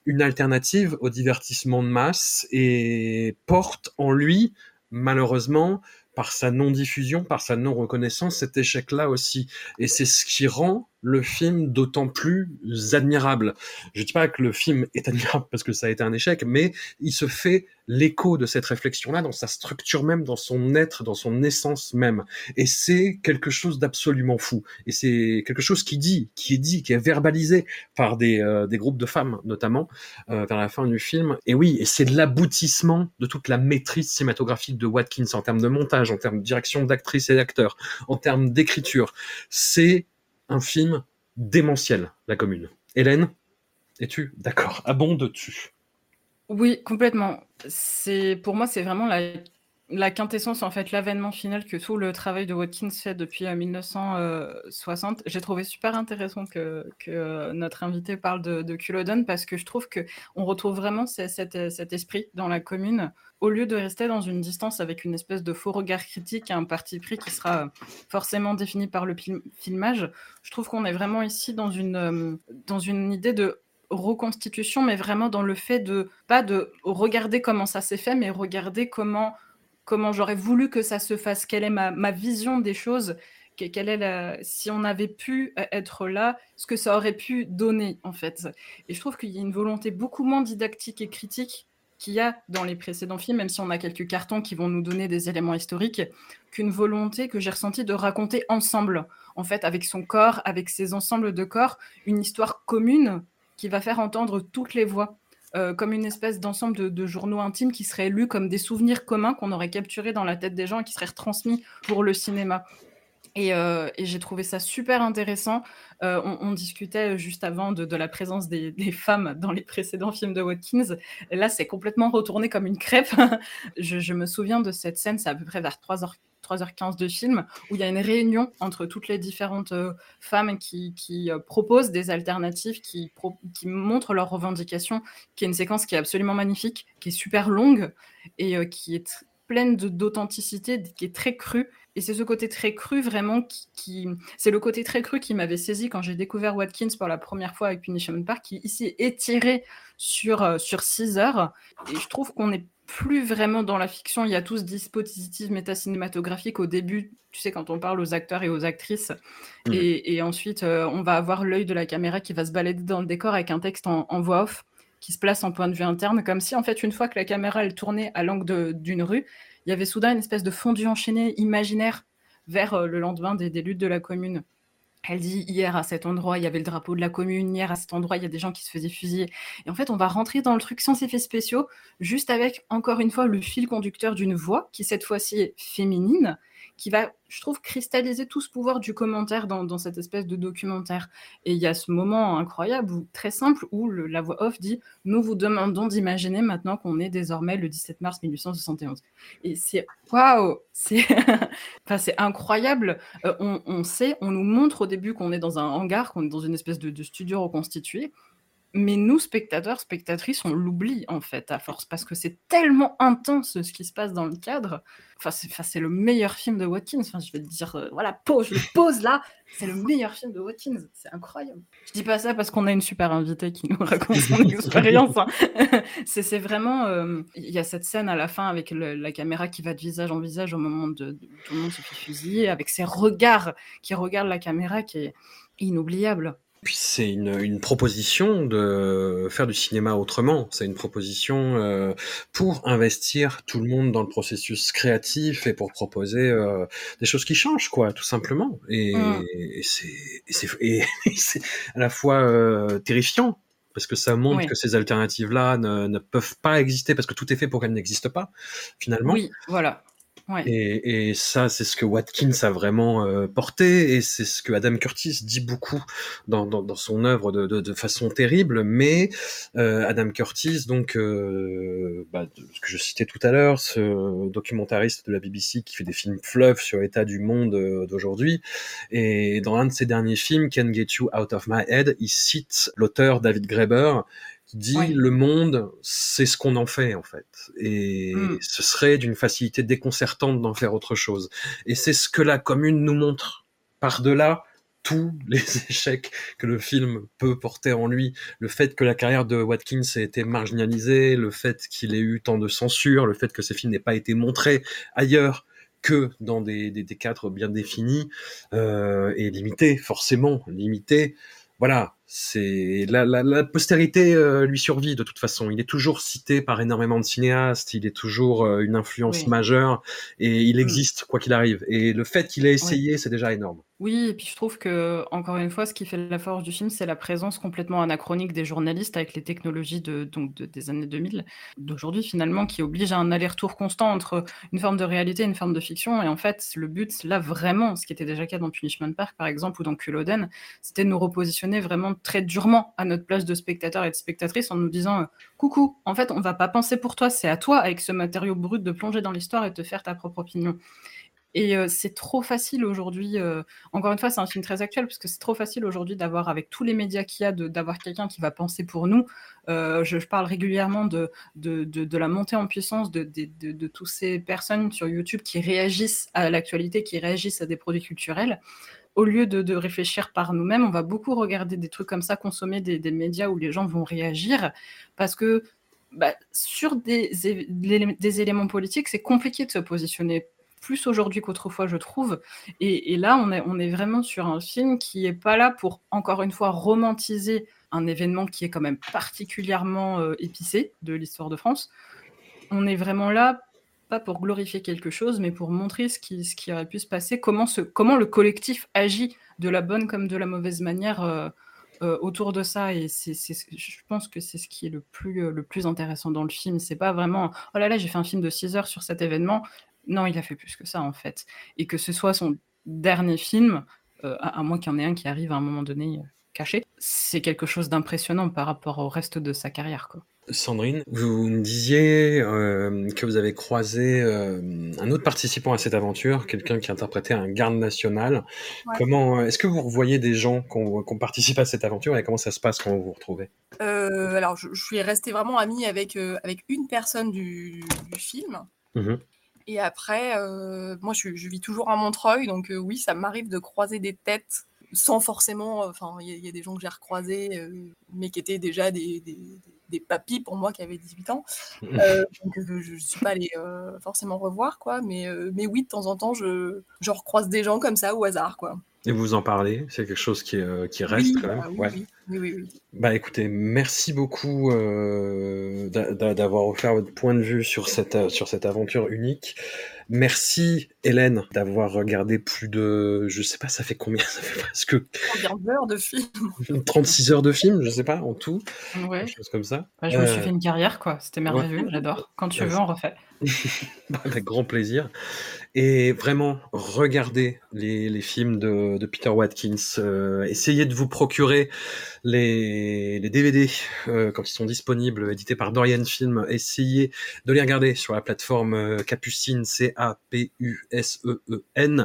A: une alternative au divertissement de masse et porte en lui malheureusement par sa non-diffusion, par sa non-reconnaissance, cet échec-là aussi. Et c'est ce qui rend le film d'autant plus admirable. Je dis pas que le film est admirable parce que ça a été un échec, mais il se fait l'écho de cette réflexion-là dans sa structure même, dans son être, dans son essence même. Et c'est quelque chose d'absolument fou. Et c'est quelque chose qui dit, qui est dit, qui est verbalisé par des, euh, des groupes de femmes, notamment, euh, vers la fin du film. Et oui, et c'est l'aboutissement de toute la maîtrise cinématographique de Watkins en termes de montage, en termes de direction d'actrices et d'acteurs, en termes d'écriture. C'est un film démentiel, La Commune. Hélène, es-tu d'accord? Abondes-tu?
B: Oui, complètement. C'est pour moi, c'est vraiment la, quintessence, en fait, l'avènement final que tout le travail de Watkins fait depuis 1960. Euh, J'ai trouvé super intéressant que, notre invité parle de, de Culloden parce que je trouve que on retrouve vraiment cet esprit dans la commune au lieu de rester dans une distance avec une espèce de faux regard critique et un parti pris qui sera forcément défini par le filmage, je trouve qu'on est vraiment ici dans une, euh, dans une idée de reconstitution, mais vraiment dans le fait de pas de regarder comment ça s'est fait, mais regarder comment comment j'aurais voulu que ça se fasse, quelle est ma, ma vision des choses, quelle est la, si on avait pu être là, ce que ça aurait pu donner en fait. Et je trouve qu'il y a une volonté beaucoup moins didactique et critique qu'il y a dans les précédents films, même si on a quelques cartons qui vont nous donner des éléments historiques, qu'une volonté que j'ai ressentie de raconter ensemble, en fait, avec son corps, avec ses ensembles de corps, une histoire commune qui va faire entendre toutes les voix. Euh, comme une espèce d'ensemble de, journaux intimes qui seraient lus comme des souvenirs communs qu'on aurait capturés dans la tête des gens et qui seraient retransmis pour le cinéma. Euh, et, j'ai trouvé ça super intéressant. Euh, on, discutait juste avant de, la présence des, femmes dans les précédents films de Watkins. Là, c'est complètement retourné comme une crêpe. je, me souviens de cette scène, c'est à peu près vers 3h, 3h15 de film, où il y a une réunion entre toutes les différentes euh, femmes qui, proposent des alternatives, qui, montrent leurs revendications, qui est une séquence qui est absolument magnifique, qui est super longue et qui est pleine d'authenticité, qui est très crue et c'est ce côté très cru vraiment qui, c'est le côté très cru qui m'avait saisi quand j'ai découvert Watkins pour la première fois avec Punishment Park, qui ici est étiré sur euh, sur six heures. Et je trouve qu'on n'est plus vraiment dans la fiction. Il y a tout ce dispositif métacinématographique au début, tu sais, quand on parle aux acteurs et aux actrices. Mmh. Et, ensuite, euh, on va avoir l'œil de la caméra qui va se balader dans le décor avec un texte en, en voix off qui se place en point de vue interne, comme si en fait une fois que la caméra elle tournait à l'angle d'une rue, il y avait soudain une espèce de fondu enchaîné imaginaire vers euh, le lendemain des, luttes de la commune. Elle dit hier à cet endroit, il y avait le drapeau de la commune, hier à cet endroit, il y a des gens qui se faisaient fusiller. Et en fait, on va rentrer dans le truc sans effets spéciaux, juste avec, encore une fois, le fil conducteur d'une voix qui, cette fois-ci, est féminine, qui va, je trouve, cristalliser tout ce pouvoir du commentaire dans, cette espèce de documentaire. Et il y a ce moment incroyable, très simple, où la voix off dit Nous vous demandons d'imaginer maintenant qu'on est désormais le 17 mars 1871. Et c'est waouh C'est enfin, incroyable. Euh, on, sait, on nous montre au début qu'on est dans un hangar, qu'on est dans une espèce de studio reconstitué mais nous, spectateurs, spectatrices, on l'oublie en fait à force parce que c'est tellement intense ce qui se passe dans le cadre. Enfin, c'est le meilleur film de Watkins. Enfin, je vais te dire, euh, voilà, pause, je le pose là. C'est le meilleur film de Watkins. C'est incroyable. Je dis pas ça parce qu'on a une super invitée qui nous raconte son expérience. Hein. c'est vraiment. Euh, il y a cette scène à la fin avec la caméra qui va de visage en visage au moment de, de tout le monde se fait fusiller, avec ses regards qui regardent la caméra qui est inoubliable.
A: Puis c'est une, une, proposition de faire du cinéma autrement. C'est une proposition euh, pour investir tout le monde dans le processus créatif et pour proposer euh, des choses qui changent, quoi, tout simplement. Et, mm. et c'est à la fois euh, terrifiant parce que ça montre que ces alternatives-là ne, ne, peuvent pas exister parce que tout est fait pour qu'elles n'existent pas, finalement.
B: Oui, voilà.
A: Et, et, ça, c'est ce que Watkins a vraiment euh, porté, et c'est ce que Adam Curtis dit beaucoup dans, dans, dans son œuvre de, de, de, façon terrible. Mais euh, Adam Curtis, donc, euh, bah, ce que je citais tout à l'heure, ce documentariste de la BBC qui fait des films fleuves sur l'état du monde euh, d'aujourd'hui, et dans un de ses derniers films, Can Get You Out of My Head, il cite l'auteur David Graeber, dit le monde, c'est ce qu'on en fait en fait. Et hmm. ce serait d'une facilité déconcertante d'en faire autre chose. Et c'est ce que la commune nous montre. Par-delà tous les échecs que le film peut porter en lui, le fait que la carrière de Watkins ait été marginalisée, le fait qu'il ait eu tant de censure, le fait que ces films n'aient pas été montrés ailleurs que dans des, des, des cadres bien définis euh, et limités, forcément limités. Voilà, c'est la, la, la, postérité euh, lui survit de toute façon. Il est toujours cité par énormément de cinéastes. Il est toujours euh, une influence majeure et il mm. existe quoi qu'il arrive. Et le fait qu'il ait essayé, c'est déjà énorme.
B: Oui, et puis je trouve que encore une fois, ce qui fait la force du film, c'est la présence complètement anachronique des journalistes avec les technologies de, donc des années 2000, d'aujourd'hui finalement, qui oblige à un aller-retour constant entre une forme de réalité et une forme de fiction. Et en fait, le but, là vraiment, ce qui était déjà le cas dans Punishment Park par exemple ou dans Culloden, c'était de nous repositionner vraiment très durement à notre place de spectateur et de spectatrice en nous disant euh, coucou, en fait, on va pas penser pour toi, c'est à toi avec ce matériau brut de plonger dans l'histoire et de te faire ta propre opinion. Et euh, c'est trop facile aujourd'hui. Euh, encore une fois, c'est un film très actuel parce que c'est trop facile aujourd'hui d'avoir, avec tous les médias qu'il y a, d'avoir quelqu'un qui va penser pour nous. je, parle régulièrement de, de, de, la montée en puissance de, de, toutes ces personnes sur YouTube qui réagissent à l'actualité, qui réagissent à des produits culturels au lieu de, réfléchir par nous-mêmes, on va beaucoup regarder des trucs comme ça, consommer des, médias où les gens vont réagir, parce que bah, sur des, éléments politiques, c'est compliqué de se positionner plus aujourd'hui qu'autrefois, je trouve. Et, là, on est, on est vraiment sur un film qui n'est pas là pour, encore une fois, romantiser un événement qui est quand même particulièrement euh, épicé de l'histoire de France. On est vraiment là pour glorifier quelque chose, mais pour montrer ce qui, ce qui aurait pu se passer, comment, ce, comment le collectif agit de la bonne comme de la mauvaise manière euh, euh, autour de ça. Et c'est, je pense que c'est ce qui est le plus, euh, le plus intéressant dans le film. C'est pas vraiment, oh là là, j'ai fait un film de 6 heures sur cet événement. Non, il a fait plus que ça, en fait. Et que ce soit son dernier film, à, à, moins qu'il y en ait un qui arrive à un moment donné caché, c'est quelque chose d'impressionnant par rapport au reste de sa carrière. Quoi.
A: Sandrine, vous me disiez euh, que vous avez croisé euh, un autre participant à cette aventure, quelqu'un qui interprétait un garde national. Comment est-ce que vous revoyez des gens qui ont, participé à cette aventure et comment ça se passe quand vous vous retrouvez?
C: Euh, Alors, je, suis restée vraiment amie avec avec une personne du, film. Mmh et après, moi, je, vis toujours à Montreuil, donc oui, ça m'arrive de croiser des têtes sans forcément. Enfin, il y, a des gens que j'ai recroisés, mais qui étaient déjà des des papis pour moi qui avaient 18 ans. Euh, donc euh, je ne suis pas allée euh, forcément revoir, quoi. Mais, mais oui, de temps en temps, je, je recroise des gens comme ça au hasard, quoi.
A: Et vous en parlez? C'est quelque chose qui, qui reste quand même?
C: bah oui, oui, oui,
A: Bah écoutez, merci beaucoup euh, d'avoir offert votre point de vue sur cette, sur cette aventure unique. Merci Hélène d'avoir regardé plus de, je sais pas, ça fait combien? Ça fait presque
C: heures de film.
A: 36 heures de film, je sais pas, en tout.
B: Ouais.
A: Quelque chose comme ça.
B: Bah, je me suis euh, fait une carrière, quoi. C'était merveilleux, j'adore. Quand tu veux, on refait.
A: Avec grand plaisir. Et vraiment, regardez les, les films de, de, Peter Watkins. Euh, essayez de vous procurer les, les DVD euh, quand ils sont disponibles, édités par Dorian Film. Essayez de les regarder sur la plateforme Capucine, C-A-P-U-S-E-E-N.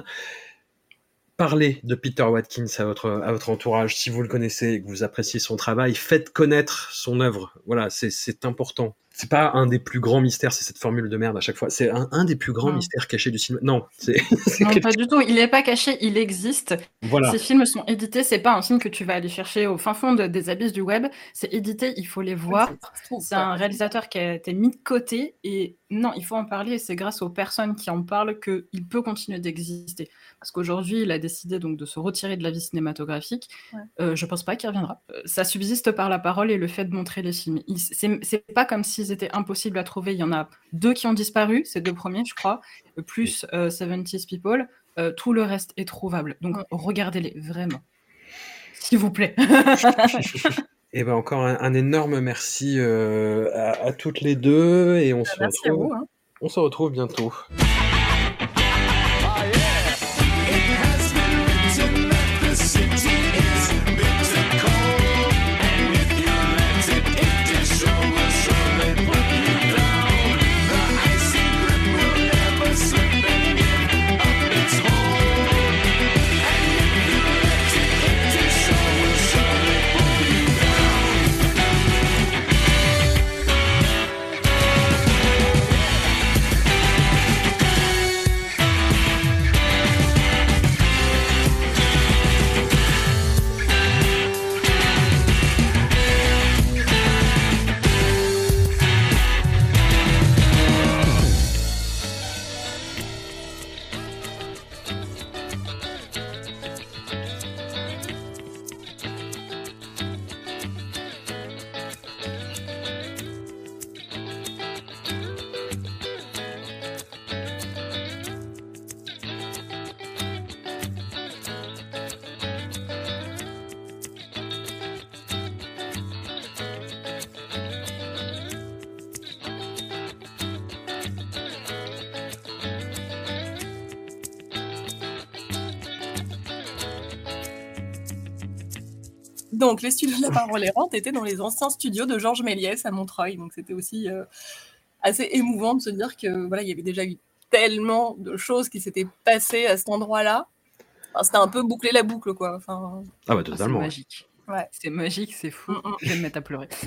A: Parlez de Peter Watkins à votre, à votre entourage si vous le connaissez et que vous appréciez son travail. Faites connaître son œuvre. Voilà, c'est important c'est pas un des plus grands mystères, c'est cette formule de merde à chaque fois. C'est un, des plus grands mystères cachés du cinéma. Non, c'est.
B: Non, pas du tout. Il n'est pas caché, il existe. Voilà. Ces films sont édités, c'est pas un film que tu vas aller chercher au fin fond des abysses du web. C'est édité, il faut les voir. C'est un réalisateur qui a été mis de côté et non, il faut en parler. Et c'est grâce aux personnes qui en parlent qu'il peut continuer d'exister. Parce qu'aujourd'hui, il a décidé donc de se retirer de la vie cinématographique. Euh, je pense pas qu'il reviendra. Euh, ça subsiste par la parole et le fait de montrer les films. C'est pas comme s'ils étaient impossibles à trouver. Il y en a deux qui ont disparu, ces deux premiers, je crois, plus euh, 70 People. Euh, tout le reste est trouvable. Donc regardez-les, vraiment. S'il vous plaît.
A: Et eh ben encore un, énorme merci à, toutes les deux et on, se, retrouve, hein. on se retrouve bientôt.
C: Donc, les studios de la parole errante étaient dans les anciens studios de Georges Méliès à Montreuil. Donc, c'était aussi euh, assez émouvant de se dire que voilà, il y avait déjà eu tellement de choses qui s'étaient passées à cet endroit-là. c'était un peu boucler la boucle, quoi. Enfin,
A: ah bah totalement.
B: c'est magique. Ouais. C'est magique, c'est fou. Mm, mm. Je vais me mettre à pleurer.